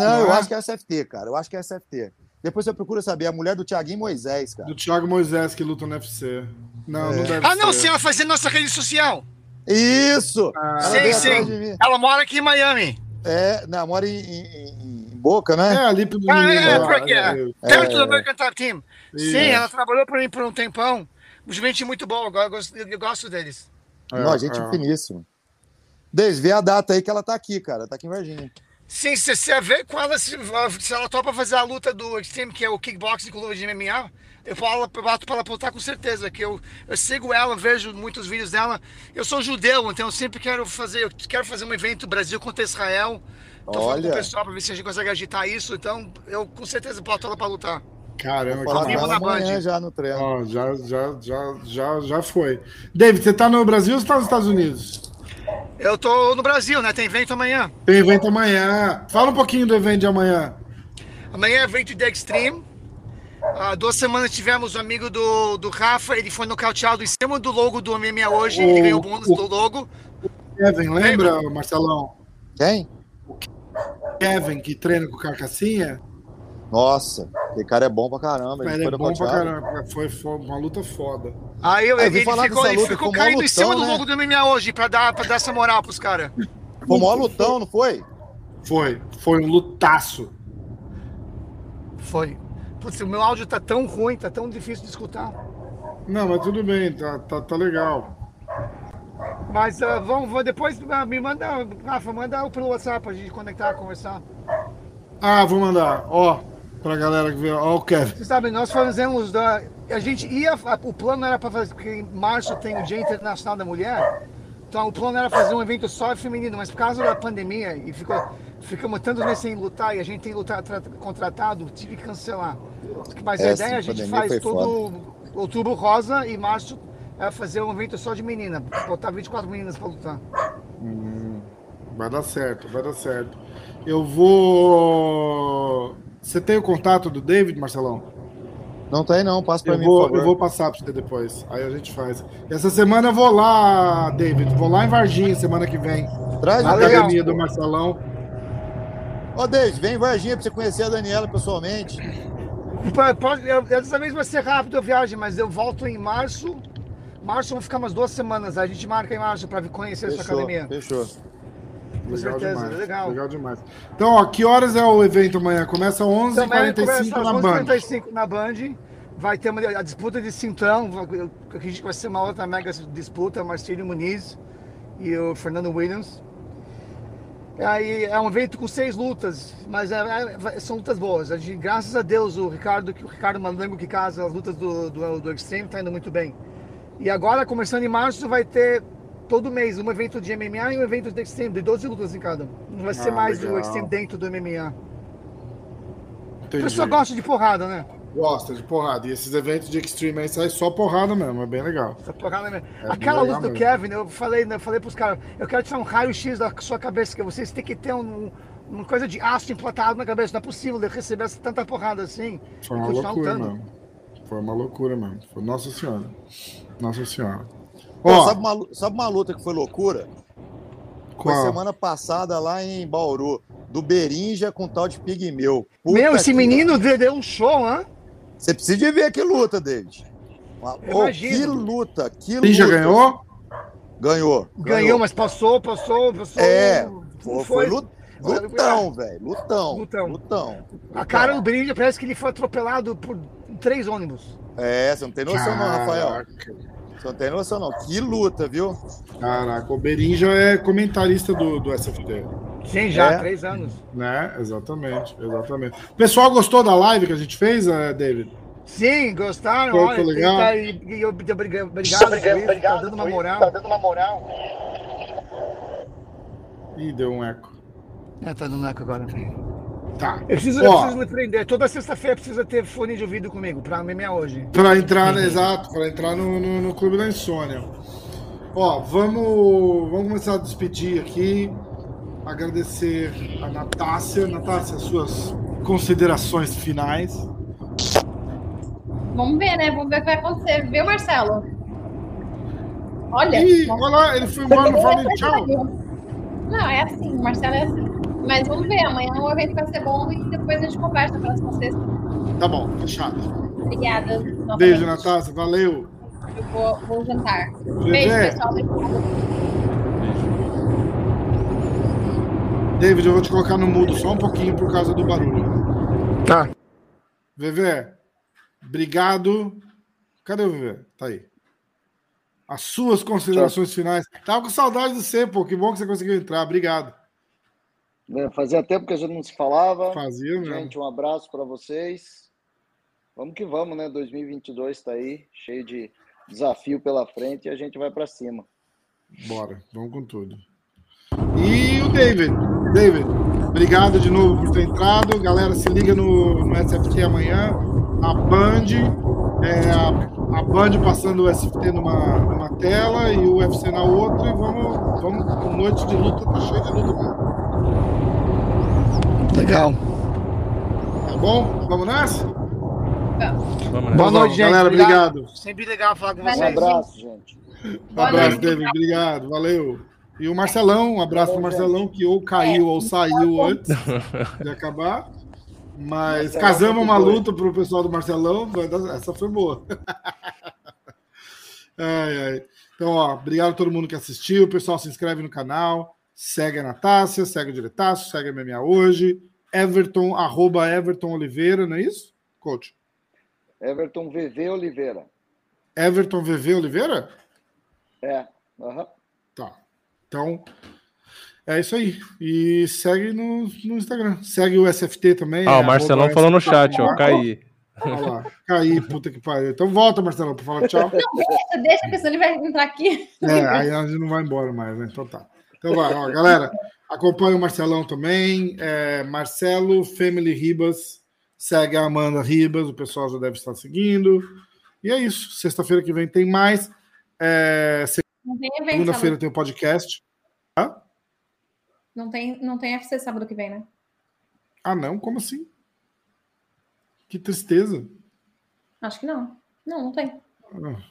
Não, eu é? acho que é SFT, cara. Eu acho que é SFT. Depois você procura saber, a mulher do Tiaguinho Moisés, cara. Do Thiago Moisés, que luta no UFC. Não, É. não deve Ah, não, ser. sim, ela fazia nossa rede social. Isso! Ah, Ela sim, sim. Ela mora aqui em Miami. É, não, mora em, em- em Boca, É, né? ali pro Ah, menino é, lá, por aqui, é. é, Perto do American Top Team. Isso. Sim, ela trabalhou pra mim por um tempão. Gente muito eu gosto, eu gosto deles. é, Não, gente é. finíssima. Deis, vê a data aí que ela tá aqui, cara. Tá aqui em Varginha. Sim, se você vê com ela, se, se ela topa fazer a luta do Extreme, que é o kickboxing com luva de MMA, eu falo, bato pra ela apontar com certeza, que eu, eu sigo ela, vejo muitos vídeos dela. Eu sou judeu, então eu sempre quero fazer, eu quero fazer um evento Brasil contra Israel. Tô falando com Olha. o pessoal pra ver se a gente consegue agitar isso, então eu com certeza boto ela pra lutar. Caramba, Vou falar na amanhã Band. já no treino. Ó, já, já, já, já, já foi. David, você tá no Brasil ou você tá nos Estados Unidos? Eu tô no Brasil, né? Tem evento amanhã. Tem evento amanhã. Fala um pouquinho do evento de amanhã. Amanhã é evento de Extreme. Há duas semanas tivemos o amigo do, do Rafa, ele foi nocauteado em cima do logo do MMA hoje, ele O- ganhou o bônus o- do logo. Kevin, lembra, Marcelão? Quem? Kevin, que treina com o Carcassinha? Nossa, aquele cara é bom pra caramba. Ele foi é bom pra caramba. Foi, foi uma luta foda. Aí eu, eu vi ele falar ficou, ele ficou caindo em cima lutão, do né? logo do MMA hoje pra dar, pra dar essa moral pros caras. Foi maior lutão, não foi? Foi. Foi um lutaço. Foi. Putz, o meu áudio tá tão ruim, tá tão difícil de escutar. Não, mas tudo bem, tá, tá, tá legal. Mas ah, vamos, depois ah, me manda, Rafa, manda pelo WhatsApp pra gente conectar, conversar. Ah, vou mandar. Ó, pra galera que vê. Ó, o Kevin. Vocês sabem, nós fazemos da. A gente ia. O plano era para fazer. Porque em março tem o Dia Internacional da Mulher. Então o plano era fazer um evento só feminino, mas por causa da pandemia e ficou, ficamos tantos meses sem lutar e a gente tem lutar, tra- contratado, tive que cancelar. Mas a É, ideia sim, a gente faz todo outubro rosa e março é fazer um evento só de menina, botar 24 meninas para lutar. Vai dar certo, vai dar certo. Eu vou. Você tem o contato do David, Marcelão? Não aí não, passa pra Eu mim, vou, por favor. eu vou passar pra você depois. Aí a gente faz. Essa semana eu vou lá, David. Vou lá em Varginha semana que vem. Traz Na David. academia do Marcelão. Ô, David, vem em Varginha pra você conhecer a Daniela pessoalmente. Eu- Dessa vez vai ser rápido a viagem, mas eu volto em março. Março vão ficar umas duas semanas. A gente marca em março para conhecer a sua Fechou, academia. fechou. Com certeza, demais, legal. Legal demais. Então, ó, que horas é o evento amanhã? Começa às Então, amanhã 11h45 começa às na Band. 11h45 na Band. Vai ter uma, a disputa de acredito que vai ser uma outra mega disputa. Marcelo Muniz e o Fernando Williams. Aí é um evento com seis lutas, mas é- é- vai- são lutas boas. A gente, graças a Deus, o Ricardo, o Ricardo Malango que casa as lutas do, do, do Extreme tá indo muito bem. E agora, começando em março, vai ter todo mês um evento de MMA e um evento de Extreme, de 12 lutas em cada. Não vai ser Ah, mais legal. o Extreme dentro do MMA. A Entendi. pessoa gosta de porrada, né? Gosta de porrada. E esses eventos de Extreme aí sai só porrada mesmo. É bem legal. Essa porrada mesmo. É Aquela luta do legal Kevin, eu falei, eu falei pros caras, eu quero tirar um raio-x da sua cabeça, que vocês têm que ter um, uma coisa de aço implantado na cabeça. Não é possível de receber essa tanta porrada assim. Foi uma loucura lutando. mesmo. Foi uma loucura mesmo. Foi Nossa Senhora. Nossa Senhora. Pô, sabe, uma, sabe uma luta que foi loucura? Foi qual? semana passada lá em Bauru. do Berinja com tal de Pigmeu. Puta Meu, esse que... menino deu um show, hein? Você precisa de ver que luta, David. Oh, que luta, que luta. já ganhou? Ganhou, ganhou? Ganhou, mas passou, passou, passou. É, foi, foi lutão, velho. Lutão, lutão. Lutão. A cara do Berinja parece que ele foi atropelado por três ônibus. É, você não tem noção, Caraca. não, Rafael. Você não tem noção, não. Que luta, viu? Caraca, o Berinja é comentarista do, do SFT. Sim, já, é. três anos. Né? Exatamente, exatamente. O pessoal gostou da live que a gente fez, uh, David? Sim, gostaram. Foi, olha, legal. Tá, e, e, obrigado, obrigado, obrigado, obrigado tá dando uma moral. Tá dando uma moral. Ih, deu um eco. É, tá dando um eco agora. Tá. Eu preciso, eu preciso me prender. Toda sexta-feira precisa ter fone de ouvido comigo, pra memear hoje. Pra entrar, exato, pra entrar no, no, no, Clube da Insônia. Ó, vamos, vamos começar a despedir aqui. Agradecer a Natácia. Natácia, suas considerações finais. Vamos ver, né? Vamos ver o que vai acontecer. Viu, Marcelo? Olha. Ih, olha lá, ele foi embora, não falou tchau. Não, é assim, o Marcelo é assim. Mas vamos ver, amanhã o evento vai ser bom e depois a gente conversa na próxima sexta. Tá bom, fechado. Obrigada. Beijo, Natácia, valeu. Eu vou, vou jantar. Beijo, pessoal. David, eu vou te colocar no mudo só um pouquinho por causa do barulho. Tá. Vevé, obrigado. Cadê o Vevé? Tá aí. As suas considerações Tchau. finais. Tava com saudade de você, pô. Que bom que você conseguiu entrar. Obrigado. É, fazia tempo que a gente não se falava. Fazia, né? Gente, um abraço para vocês. Vamos que vamos, né? 2022 está aí, cheio de desafio pela frente e a gente vai para cima. Bora, vamos com tudo. E o David. David, obrigado de novo por ter entrado. Galera, se liga no, no SFT amanhã. A Band, é, a, a Band passando o SFT numa, numa tela e o UFC na outra. E vamos, vamos, noite de luta, tá cheio de luta, mano. Legal. Tá bom? Vamos nessa? Vamos Boa noite, gente. Galera, obrigado. Sempre legal falar com vocês. Um abraço, gente. Um abraço, David. Obrigado. Valeu. E o Marcelão, um abraço para o Marcelão, que ou caiu ou saiu antes de acabar. Mas casamos uma luta para o pessoal do Marcelão. Essa foi boa. ai, ai. Então, ó, obrigado a todo mundo que assistiu. O pessoal se inscreve no canal. Segue a Natácia, segue o Diretaço, segue a MMA hoje. Everton, arroba Everton Oliveira, não é isso, coach? Everton VV Oliveira. Everton VV Oliveira? É. Uhum. Então, é isso aí. E segue no, no Instagram. Segue o SFT também. Ah, é, o Marcelão falou no chat, ó. Caí. Olha lá, caí, puta que pariu. Então volta, Marcelão, para falar tchau. Não, deixa, deixa, porque senão ele vai entrar aqui. É, aí a gente não vai embora mais, né? Então tá. Então vai, ó, galera. Acompanha o Marcelão também. É, Marcelo Family Ribas. Segue a Amanda Ribas, o pessoal já deve estar seguindo. E é isso. Sexta-feira que vem tem mais. É, Segunda-feira tem o podcast. Hã? Não tem, não tem FC sábado que vem, né? Ah, não? Como assim? Que tristeza. Acho que não. Não, não tem. Ah,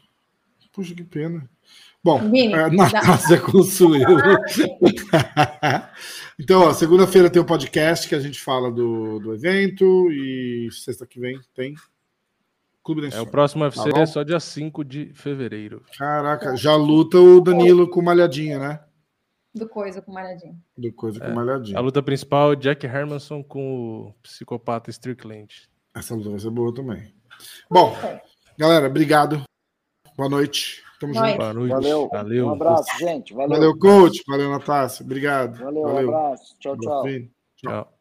puxa, que pena. Bom, Vini, é, Natácia dá... Consuelo. então, segunda-feira tem o um podcast que a gente fala do, do evento e sexta que vem tem Clube da É, o próximo UFC tá é só dia 5 de fevereiro. Caraca, já luta o Danilo com Malhadinho, né? Do Coisa com Malhadinho. Do Coisa é, com Malhadinho. A luta principal é Jack Hermanson com o psicopata Strickland. Essa luta vai ser boa também. Bom, galera, obrigado. Boa noite. Tamo junto. Boa noite. Valeu. Valeu. Um abraço, gente. Valeu. Valeu, coach. Valeu, Natácia. Obrigado. Valeu, Valeu. um abraço. Tchau, tchau. Tchau.